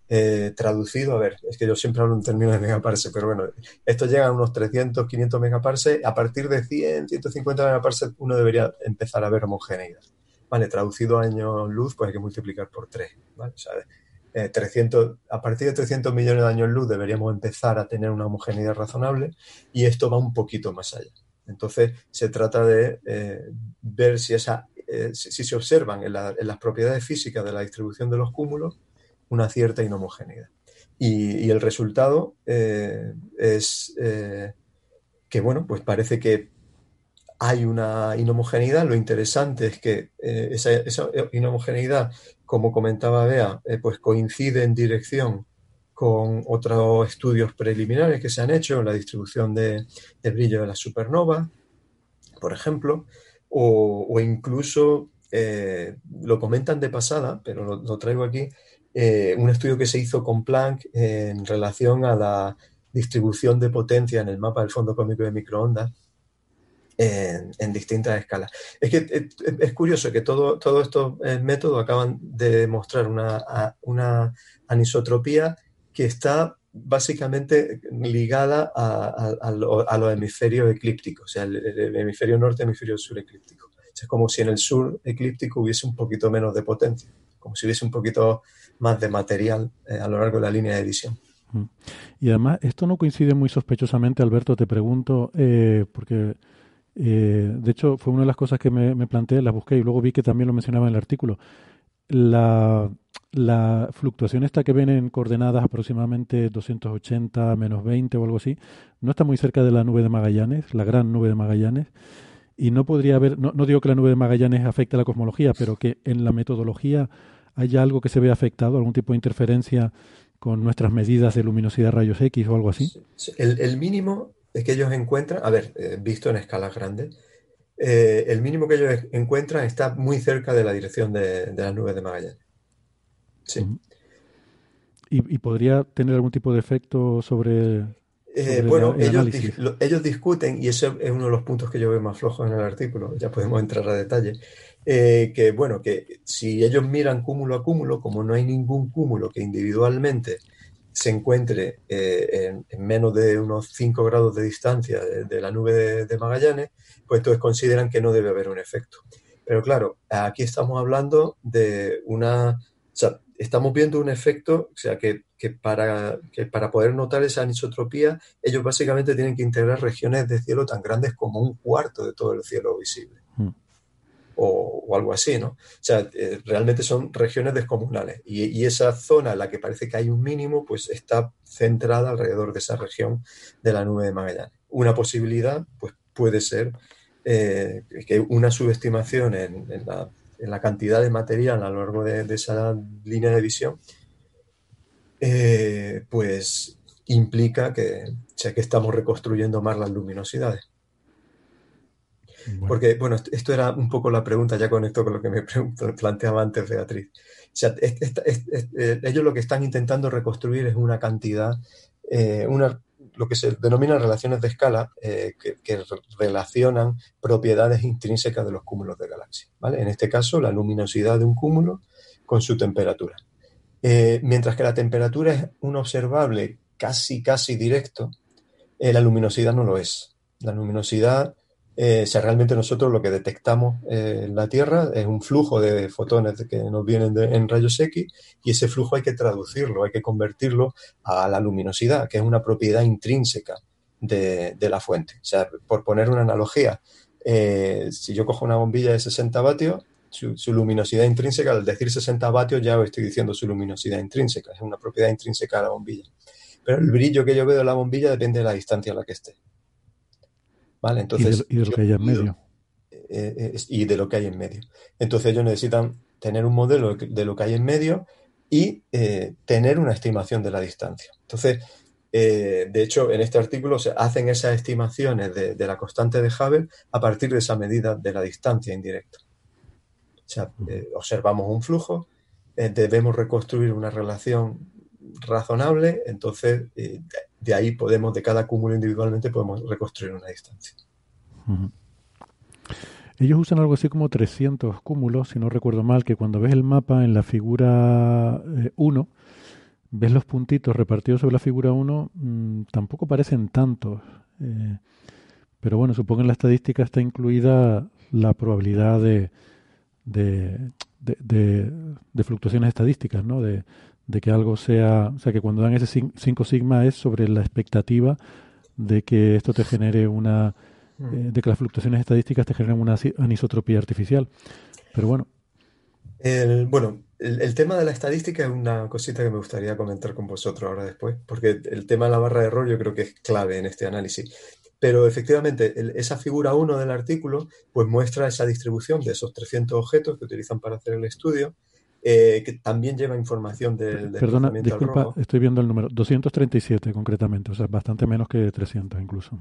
eh, traducido, a ver, es que yo siempre hablo en términos de megaparse, pero bueno, esto llega a unos 300, 500 megaparse, a partir de 100, 150 megaparse uno debería empezar a ver homogeneidad. Vale, traducido a años luz, pues hay que multiplicar por 3, ¿vale? O sea, 300, eh, a partir de 300 millones de años luz deberíamos empezar a tener una homogeneidad razonable y esto va un poquito más allá. Entonces, se trata de eh, ver si, esa, si, se observan en, en las propiedades físicas de la distribución de los cúmulos una cierta inhomogeneidad. Y, el resultado eh, es eh, que, bueno, pues parece que hay una inhomogeneidad. Lo interesante es que eh, esa, inhomogeneidad, como comentaba Bea, pues coincide en dirección con otros estudios preliminares que se han hecho en la distribución de, brillo de la supernova, por ejemplo, o, incluso lo comentan de pasada, pero lo traigo aquí, eh, un estudio que se hizo con Planck en relación a la distribución de potencia en el mapa del fondo cósmico de microondas en, distintas escalas. Es que eh, es, curioso que todos todo estos eh, métodos acaban de demostrar una, anisotropía que está básicamente ligada a, los hemisferios eclípticos, o sea, el, hemisferio norte, hemisferio sur eclíptico. es como si en el sur eclíptico hubiese un poquito menos de potencia, como si hubiese un poquito más de material eh, a lo largo de la línea de edición. Mm. Y además, esto no coincide muy sospechosamente, Alberto, te pregunto, eh, porque eh, de hecho fue una de las cosas que me, planteé, las busqué y luego vi que también lo mencionaba en el artículo. La, la fluctuación esta que ven en coordenadas aproximadamente 280 menos 20 o algo así, no está muy cerca de la nube de Magallanes, la gran nube de Magallanes, y no podría haber, no, no digo que la nube de Magallanes afecte a la cosmología, pero que en la metodología ¿Hay algo que se ve afectado, algún tipo de interferencia con nuestras medidas de luminosidad rayos X o algo así? El, mínimo que ellos encuentran, a ver, eh, visto en escalas grandes, eh, el mínimo que ellos encuentran está muy cerca de la dirección de, de las nubes de Magallanes. Sí. y, podría tener algún tipo de efecto sobre, eh, bueno, ellos, ellos, discuten, y ese es uno de los puntos que yo veo más flojos en el artículo, ya podemos entrar a detalle, eh, que bueno, que si ellos miran cúmulo a cúmulo, como no hay ningún cúmulo que individualmente se encuentre eh, en, menos de unos 5 grados de distancia de, la nube de, Magallanes, pues entonces consideran que no debe haber un efecto. Pero claro, aquí estamos hablando de una estamos viendo un efecto, o sea, que, para, que para poder notar esa anisotropía, ellos básicamente tienen que integrar regiones de cielo tan grandes como un cuarto de todo el cielo visible. O, algo así, ¿no? O sea, eh, realmente son regiones descomunales. Y, esa zona en la que parece que hay un mínimo, pues está centrada alrededor de esa región de la nube de Magallanes. Una posibilidad, pues puede ser eh, que una subestimación en la cantidad de material a lo largo de, esa línea de visión, eh, pues implica que, que estamos reconstruyendo más las luminosidades. Porque, bueno, esto era un poco la pregunta, ya conecto con lo que me planteaba antes Beatriz. Eh, ellos lo que están intentando reconstruir es una cantidad, eh, una lo que se denominan relaciones de escala eh, que, relacionan propiedades intrínsecas de los cúmulos de galaxias. ¿vale? En este caso, la luminosidad de un cúmulo con su temperatura. Mientras que la temperatura es un observable casi, casi directo, la luminosidad no lo es. La luminosidad eh, realmente nosotros lo que detectamos eh, en la Tierra es un flujo de fotones que nos vienen en rayos X y ese flujo hay que traducirlo, hay que convertirlo a la luminosidad, que es una propiedad intrínseca de, la fuente. O sea, por poner una analogía, eh, si yo cojo una bombilla de 60 vatios, su, su, luminosidad intrínseca, al decir 60 vatios ya estoy diciendo su luminosidad intrínseca, es una propiedad intrínseca de la bombilla. Pero el brillo que yo veo de la bombilla depende de la distancia a la que esté. Entonces, y de, lo que hay en medio. Eh, eh, y de lo que hay en medio. Entonces ellos necesitan tener un modelo de lo que hay en medio y eh, tener una estimación de la distancia. Entonces, de hecho, en este artículo se hacen esas estimaciones de, la constante de Hubble a partir de esa medida de la distancia indirecta. O sea, observamos un flujo, debemos reconstruir una relación razonable, entonces eh, de ahí podemos, de cada cúmulo individualmente, podemos reconstruir una distancia. Ellos usan algo así como 300 cúmulos, si no recuerdo mal, que cuando ves el mapa en la figura 1, eh, ves los puntitos repartidos sobre la figura 1, mm, tampoco parecen tantos. Eh, pero bueno, supongo que en la estadística está incluida la probabilidad de, de, de fluctuaciones estadísticas, ¿no? De, de que algo sea, o sea, que cuando dan ese 5 sigma es sobre la expectativa de que esto te genere una, mm. eh, de que las fluctuaciones estadísticas te generen una anisotropía artificial. Pero bueno. El, bueno, el, tema de la estadística es una cosita que me gustaría comentar con vosotros ahora después, porque el tema de la barra de error yo creo que es clave en este análisis. Pero efectivamente, esa figura 1 del artículo pues muestra esa distribución de esos 300 objetos que utilizan para hacer el estudio eh, que también lleva información del, Perdona, disculpa, estoy viendo el número, 237 concretamente, o sea, bastante menos que 300 incluso.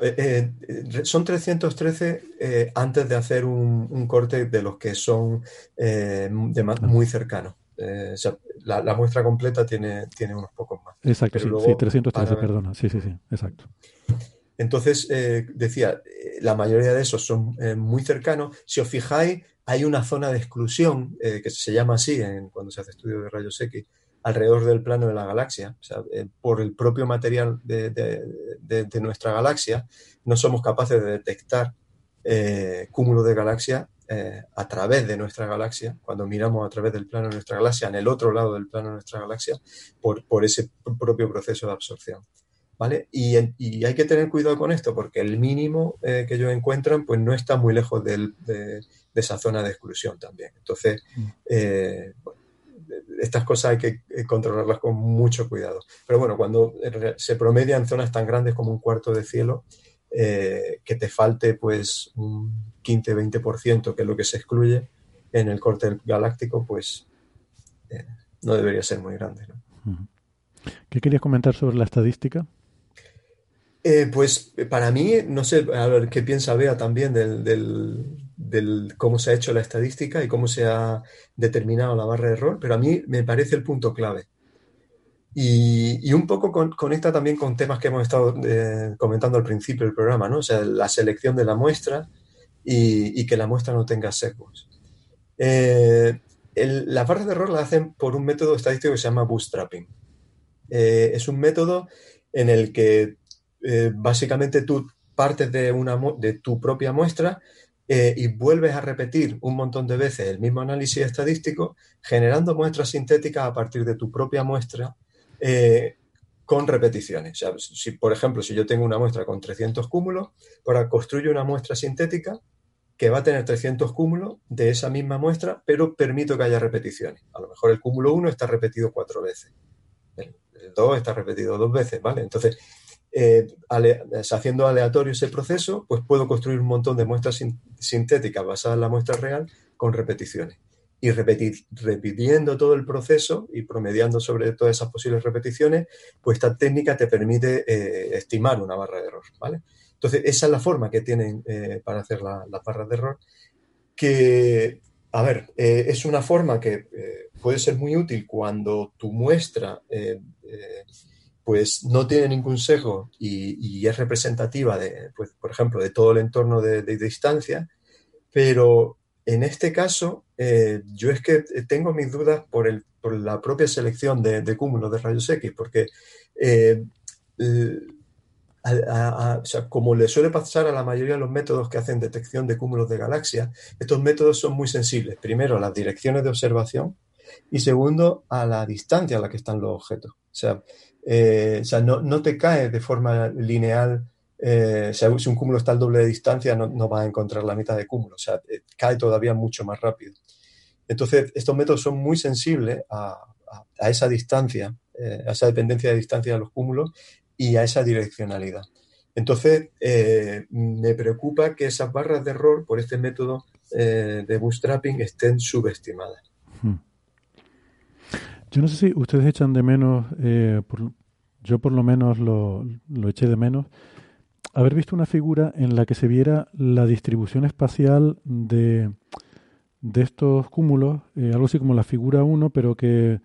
Eh, eh, son 313 antes de hacer un, corte de los que son de ah. muy cercanos. la, muestra completa tiene, tiene unos pocos más. Exacto, sí, 313, perdona, sí, sí, sí, exacto. Entonces, decía, la mayoría de esos son muy cercanos. Si os fijáis, hay una zona de exclusión, eh, que se llama así cuando se hace estudio de rayos X, alrededor del plano de la galaxia. O sea, eh, por el propio material de, nuestra galaxia, no somos capaces de detectar eh, cúmulos de galaxia a través de nuestra galaxia, cuando miramos a través del plano de nuestra galaxia, en el otro lado del plano de nuestra galaxia, por, por ese propio proceso de absorción. ¿Vale? Y, hay que tener cuidado con esto, porque el mínimo que ellos encuentran pues no está muy lejos del, de, de esa zona de exclusión también. Entonces, mm. eh, estas cosas hay que eh, controlarlas con mucho cuidado. Pero bueno, cuando se promedian zonas tan grandes como un cuarto de cielo, eh, que te falte pues un 15-20%, que es lo que se excluye en el corte galáctico, pues no debería ser muy grande. ¿Qué querías comentar sobre la estadística? pues para mí, no sé, a ver qué piensa Bea también del, del cómo se ha hecho la estadística y cómo se ha determinado la barra de error, pero a mí me parece el punto clave. Y, un poco con- conecta también con temas que hemos estado eh, comentando al principio del programa, ¿no? O sea, la selección de la muestra y, que la muestra no tenga sesgos. Eh, el- las barras de error las hacen por un método estadístico que se llama bootstrapping. Eh, es un método en el que eh, básicamente tú partes de, una, de tu propia muestra eh, y vuelves a repetir un montón de veces el mismo análisis estadístico, generando muestras sintéticas a partir de tu propia muestra eh, con repeticiones. O sea, si, por ejemplo, si yo tengo una muestra con 300 cúmulos, ahora construyo una muestra sintética que va a tener 300 cúmulos de esa misma muestra, pero permito que haya repeticiones. A lo mejor el cúmulo 1 está repetido cuatro veces, el 2 está repetido dos veces, ¿vale? Entonces, eh, ale- haciendo aleatorio ese proceso, pues puedo construir un montón de muestras sin- sintéticas basadas en la muestra real con repeticiones. Y repetir, repitiendo todo el proceso y promediando sobre todas esas posibles repeticiones, pues esta técnica te permite eh, estimar una barra de error, ¿vale? Entonces, esa es la forma que tienen eh, para hacer la- las barras de error, que, a ver, eh, es una forma que eh, puede ser muy útil cuando tu muestra eh, eh, pues no tiene ningún sesgo y, es representativa de, pues, por ejemplo, de todo el entorno de, distancia, pero en este caso eh, yo es que tengo mis dudas por, el, por la propia selección de, cúmulos de rayos X, porque eh, como le suele pasar a la mayoría de los métodos que hacen detección de cúmulos de galaxias, estos métodos son muy sensibles, primero a las direcciones de observación y segundo a la distancia a la que están los objetos. O sea, eh, o sea, no, no te cae de forma lineal. eh, si un cúmulo está al doble de distancia, no, no a encontrar la mitad de cúmulo. O sea, eh, cae todavía mucho más rápido. Entonces, estos métodos son muy sensibles a, a- esa distancia, a esa dependencia de distancia de los cúmulos y a esa direccionalidad. Entonces, me preocupa que esas barras de error por este método de bootstrapping estén subestimadas. Yo no sé si ustedes echan de menos, eh, yo por lo menos lo, eché de menos, haber visto una figura en la que se viera la distribución espacial de, estos cúmulos, eh, algo así como la figura 1, pero que,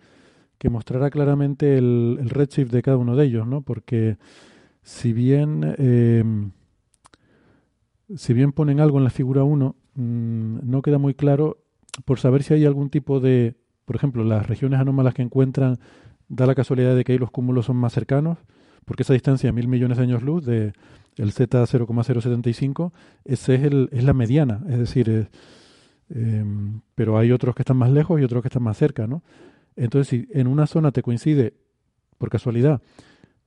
que mostrara claramente el, redshift de cada uno de ellos, ¿no? Porque si bien, eh, si bien ponen algo en la figura 1, mm, no queda muy claro por saber si hay algún tipo de, por ejemplo, las regiones anómalas que encuentran, da la casualidad de que ahí los cúmulos son más cercanos, porque esa distancia, mil millones de años luz, de el Z 0,075, ese es, el, es la mediana, es decir, eh, pero hay otros que están más lejos y otros que están más cerca, ¿no? Entonces, si en una zona te coincide, por casualidad,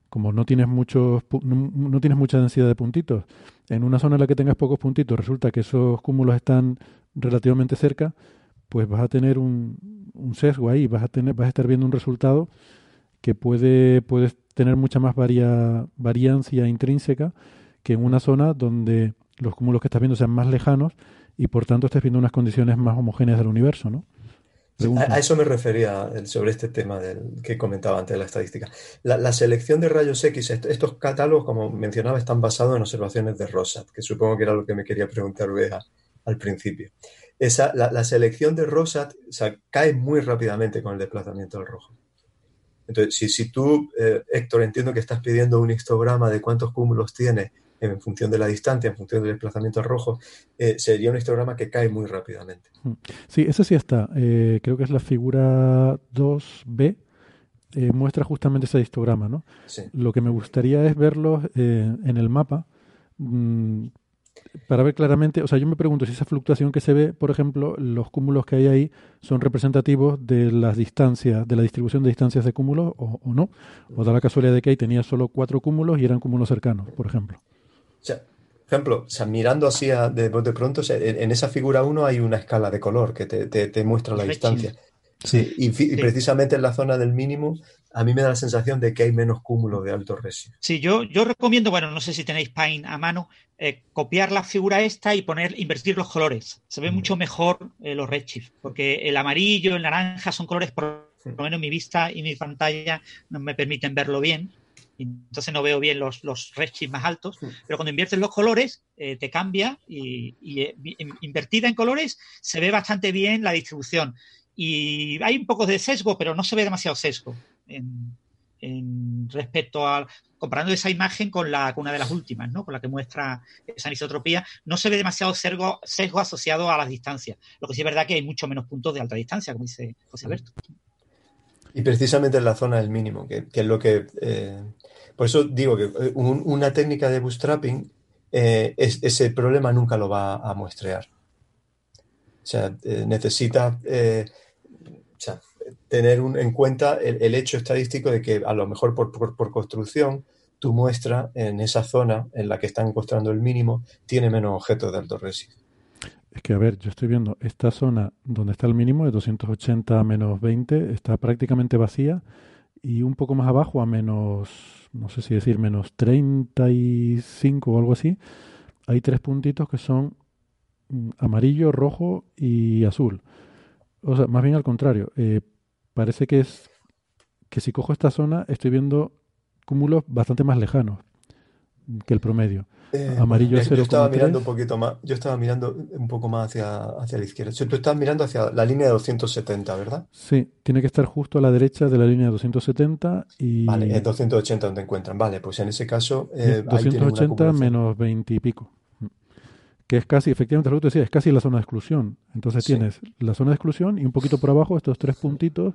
como no tienes muchos no, no tienes mucha densidad de puntitos, en una zona en la que tengas pocos puntitos, resulta que esos cúmulos están relativamente cerca, pues vas a tener un, un sesgo ahí, vas a tener, vas a estar viendo un resultado que puede, puedes tener mucha más varia, variancia intrínseca que en una zona donde los cúmulos que estás viendo sean más lejanos y por tanto estés viendo unas condiciones más homogéneas del universo, ¿no? A, a eso me refería el- sobre este tema del, que comentaba antes de la estadística. La, la selección de rayos X, est- estos catálogos, como mencionaba, están basados en observaciones de Rosat, que supongo que era lo que me quería preguntar Bea al principio. Esa, la, la selección de Rosat o sea, cae muy rápidamente con el desplazamiento del rojo. Entonces, si, si tú, eh, Héctor, entiendo que estás pidiendo un histograma de cuántos cúmulos tiene en función de la distancia, en función del desplazamiento al rojo, eh, sería un histograma que cae muy rápidamente. Mm. Sí, ese sí está. Eh, creo que es la figura 2B. eh, muestra justamente ese histograma, ¿no? Sí. Lo que me gustaría es verlo eh, en el mapa mm, para ver claramente, o sea, yo me pregunto si esa fluctuación que se ve, por ejemplo, los cúmulos que hay ahí son representativos de las distancias, de la distribución de distancias de cúmulos o, o no, o da la casualidad de que ahí tenía solo cuatro cúmulos y eran cúmulos cercanos, por ejemplo. O sea, por ejemplo, o sea, mirando así a- de, de pronto, o sea, en, en esa figura 1 hay una escala de color que te, te- te muestra la distancia. Sí, y, precisamente en la zona del mínimo, a mí me da la sensación de que hay menos cúmulos de alto resio. Sí, yo, yo recomiendo, bueno, no sé si tenéis Paint a mano, eh, copiar la figura esta y poner, invertir los colores. Se ve mucho mejor eh, los redshift, porque el amarillo, el naranja son colores, por lo menos mi vista y mi pantalla no me permiten verlo bien. Entonces no veo bien los, los redshift más altos, pero cuando inviertes los colores eh, te cambia y, y, eh, invertida en colores se ve bastante bien la distribución. Y hay un poco de sesgo, pero no se ve demasiado sesgo en, respecto a comparando esa imagen con la con una de las últimas, ¿no? Con la que muestra esa anisotropía, no se ve demasiado sesgo, sesgo asociado a las distancias. Lo que sí es verdad que hay mucho menos puntos de alta distancia, como dice José Alberto. Y precisamente en la zona del mínimo, que, es lo que... eh, por eso digo que eh, un- una técnica de bootstrapping, eh, es- ese problema nunca lo va a muestrear. O sea, necesita o sea, tener un- en cuenta el, el hecho estadístico de que a lo mejor por, por- por construcción tu muestra en esa zona en la que están encontrando el mínimo tiene menos objetos de alto residuo. Es que, a ver, yo estoy viendo esta zona donde está el mínimo de 280 a menos 20, está prácticamente vacía y un poco más abajo a menos, no sé si decir menos 35 o algo así, hay tres puntitos que son mm, amarillo, rojo y azul. O sea, más bien al contrario, eh, parece que es que si cojo esta zona estoy viendo cúmulos bastante más lejanos que el promedio. Eh, Amarillo yo, yo estaba 0,3. mirando un poquito más, yo estaba mirando un poco más hacia, hacia la izquierda. O sea, tú estás mirando hacia la línea de 270, ¿verdad? Sí, tiene que estar justo a la derecha de la línea de 270 y Vale, es 280 donde encuentran. Vale, pues en ese caso eh, es ahí tienen una 280 acumulación. menos 20 y pico. Que es casi, efectivamente, lo que te decía, es casi la zona de exclusión. Entonces Sí. tienes la zona de exclusión y un poquito por abajo estos tres puntitos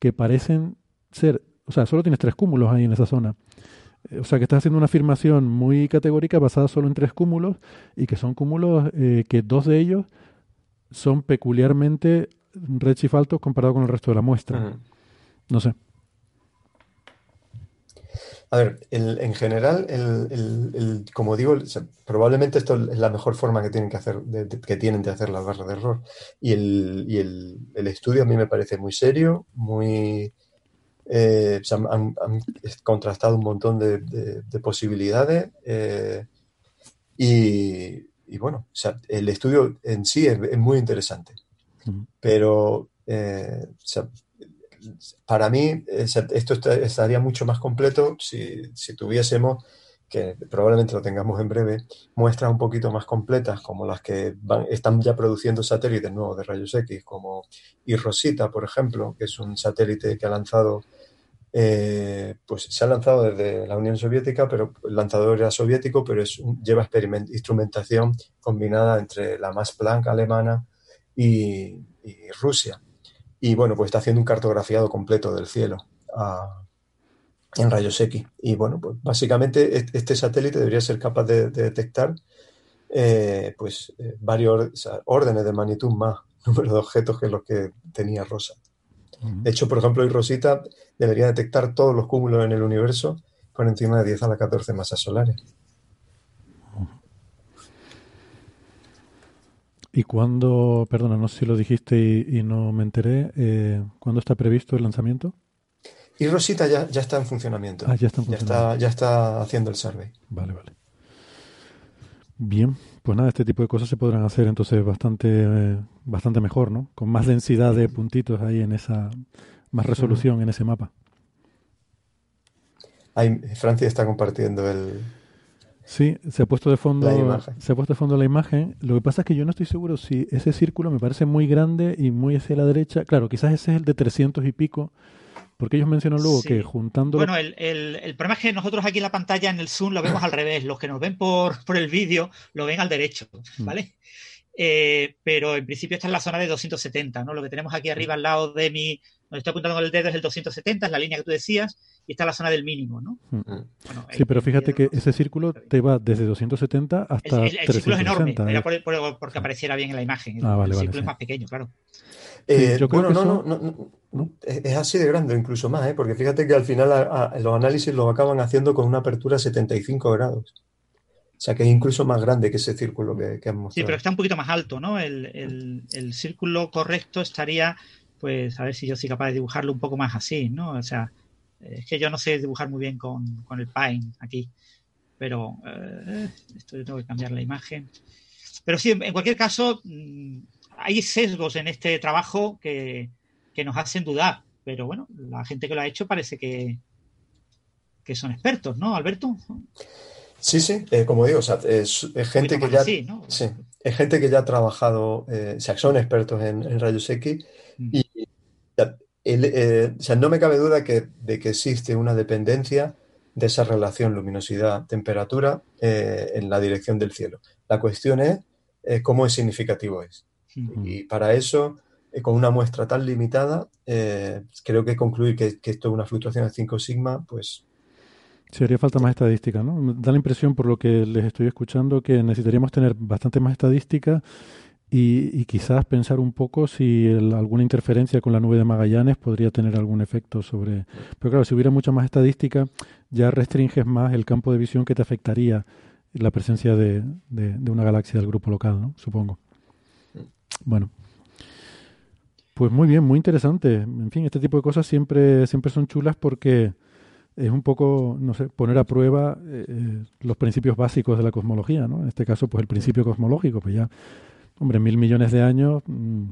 que parecen ser, o sea, solo tienes tres cúmulos ahí en esa zona. Eh, O sea, que estás haciendo una afirmación muy categórica basada solo en tres cúmulos y que son cúmulos eh, que dos de ellos son peculiarmente redshift altos comparado con el resto de la muestra. No sé. A ver, el- en general, el, el- el- como digo, probablemente esto es la mejor forma que tienen que hacer, de- de- que tienen de hacer las barras de error. Y el, y el, el estudio a mí me parece muy serio, muy, eh, o sea, han, han contrastado un montón de, de- de posibilidades eh, y, y bueno, o sea, el estudio en sí es, es muy interesante, pero eh, o sea, para mí esto estaría mucho más completo si, tuviésemos, que probablemente lo tengamos en breve, muestras un poquito más completas como las que van, están ya produciendo satélites nuevos de rayos X, como Irrosita, por ejemplo, que es un satélite que ha lanzado, eh, pues se ha lanzado desde la Unión Soviética, pero el lanzador era soviético, pero es un- lleva instrumentación combinada entre la Max Planck alemana y Rusia. Y bueno, pues está haciendo un cartografiado completo del cielo en rayos X. Y bueno, pues básicamente est- este satélite debería ser capaz de, de detectar eh, pues eh, varios o sea, órdenes de magnitud más número de objetos que los que tenía Rosa. De hecho, por ejemplo, hoy Rosita debería detectar todos los cúmulos en el universo por encima de 10 a la 14 masas solares. ¿Y cuándo, perdona, no sé si lo dijiste y, y no me enteré, eh, ¿cuándo está previsto el lanzamiento? Y Rosita ya, ya está en funcionamiento. Ah, ya está en Ya funcionamiento. está, ya está haciendo el survey. Vale, vale. Bien, pues nada, este tipo de cosas se podrán hacer entonces bastante, eh, bastante mejor, ¿no? Con más densidad de puntitos ahí en esa, más resolución en ese mapa. Ahí Francia está compartiendo el, Sí, se ha puesto de fondo, La imagen. se ha puesto de fondo la imagen. Lo que pasa es que yo no estoy seguro si ese círculo me parece muy grande y muy hacia la derecha. Claro, quizás ese es el de 300 y pico, porque ellos mencionan luego Sí. que juntando Bueno, el, el- el problema es que nosotros aquí en la pantalla, en el Zoom, lo vemos al revés. Los que nos ven por, por el vídeo lo ven al derecho, ¿vale? Eh, pero en principio esta es la zona de 270, ¿no? Lo que tenemos aquí arriba al lado de mi, donde estoy apuntando con el dedo es el 270, es la línea que tú decías, y está la zona del mínimo, ¿no? Mm. Bueno, Sí, pero fíjate que ese círculo te va desde 270 el, hasta el- el círculo es enorme, 360. era ¿eh? por- por- porque apareciera bien en la imagen. El, Ah, vale, el vale, círculo sí. es más pequeño, claro. Eh, yo creo bueno, que no, no, no, no, es es así de grande, incluso más, ¿eh? porque fíjate que al final a- a- los análisis los acaban haciendo con una apertura a 75 grados. O sea que es incluso más grande que ese círculo que, que han Sí, mostrado. pero está un poquito más alto, ¿no? El, el- el círculo correcto estaría, pues, a ver si yo soy capaz de dibujarlo un poco más así, ¿no? O sea, es que yo no sé dibujar muy bien con, con el Paint aquí, pero eh, esto yo tengo que cambiar la imagen. Pero sí, en, cualquier caso, mm, hay sesgos en este trabajo que, que nos hacen dudar, pero bueno, la gente que lo ha hecho parece que, que son expertos, ¿no, Alberto? Sí, sí, eh, como digo, o sea, es, es gente que ya, así, ¿no? sí, es gente que ya ha trabajado, eh, o sea, son expertos en, en rayos X. y ya, el, eh, o sea, no me cabe duda que, de que existe una dependencia de esa relación luminosidad-temperatura eh, en la dirección del cielo. La cuestión es eh, cómo es significativo es. Y para eso, eh, con una muestra tan limitada, eh, creo que concluir que, que esto es una fluctuación de 5 sigma, pues Sí, haría falta más estadística, ¿no? Da la impresión, por lo que les estoy escuchando, que necesitaríamos tener bastante más estadística y, y quizás pensar un poco si el- alguna interferencia con la nube de Magallanes podría tener algún efecto sobre... Pero claro, si hubiera mucha más estadística, ya restringes más el campo de visión que te afectaría la presencia de, de- de una galaxia del grupo local, ¿no? Supongo. Bueno. Pues muy bien, muy interesante. En fin, este tipo de cosas siempre, siempre son chulas porque es un poco, no sé, poner a prueba eh, eh, los principios básicos de la cosmología, ¿no? En este caso, pues el principio cosmológico, pues ya, hombre, mil millones de años mm,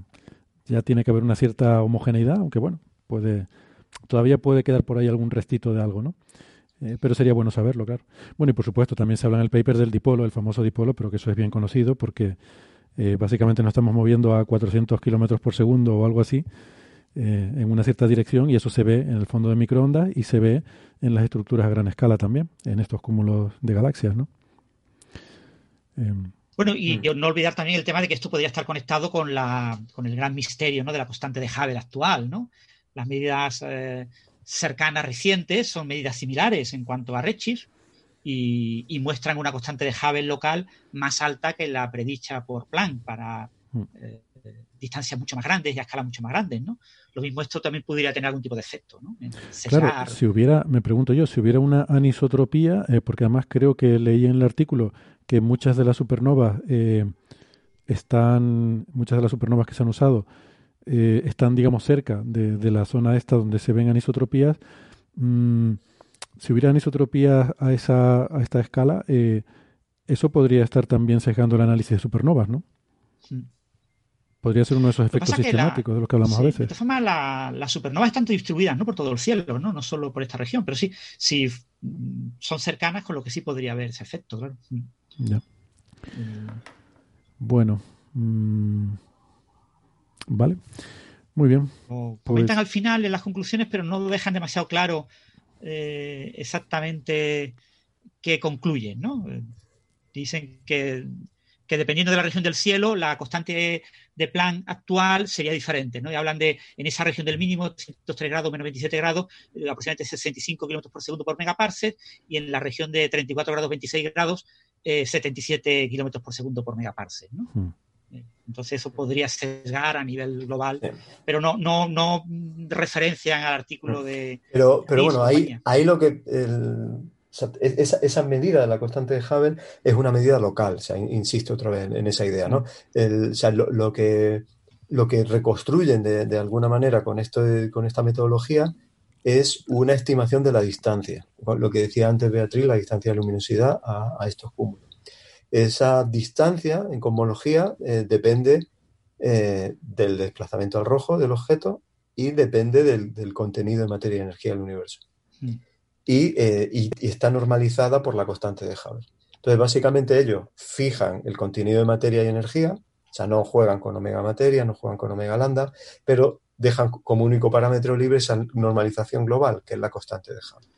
ya tiene que haber una cierta homogeneidad, aunque bueno, puede, todavía puede quedar por ahí algún restito de algo, ¿no? Eh, pero sería bueno saberlo, claro. Bueno, y por supuesto, también se habla en el paper del dipolo, el famoso dipolo, pero que eso es bien conocido porque eh, básicamente nos estamos moviendo a 400 kilómetros por segundo o algo así eh, en una cierta dirección y eso se ve en el fondo de microondas y se ve en las estructuras a gran escala también, en estos cúmulos de galaxias, ¿no? Bueno, y no olvidar también el tema de que esto podría estar conectado con, la, con el gran misterio ¿no? de la constante de Hubble actual. ¿no? Las medidas eh, cercanas recientes son medidas similares en cuanto a redshift y, y muestran una constante de Hubble local más alta que la predicha por Planck para eh, distancias mucho más grandes y a escalas mucho más grandes. ¿no? Lo mismo esto también podría tener algún tipo de efecto. ¿no? Claro, si hubiera, me pregunto yo, si hubiera una anisotropía, eh, porque además creo que leí en el artículo que muchas de las supernovas eh, están, muchas de las supernovas que se han usado eh, están, digamos, cerca de, de la zona esta donde se ven anisotropías. Mm, si hubiera anisotropías a, esa, a esta escala, eh, eso podría estar también sesgando el análisis de supernovas, ¿no? Mm. Podría ser uno de esos efectos la- sistemáticos de los que hablamos sí, a De veces. todas formas, la- las supernovas están distribuidas ¿no? por todo el cielo, ¿no? no solo por esta región, pero sí, sí mm, son cercanas, con lo que sí podría haber ese efecto, claro. Mm. Ya. Bueno. mm, vale. Muy bien. Pues- comentan al final en las conclusiones, pero no dejan demasiado claro eh, exactamente qué concluyen, ¿no? Eh, Dicen que, que dependiendo de la región del cielo, la constante de Planck actual sería diferente, ¿no? Y hablan de, en esa región del mínimo, 103 grados menos 27 grados, eh, aproximadamente 65 kilómetros por segundo por megaparsec, y en la región de 34 grados 26 grados, eh, 77 kilómetros por segundo por megaparsec, ¿no? Hmm. Entonces eso podría sesgar a nivel global, pero no, no, no referencian al artículo de... Pero, pero de bueno, ahí, ahí lo que. el- es- esa, medida de la constante de Hubble es una medida local, insisto otra vez en, esa idea, ¿no? Lo, que, reconstruyen de, alguna manera con, esta metodología es una estimación de la distancia. Lo que decía antes Beatriz, la distancia de luminosidad a, estos cúmulos. Esa distancia en cosmología eh, depende eh, del desplazamiento al rojo del objeto y depende del, del contenido de materia y energía del universo. Y, eh, y- está normalizada por la constante de Hubble. Entonces, básicamente ellos fijan el contenido de materia y energía, o sea, no juegan con omega materia, no juegan con omega lambda, pero dejan como único parámetro libre esa normalización global, que es la constante de Hubble.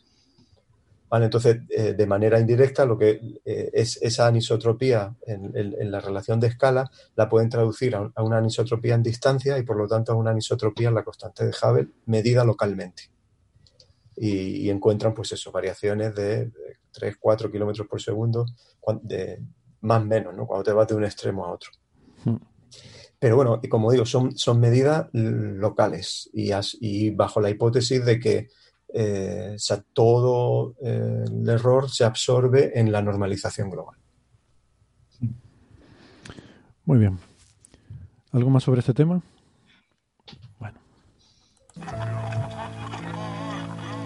Vale, entonces, eh, de manera indirecta, lo que eh, es esa anisotropía en, la relación de escala la pueden traducir a, a una anisotropía en distancia y, por lo tanto, a una anisotropía en la constante de Hubble medida localmente. Y, y encuentran, pues eso, variaciones de, 3, 4 kilómetros por segundo, de, más o menos, ¿no? Cuando te vas de un extremo a otro. Hmm. Pero bueno, y como digo, son, son medidas locales y, as- y bajo la hipótesis de que eh, o sea, todo eh, el error se absorbe en la normalización global. Muy bien. ¿Algo más sobre este tema?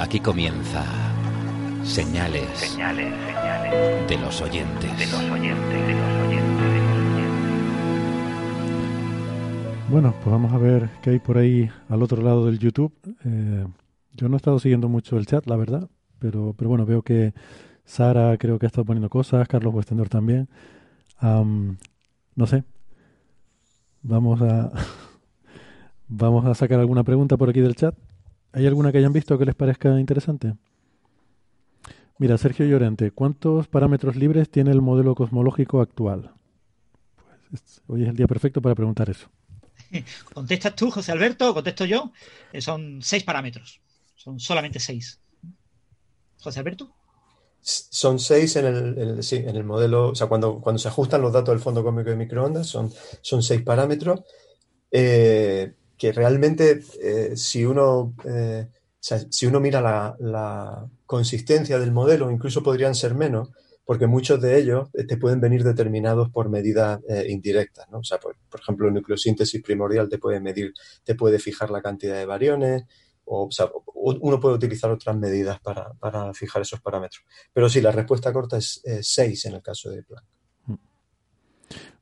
Aquí comienza señales, Señales, señales de los oyentes. de los oyentes, de los oyentes, de los oyentes. Bueno, pues vamos a ver qué hay por ahí al otro lado del YouTube. Eh, yo no he estado siguiendo mucho el chat, la verdad, pero, pero bueno, veo que Sara creo que ha estado poniendo cosas, Carlos Westendor también. Am, no sé. Vamos a Vamos a sacar alguna pregunta por aquí del chat. ¿Hay alguna que hayan visto que les parezca interesante? Mira, Sergio Llorente, ¿cuántos parámetros libres tiene el modelo cosmológico actual? Pues hoy es el día perfecto para preguntar eso. ¿Contestas tú, José Alberto, o contesto yo? Eh, son seis parámetros. Son solamente seis. José Alberto. Son seis en el, sí, en el modelo, o sea, cuando, cuando se ajustan los datos del fondo cósmico de microondas, son, son seis parámetros eh, que realmente, eh, si uno si uno mira la, consistencia del modelo, incluso podrían ser menos, porque muchos de ellos eh, te pueden venir determinados por medidas eh, indirectas, ¿no? O sea, por, ejemplo, el nucleosíntesis primordial te puede medir, te puede fijar la cantidad de variones, o, uno puede utilizar otras medidas para, fijar esos parámetros. Pero sí, la respuesta corta es 6 en el caso de Planck.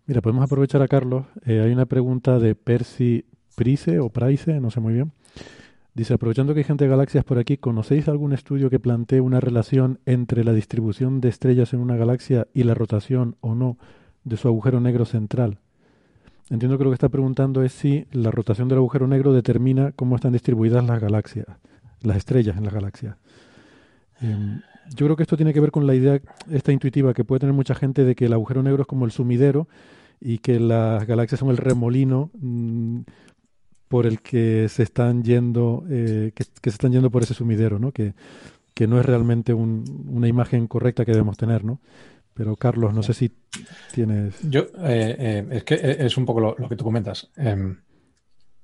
Mira, podemos aprovechar a Carlos. Eh, hay una pregunta de Percy Price o Price, no sé muy bien. Dice, aprovechando que hay gente de galaxias por aquí, ¿conocéis algún estudio que plantee una relación entre la distribución de estrellas en una galaxia y la rotación o no de su agujero negro central? Entiendo que lo que está preguntando es si la rotación del agujero negro determina cómo están distribuidas las galaxias, las estrellas en las galaxias. Em, yo creo que esto tiene que ver con la idea esta intuitiva que puede tener mucha gente de que el agujero negro es como el sumidero y que las galaxias son el remolino mm, por el que se están yendo, eh, que, se están yendo por ese sumidero, ¿no? Que, que no es realmente una imagen correcta que debemos tener, ¿no? Pero Carlos, no sé si tienes. Yo, eh, eh, es que es un poco lo, que tú comentas. Em,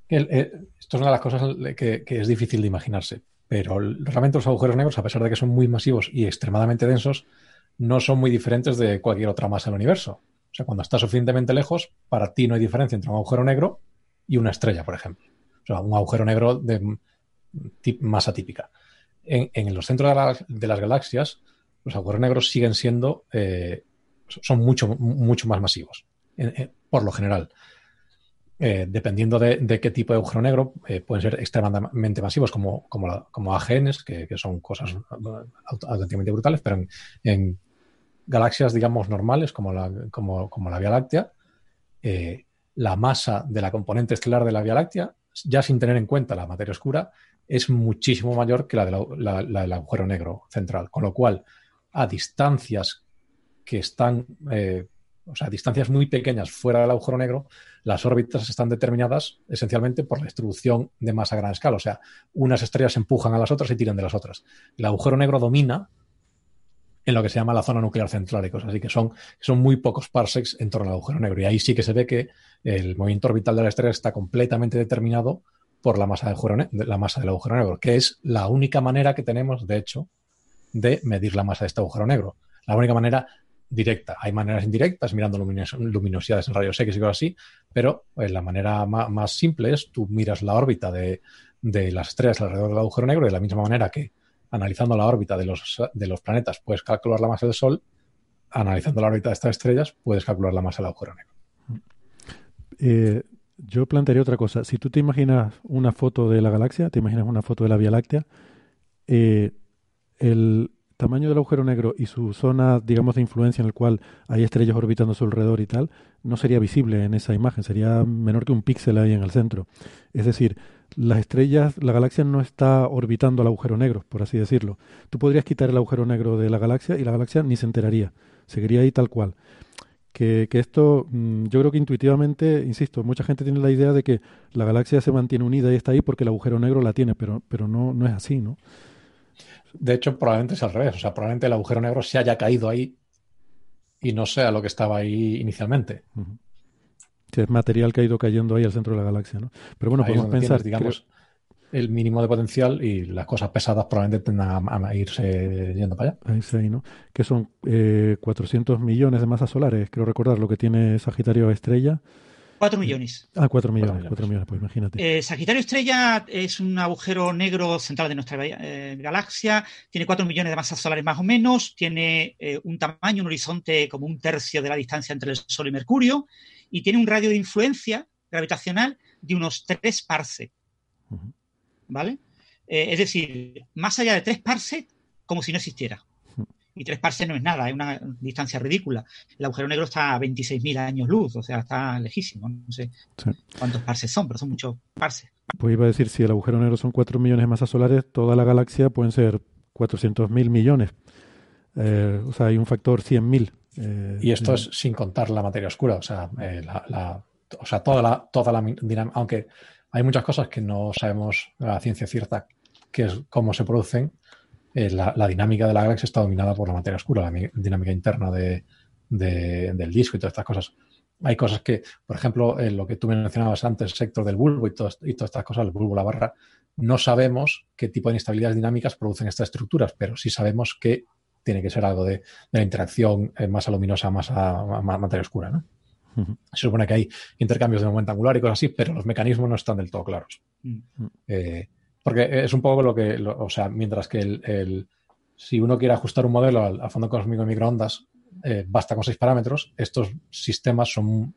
esto es una de las cosas que, es difícil de imaginarse. Pero realmente los agujeros negros, a pesar de que son muy masivos y extremadamente densos, no son muy diferentes de cualquier otra masa del universo. O sea, cuando está suficientemente lejos, para ti no hay diferencia entre un agujero negro y una estrella, por ejemplo. O sea, un agujero negro de masa típica. En, los centros de, las galaxias, los agujeros negros siguen siendo, eh, son mucho, mucho más masivos, por lo general. Eh, dependiendo de, qué tipo de agujero negro, eh, pueden ser extremadamente masivos, como, como, como AGNs, que, son cosas auténticamente brutales, pero en, galaxias, digamos, normales, como la, como, como la Vía Láctea, la masa de la componente estelar de la Vía Láctea, ya sin tener en cuenta la materia oscura, es muchísimo mayor que la, del agujero negro central. Con lo cual, a distancias que están, eh, o sea, distancias muy pequeñas fuera del agujero negro, las órbitas están determinadas esencialmente por la distribución de masa a gran escala. O sea, unas estrellas empujan a las otras y tiran de las otras. El agujero negro domina en lo que se llama la zona nuclear central y cosas así, que son, son muy pocos parsecs en torno al agujero negro. Y ahí sí que se ve que el movimiento orbital de la estrella está completamente determinado por la masa, del la masa del agujero negro, que es la única manera que tenemos, de hecho, de medir la masa de este agujero negro. La única manera directa. Hay maneras indirectas, mirando luminosidades en rayos X y cosas así, pero pues, la manera más, simple es tú miras la órbita de, de las estrellas alrededor del agujero negro de la misma manera que analizando la órbita de los, de los planetas puedes calcular la masa del Sol, analizando la órbita de estas estrellas puedes calcular la masa del agujero negro. Eh, yo plantearía otra cosa. Si tú te imaginas una foto de la galaxia, te imaginas una foto de la Vía Láctea, eh, el tamaño del agujero negro y su zona, digamos, de influencia en el cual hay estrellas orbitando a su alrededor y tal, no sería visible en esa imagen, sería menor que un píxel ahí en el centro. Es decir, las estrellas, la galaxia no está orbitando al agujero negro, por así decirlo. Tú podrías quitar el agujero negro de la galaxia y la galaxia ni se enteraría, seguiría ahí tal cual. Que, que esto, mm, yo creo que intuitivamente, insisto, mucha gente tiene la idea de que la galaxia se mantiene unida y está ahí porque el agujero negro la tiene, pero, pero no, no es así, ¿no? De hecho, probablemente es al revés. O sea, probablemente el agujero negro se haya caído ahí y no sea lo que estaba ahí inicialmente es material que ha ido cayendo ahí al centro de la galaxia, ¿no? Pero bueno, podemos pensar, digamos, el mínimo de potencial y las cosas pesadas probablemente tendan a, irse yendo para allá. Ahí sí, ¿no? Que son eh, 400 millones de masas solares, creo recordar, lo que tiene Sagitario Estrella. 4 millones. Ah, 4 millones, 4 millones, pues imagínate. Eh, Sagitario Estrella es un agujero negro central de nuestra eh, galaxia, tiene 4 millones de masas solares más o menos, tiene eh, un tamaño, un horizonte como un tercio de la distancia entre el Sol y Mercurio, y tiene un radio de influencia gravitacional de unos 3 parsecs. ¿Vale? Eh, es decir, más allá de 3 parsecs, como si no existiera. Y 3 parsecs no es nada, es una distancia ridícula. El agujero negro está a 26.000 años luz, o sea, está lejísimo. No sé cuántos parsecs son, pero son muchos parsecs. Pues iba a decir, si el agujero negro son 4 millones de masas solares, toda la galaxia pueden ser 400.000 millones. Eh, o sea, hay un factor 100.000. Eh, y esto es sin contar la materia oscura, o sea, eh, la, la, o sea toda la, toda la dinámica, aunque hay muchas cosas que no sabemos a ciencia cierta que es cómo se producen, eh, la, la, dinámica de la galaxia está dominada por la materia oscura, la dinámica interna de, de, del disco y todas estas cosas. Hay cosas que, por ejemplo, en lo que tú mencionabas antes, el sector del bulbo y, todas estas cosas, el bulbo, la barra, no sabemos qué tipo de inestabilidades dinámicas producen estas estructuras, pero sí sabemos que tiene que ser algo de, de la interacción eh, masa luminosa, masa, más materia oscura, ¿no? Uh -huh. Se supone que hay intercambios de momento angular y cosas así, pero los mecanismos no están del todo claros. Uh -huh. eh, porque es un poco lo que, lo, o sea, mientras que el, si uno quiere ajustar un modelo al, fondo cósmico de microondas, eh, basta con seis parámetros. Estos sistemas son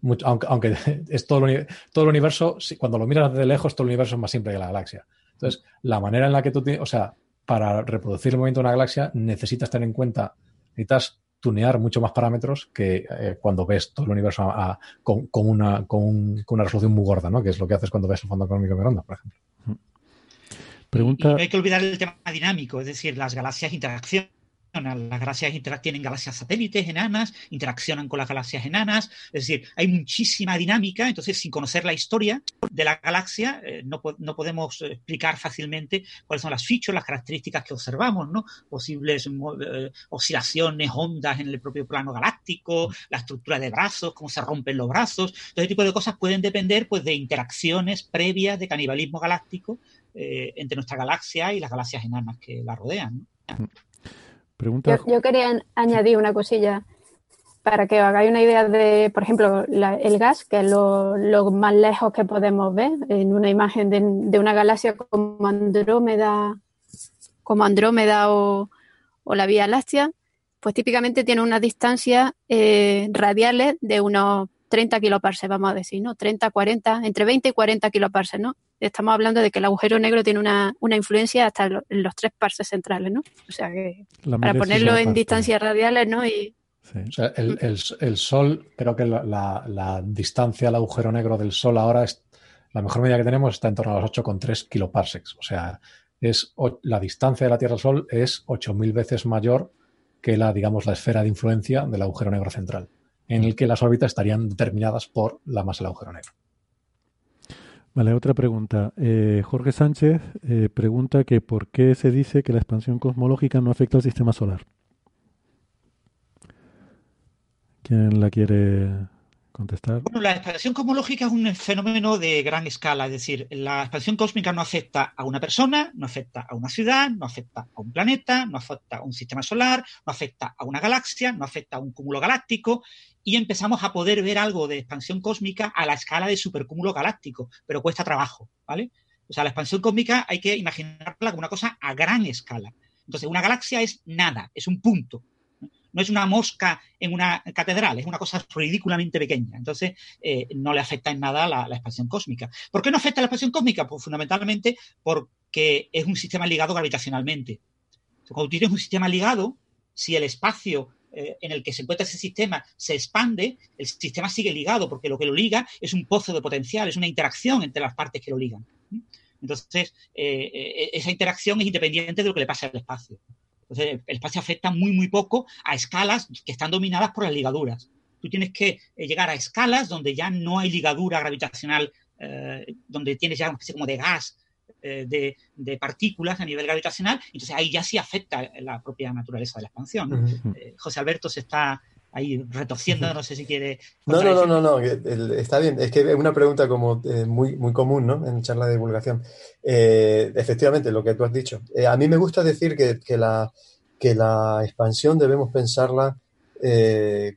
mucho, aunque, aunque, es todo el, todo el universo, cuando lo miras desde lejos, todo el universo es más simple que la galaxia. Entonces, la manera en la que tú o sea, para reproducir el movimiento de una galaxia necesitas tener en cuenta, necesitas tunear mucho más parámetros que eh, cuando ves todo el universo con, una, resolución muy gorda, ¿no? Que es lo que haces cuando ves el fondo cósmico de microondas, por ejemplo. No hay que olvidar el tema dinámico, es decir, las galaxias interaccionan las galaxias tienen galaxias satélites enanas, interaccionan con las galaxias enanas, es decir, hay muchísima dinámica, entonces sin conocer la historia de la galaxia eh, no, no, podemos explicar fácilmente cuáles son las features, las características que observamos, ¿no? posibles eh, oscilaciones, ondas en el propio plano galáctico, la estructura de brazos, cómo se rompen los brazos, todo ese tipo de cosas pueden depender pues, de interacciones previas de canibalismo galáctico eh, entre nuestra galaxia y las galaxias enanas que la rodean. ¿no? Pregunta... Yo, yo, quería añadir una cosilla para que os hagáis una idea de, por ejemplo, la, el gas, que es lo, lo, más lejos que podemos ver en una imagen de, de una galaxia como Andrómeda, como Andrómeda o, o, la Vía Láctea, pues típicamente tiene unas distancias eh, radiales de unos 30 kiloparsecs, vamos a decir, ¿no? 30, 40, entre 20 y 40 kiloparsecs, ¿no? Estamos hablando de que el agujero negro tiene una, una influencia hasta en los tres parsecs centrales, ¿no? O sea que la para ponerlo en distancias radiales, ¿no? Y, sí. o sea, el, el, el, Sol, creo que la, la, la, distancia al agujero negro del Sol ahora es la mejor medida que tenemos está en torno a los 8,3 kiloparsecs. O sea, es la distancia de la Tierra al Sol es 8.000 veces mayor que la, digamos, la esfera de influencia del agujero negro central en el que las órbitas estarían determinadas por la masa del agujero negro. Vale, otra pregunta. Eh, Jorge Sánchez eh, pregunta que por qué se dice que la expansión cosmológica no afecta al sistema solar. ¿Quién la quiere contestar? Bueno, la expansión cosmológica es un fenómeno de gran escala, es decir, la expansión cósmica no afecta a una persona, no afecta a una ciudad, no afecta a un planeta, no afecta a un sistema solar, no afecta a una galaxia, no afecta a un cúmulo galáctico y empezamos a poder ver algo de expansión cósmica a la escala de supercúmulo galáctico, pero cuesta trabajo, ¿vale? O sea, la expansión cósmica hay que imaginarla como una cosa a gran escala. Entonces, una galaxia es nada, es un punto no es una mosca en una catedral, es una cosa ridículamente pequeña. Entonces, eh, no le afecta en nada la, la, expansión cósmica. ¿Por qué no afecta la expansión cósmica? Pues fundamentalmente porque es un sistema ligado gravitacionalmente. Cuando tienes un sistema ligado, si el espacio eh, en el que se encuentra ese sistema se expande, el sistema sigue ligado, porque lo que lo liga es un pozo de potencial, es una interacción entre las partes que lo ligan. Entonces, eh, esa interacción es independiente de lo que le pasa al espacio. Entonces, el espacio afecta muy, muy poco a escalas que están dominadas por las ligaduras. Tú tienes que eh, llegar a escalas donde ya no hay ligadura gravitacional, eh, donde tienes ya una especie como de gas, eh, de, de, partículas a nivel gravitacional, entonces ahí ya sí afecta la propia naturaleza de la expansión. Uh -huh. José Alberto se está ahí retorciendo, no sé si quiere... No, no, no, no, no, está bien, es que es una pregunta como eh, muy, muy común, ¿no? En charla de divulgación. Eh, efectivamente, lo que tú has dicho. Eh, a mí me gusta decir que, que, la, que la expansión debemos pensarla eh,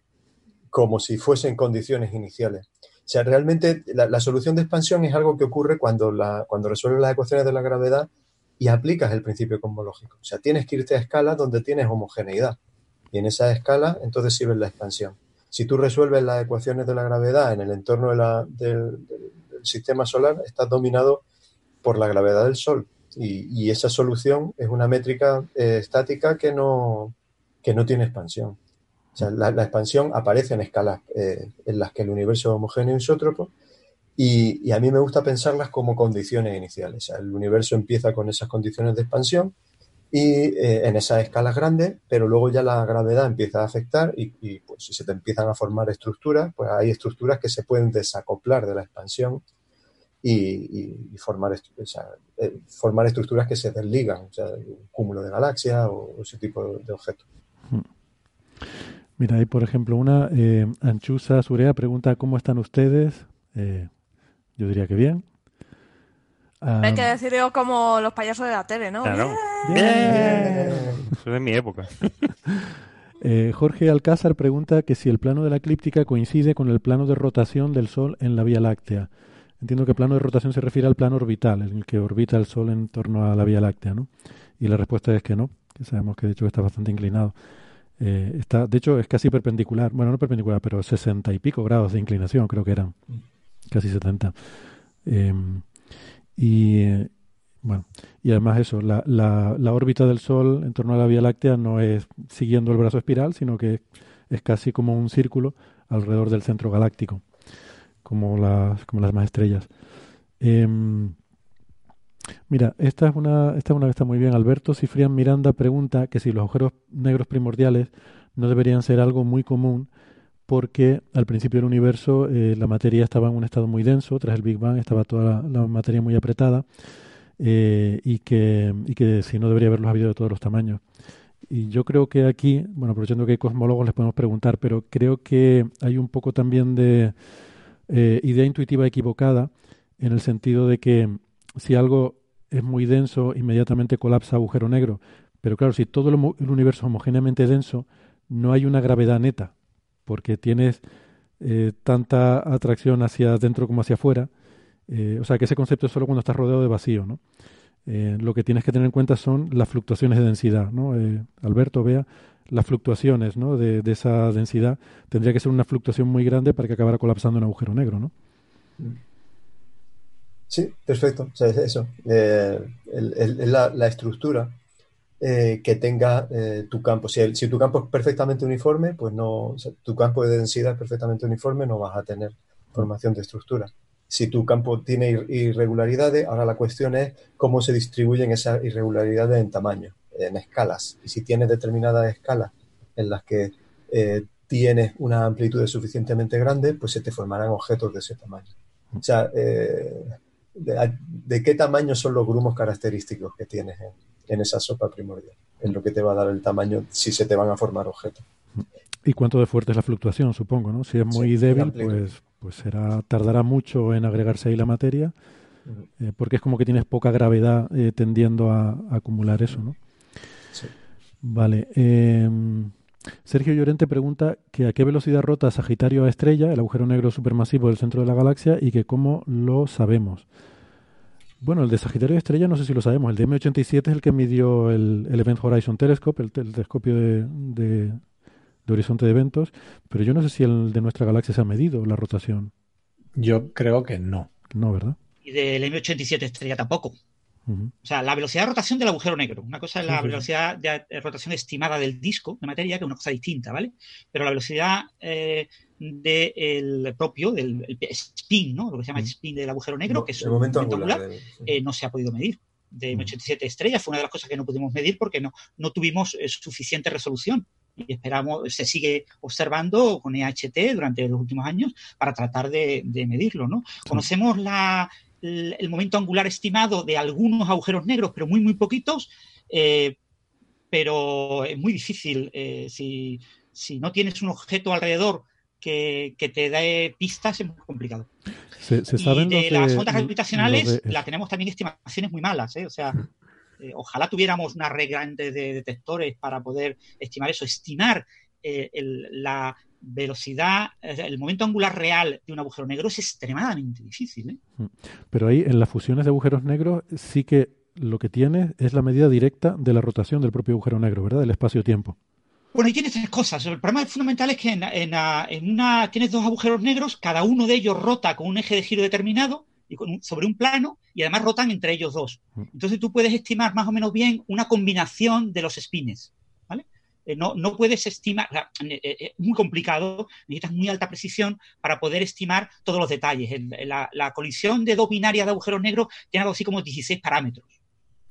como si fuesen condiciones iniciales. Sea, realmente la, solución de expansión es algo que ocurre cuando, cuando resuelves las ecuaciones de la gravedad y aplicas el principio cosmológico. O sea, tienes que irte a escalas donde tienes homogeneidad. Y en esa escala, entonces sí ves la expansión. Si tú resuelves las ecuaciones de la gravedad en el entorno del, sistema solar, estás dominado por la gravedad del Sol. Y, y esa solución es una métrica eh, estática que no, que no tiene expansión. La, expansión aparece en escalas eh, en las que el universo es homogéneo isótropo Y, a mí me gusta pensarlas como condiciones iniciales. O sea, el universo empieza con esas condiciones de expansión y eh, en esas escalas grandes, pero luego ya la gravedad empieza a afectar y, pues si se te empiezan a formar estructuras, pues hay estructuras que se pueden desacoplar de la expansión y, formar, eh, formar estructuras que se desligan, o sea, un cúmulo de galaxias o, ese tipo de, objetos. Mira, hay por ejemplo una, eh, Anchusa Surea pregunta, ¿cómo están ustedes? Eh, yo diría que bien. Um, Hay que decirlo como los payasos de la tele, ¿no? Claro. Bien. Bien. Eso es de mi época. eh, Jorge Alcázar pregunta que si el plano de la eclíptica coincide con el plano de rotación del Sol en la Vía Láctea. Entiendo que plano de rotación se refiere al plano orbital, en el que orbita el Sol en torno a la Vía Láctea, ¿no? Y la respuesta es que no, que sabemos que de hecho está bastante inclinado. Eh, está, de hecho, es casi perpendicular, bueno, no perpendicular, pero 60 y pico grados de inclinación, creo que eran, casi 70. Eh, y bueno, y además eso, la, la, la, órbita del Sol en torno a la Vía Láctea no es siguiendo el brazo espiral, sino que es casi como un círculo alrededor del centro galáctico, como las, como las más estrellas. Mira, esta es una, esta es una que está muy bien. Alberto Cifrián Miranda pregunta que si los agujeros negros primordiales no deberían ser algo muy común porque al principio del universo eh, la materia estaba en un estado muy denso, tras el Big Bang estaba toda la, la materia muy apretada eh, y, que, y que si no debería haberlos habido de todos los tamaños. Y yo creo que aquí, bueno, aprovechando que hay cosmólogos les podemos preguntar, pero creo que hay un poco también de eh, idea intuitiva equivocada en el sentido de que si algo es muy denso, inmediatamente colapsa agujero negro. Pero claro, si todo el universo es homogéneamente denso, no hay una gravedad neta, porque tienes eh, tanta atracción hacia adentro como hacia afuera. Eh, o sea, que ese concepto es solo cuando estás rodeado de vacío, ¿no? Eh, lo que tienes que tener en cuenta son las fluctuaciones de densidad, ¿no? Eh, Alberto, vea, las fluctuaciones, ¿no? De, de, esa densidad tendría que ser una fluctuación muy grande para que acabara colapsando en agujero negro, ¿no? Sí, perfecto. O sea, es eso. Eh, la, estructura eh, que tenga eh, tu campo. Si, el, si, tu campo es perfectamente uniforme, pues no. O sea, tu campo de densidad es perfectamente uniforme, no vas a tener formación de estructura. Si tu campo tiene irregularidades, ahora la cuestión es cómo se distribuyen esas irregularidades en tamaño, en escalas. Y si tienes determinadas escalas en las que eh, tienes una amplitud suficientemente grande, pues se te formarán objetos de ese tamaño. O sea, eh, de, de, qué tamaño son los grumos característicos que tienes en, en, esa sopa primordial. Es lo que te va a dar el tamaño si se te van a formar objetos. ¿Y cuánto de fuerte es la fluctuación, supongo? ¿no? Si es muy sí, débil, pues, pues será, tardará mucho en agregarse ahí la materia, uh -huh. eh, porque es como que tienes poca gravedad eh, tendiendo a, a, acumular eso, ¿no? Sí. Vale. Eh, Sergio Llorente pregunta que a qué velocidad rota Sagitario a estrella, el agujero negro supermasivo del centro de la galaxia, y que cómo lo sabemos. Bueno, el de Sagitario a estrella no sé si lo sabemos. El de M87 es el que midió el, el Event Horizon Telescope, el, el telescopio de, de, de, horizonte de eventos, pero yo no sé si el de nuestra galaxia se ha medido la rotación. Yo creo que no. No, ¿verdad? Y del M87 estrella tampoco. Uh -huh. O sea, la velocidad de rotación del agujero negro. Una cosa es la sí, velocidad de rotación estimada del disco de materia, que es una cosa distinta, ¿vale? Pero la velocidad eh, del propio, del spin, ¿no? Lo que se llama el spin del agujero negro, que es un momento angular, angular de, eh, no se ha podido medir. De M87 estrellas fue una de las cosas que no pudimos medir porque no, no tuvimos eh, suficiente resolución y esperamos, se sigue observando con EHT durante los últimos años para tratar de, de medirlo, ¿no? Sí. Conocemos la, el momento angular estimado de algunos agujeros negros, pero muy, muy poquitos, eh, pero es muy difícil. Eh, si, si, no tienes un objeto alrededor que, que, te dé pistas, es muy complicado. Se, se saben y de, de las ondas gravitacionales, de... la tenemos también estimaciones muy malas, ¿eh? o sea. Ojalá tuviéramos una red grande de detectores para poder estimar eso, estimar el, la, velocidad, el momento angular real de un agujero negro es extremadamente difícil. ¿eh? Mm. Pero ahí en las fusiones de agujeros negros sí que lo que tienes es la medida directa de la rotación del propio agujero negro, ¿verdad? Del espacio-tiempo. Bueno, ahí tienes tres cosas. El problema fundamental es que en, en, en, una tienes dos agujeros negros, cada uno de ellos rota con un eje de giro determinado y con, sobre un plano y además rotan entre ellos dos. Entonces tú puedes estimar más o menos bien una combinación de los spines. Eh, no, puedes estimar, eh, eh, es muy complicado, necesitas muy alta precisión para poder estimar todos los detalles. La, colisión de dos binarias de agujeros negros tiene algo así como 16 parámetros.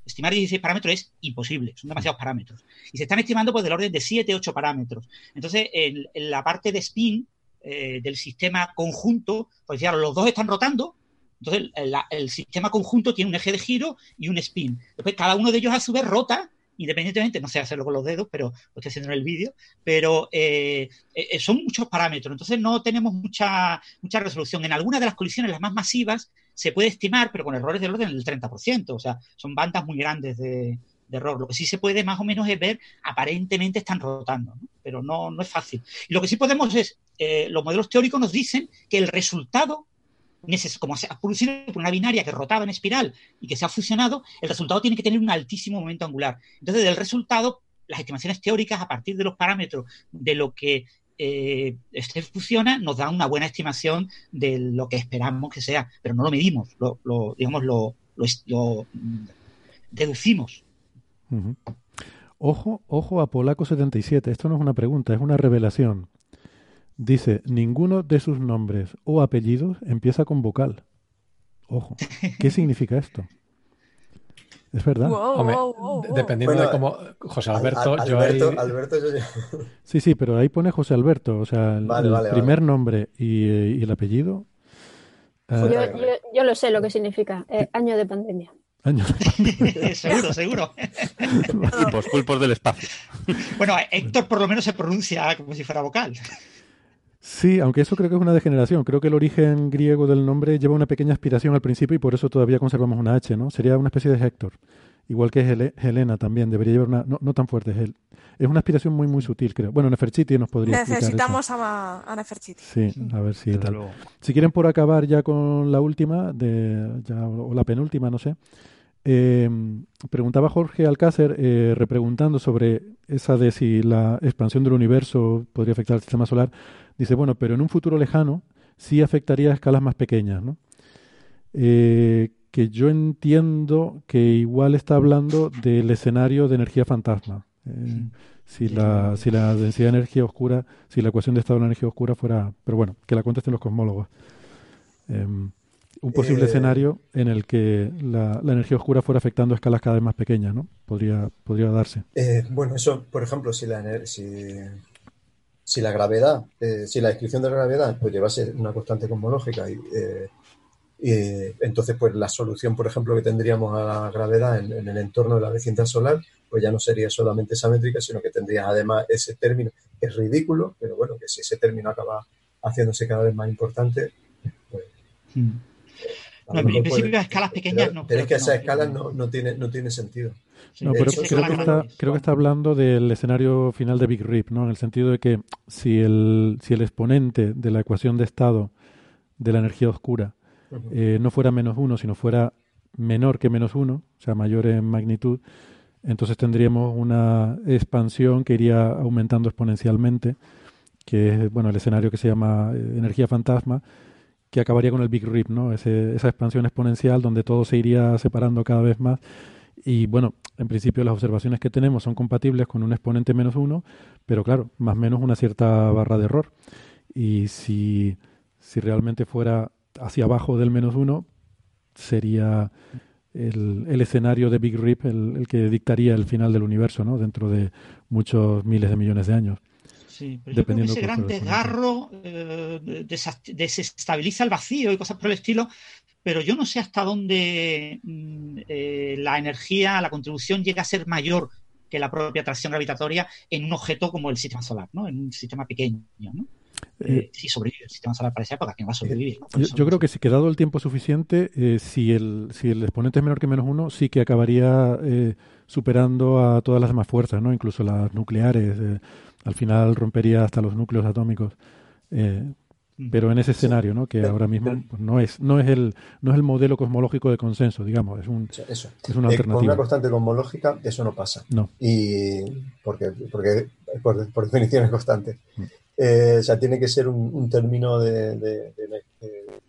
Estimar 16 parámetros es imposible, son demasiados parámetros. Y se están estimando pues del orden de 7, 8 parámetros. Entonces, en, la parte de spin del sistema conjunto, pues ya los dos están rotando, entonces el sistema conjunto tiene un eje de giro y un spin. Después cada uno de ellos a su vez rota independientemente, no sé hacerlo con los dedos, pero lo estoy haciendo en el vídeo, pero eh, eh, son muchos parámetros, entonces no tenemos mucha, mucha resolución. En algunas de las colisiones, las más masivas, se puede estimar, pero con errores del orden del 30%, o sea, son bandas muy grandes de, error. Lo que sí se puede más o menos es ver, aparentemente están rotando, ¿no? pero no, no es fácil. Y lo que sí podemos es, eh, los modelos teóricos nos dicen que el resultado como se ha producido por una binaria que rotaba en espiral y que se ha fusionado, el resultado tiene que tener un altísimo momento angular. Entonces, del resultado, las estimaciones teóricas a partir de los parámetros de lo que eh, fusiona nos da una buena estimación de lo que esperamos que sea, pero no lo medimos, lo, digamos, lo, mm, deducimos. Ojo, ojo a Polaco 77. Esto no es una pregunta, es una revelación. Dice, ninguno de sus nombres o apellidos empieza con vocal. Ojo, ¿qué significa esto? ¿Es verdad? Wow, Hombre, wow, wow, de- wow. dependiendo Bueno, de cómo. José Al- Alberto, al- yo Alberto, ahí- Alberto, yo Sí, sí, pero ahí pone José Alberto, o sea, el, Vale, el vale, primer nombre y, eh, y el apellido. eh, Yo, yo, yo lo sé lo que significa. eh, año de pandemia. años. seguro, seguro. Pulpos, pulpos del espacio. Bueno, Héctor por lo menos se pronuncia como si fuera vocal. Sí, aunque eso creo que es una degeneración. Creo que el origen griego del nombre lleva una pequeña aspiración al principio y por eso todavía conservamos una H, ¿no? Sería una especie de Héctor. Igual que Hele- Helena también, debería llevar una... No, no tan fuerte, es él. Es una aspiración muy, muy sutil, creo. Bueno, Nefertiti nos podría explicar eso. Necesitamos a, a Nefertiti. Sí, a ver si tal. Si quieren por acabar ya con la última, de, ya, o la penúltima, no sé. eh, preguntaba Jorge Alcácer, eh, repreguntando sobre esa de si la expansión del universo podría afectar al sistema solar. Dice, bueno, pero en un futuro lejano sí afectaría a escalas más pequeñas, ¿no? Eh, que yo entiendo que igual está hablando del escenario de energía fantasma. Eh, si la, si la densidad de energía oscura, si la ecuación de estado de la energía oscura fuera, pero bueno, que la contesten los cosmólogos. Em, un posible Eh, escenario en el que la, la energía oscura fuera afectando a escalas cada vez más pequeñas, ¿no? Podría, podría darse. Eh, bueno, eso, por ejemplo, si la, si, si la gravedad, eh, si la descripción de la gravedad pues llevase una constante cosmológica y, eh, y, entonces pues la solución, por ejemplo, que tendríamos a la gravedad en, en el entorno de la vecindad solar, pues ya no sería solamente esa métrica, sino que tendrías además ese término, que es ridículo, pero bueno, que si ese término acaba haciéndose cada vez más importante, pues a No, en principio a escalas pequeñas pero, no. pero es que que esas no. escalas no, no tiene, no tiene sentido. No, pero creo que, está, creo que está hablando del escenario final de Big Rip, ¿no? En el sentido de que si el, si el exponente de la ecuación de estado de la energía oscura eh, no fuera menos uno, sino fuera menor que menos uno, o sea, mayor en magnitud, entonces tendríamos una expansión que iría aumentando exponencialmente, que es bueno el escenario que se llama eh, energía fantasma, que acabaría con el Big Rip, ¿no? Ese- esa expansión exponencial donde todo se iría separando cada vez más. Y bueno, en principio las observaciones que tenemos son compatibles con un exponente menos uno, pero claro, más o menos una cierta barra de error. Y si, si realmente fuera hacia abajo del menos uno, sería el, el escenario de Big Rip el, el que dictaría el final del universo, ¿no? Dentro de muchos miles de millones de años. Sí, pero yo creo que dependiendo ese gran desgarro eh, desestabiliza el vacío y cosas por el estilo, pero yo no sé hasta dónde mm, eh, la energía, la contribución llega a ser mayor que la propia atracción gravitatoria en un objeto como el sistema solar, ¿no? En un sistema pequeño, ¿no? Eh, si sobrevive el sistema solar para esa época, ¿quién va a sobrevivir? no? Yo, no creo que si quedado el tiempo suficiente, eh, si, el, si el exponente es menor que menos uno, sí que acabaría eh, superando a todas las demás fuerzas, ¿no? incluso las nucleares. eh, al final rompería hasta los núcleos atómicos. Pero en ese escenario, ¿no? que Pero- ahora mismo pero- pues, no es no es el no es el modelo cosmológico de consenso, digamos, es un eso. es una Eh, con alternativa. una constante cosmológica eso no pasa. No. Y porque, porque por, por definición es constante. Mm. Eh, o sea, tiene que ser un, un término de, de- de- de-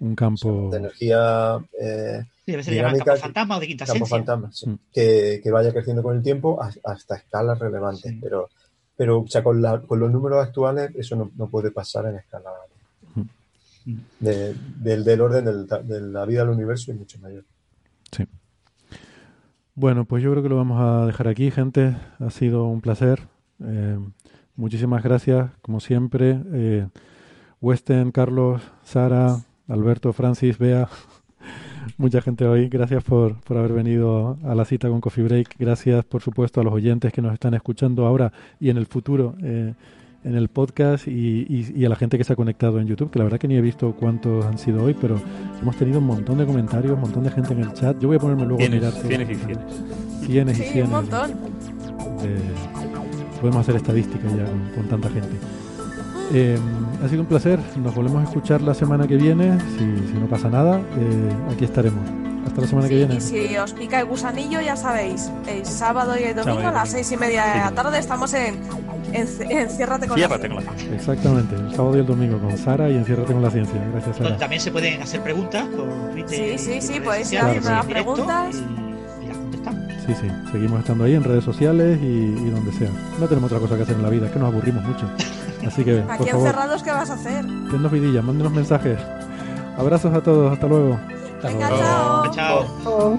un campo de energía eh, Sí, dinámica, campo fantasma o de quinta campo fantasma, sí, Mm. que, que vaya creciendo con el tiempo a- hasta escalas relevantes. Pero pero o sea, con, la, con los números actuales eso no, no puede pasar en escala de- del, del orden del- de la vida del universo y mucho mayor. Sí. Bueno, pues yo creo que lo vamos a dejar aquí, gente. Ha sido un placer. Eh, muchísimas gracias, como siempre. Eh, Westen, Carlos, Sara, Alberto, Francis, Bea, mucha gente hoy. Gracias por, por haber venido a la cita con Coffee Break. Gracias, por supuesto, a los oyentes que nos están escuchando ahora y en el futuro eh, en el podcast y, y- y a la gente que se ha conectado en YouTube, que la verdad que ni he visto cuántos han sido hoy, pero hemos tenido un montón de comentarios, un montón de gente en el chat. Yo voy a ponerme luego Cienes, a mirar. cienes y cienes. Cienes y Sí, cienes. un montón. de- podemos hacer estadísticas ya con, con tanta gente. Eh, ha sido un placer. Nos volvemos a escuchar la semana que viene. Si, si no pasa nada, eh, aquí estaremos. Hasta la semana que viene. Y si os pica el gusanillo, ya sabéis, el sábado y el domingo a las seis y media de Sí. la tarde estamos en, en, en Ciérrate con Ciérrate la con la ciencia. Exactamente, el sábado y el domingo con Sara y enciérrate con la ciencia. Gracias, Sara. también se pueden hacer preguntas por Twitter. Sí, sí, sí, podéis ir haciendo las preguntas. y- y las contestamos. Sí, sí, seguimos estando ahí en redes sociales y, y donde sea. No tenemos otra cosa que hacer en la vida, es que nos aburrimos mucho. Así que, por Aquí favor, encerrados, ¿qué vas a hacer? dennos vidilla, mándenos mensajes. Abrazos a todos, hasta luego. Venga, chao. Chao.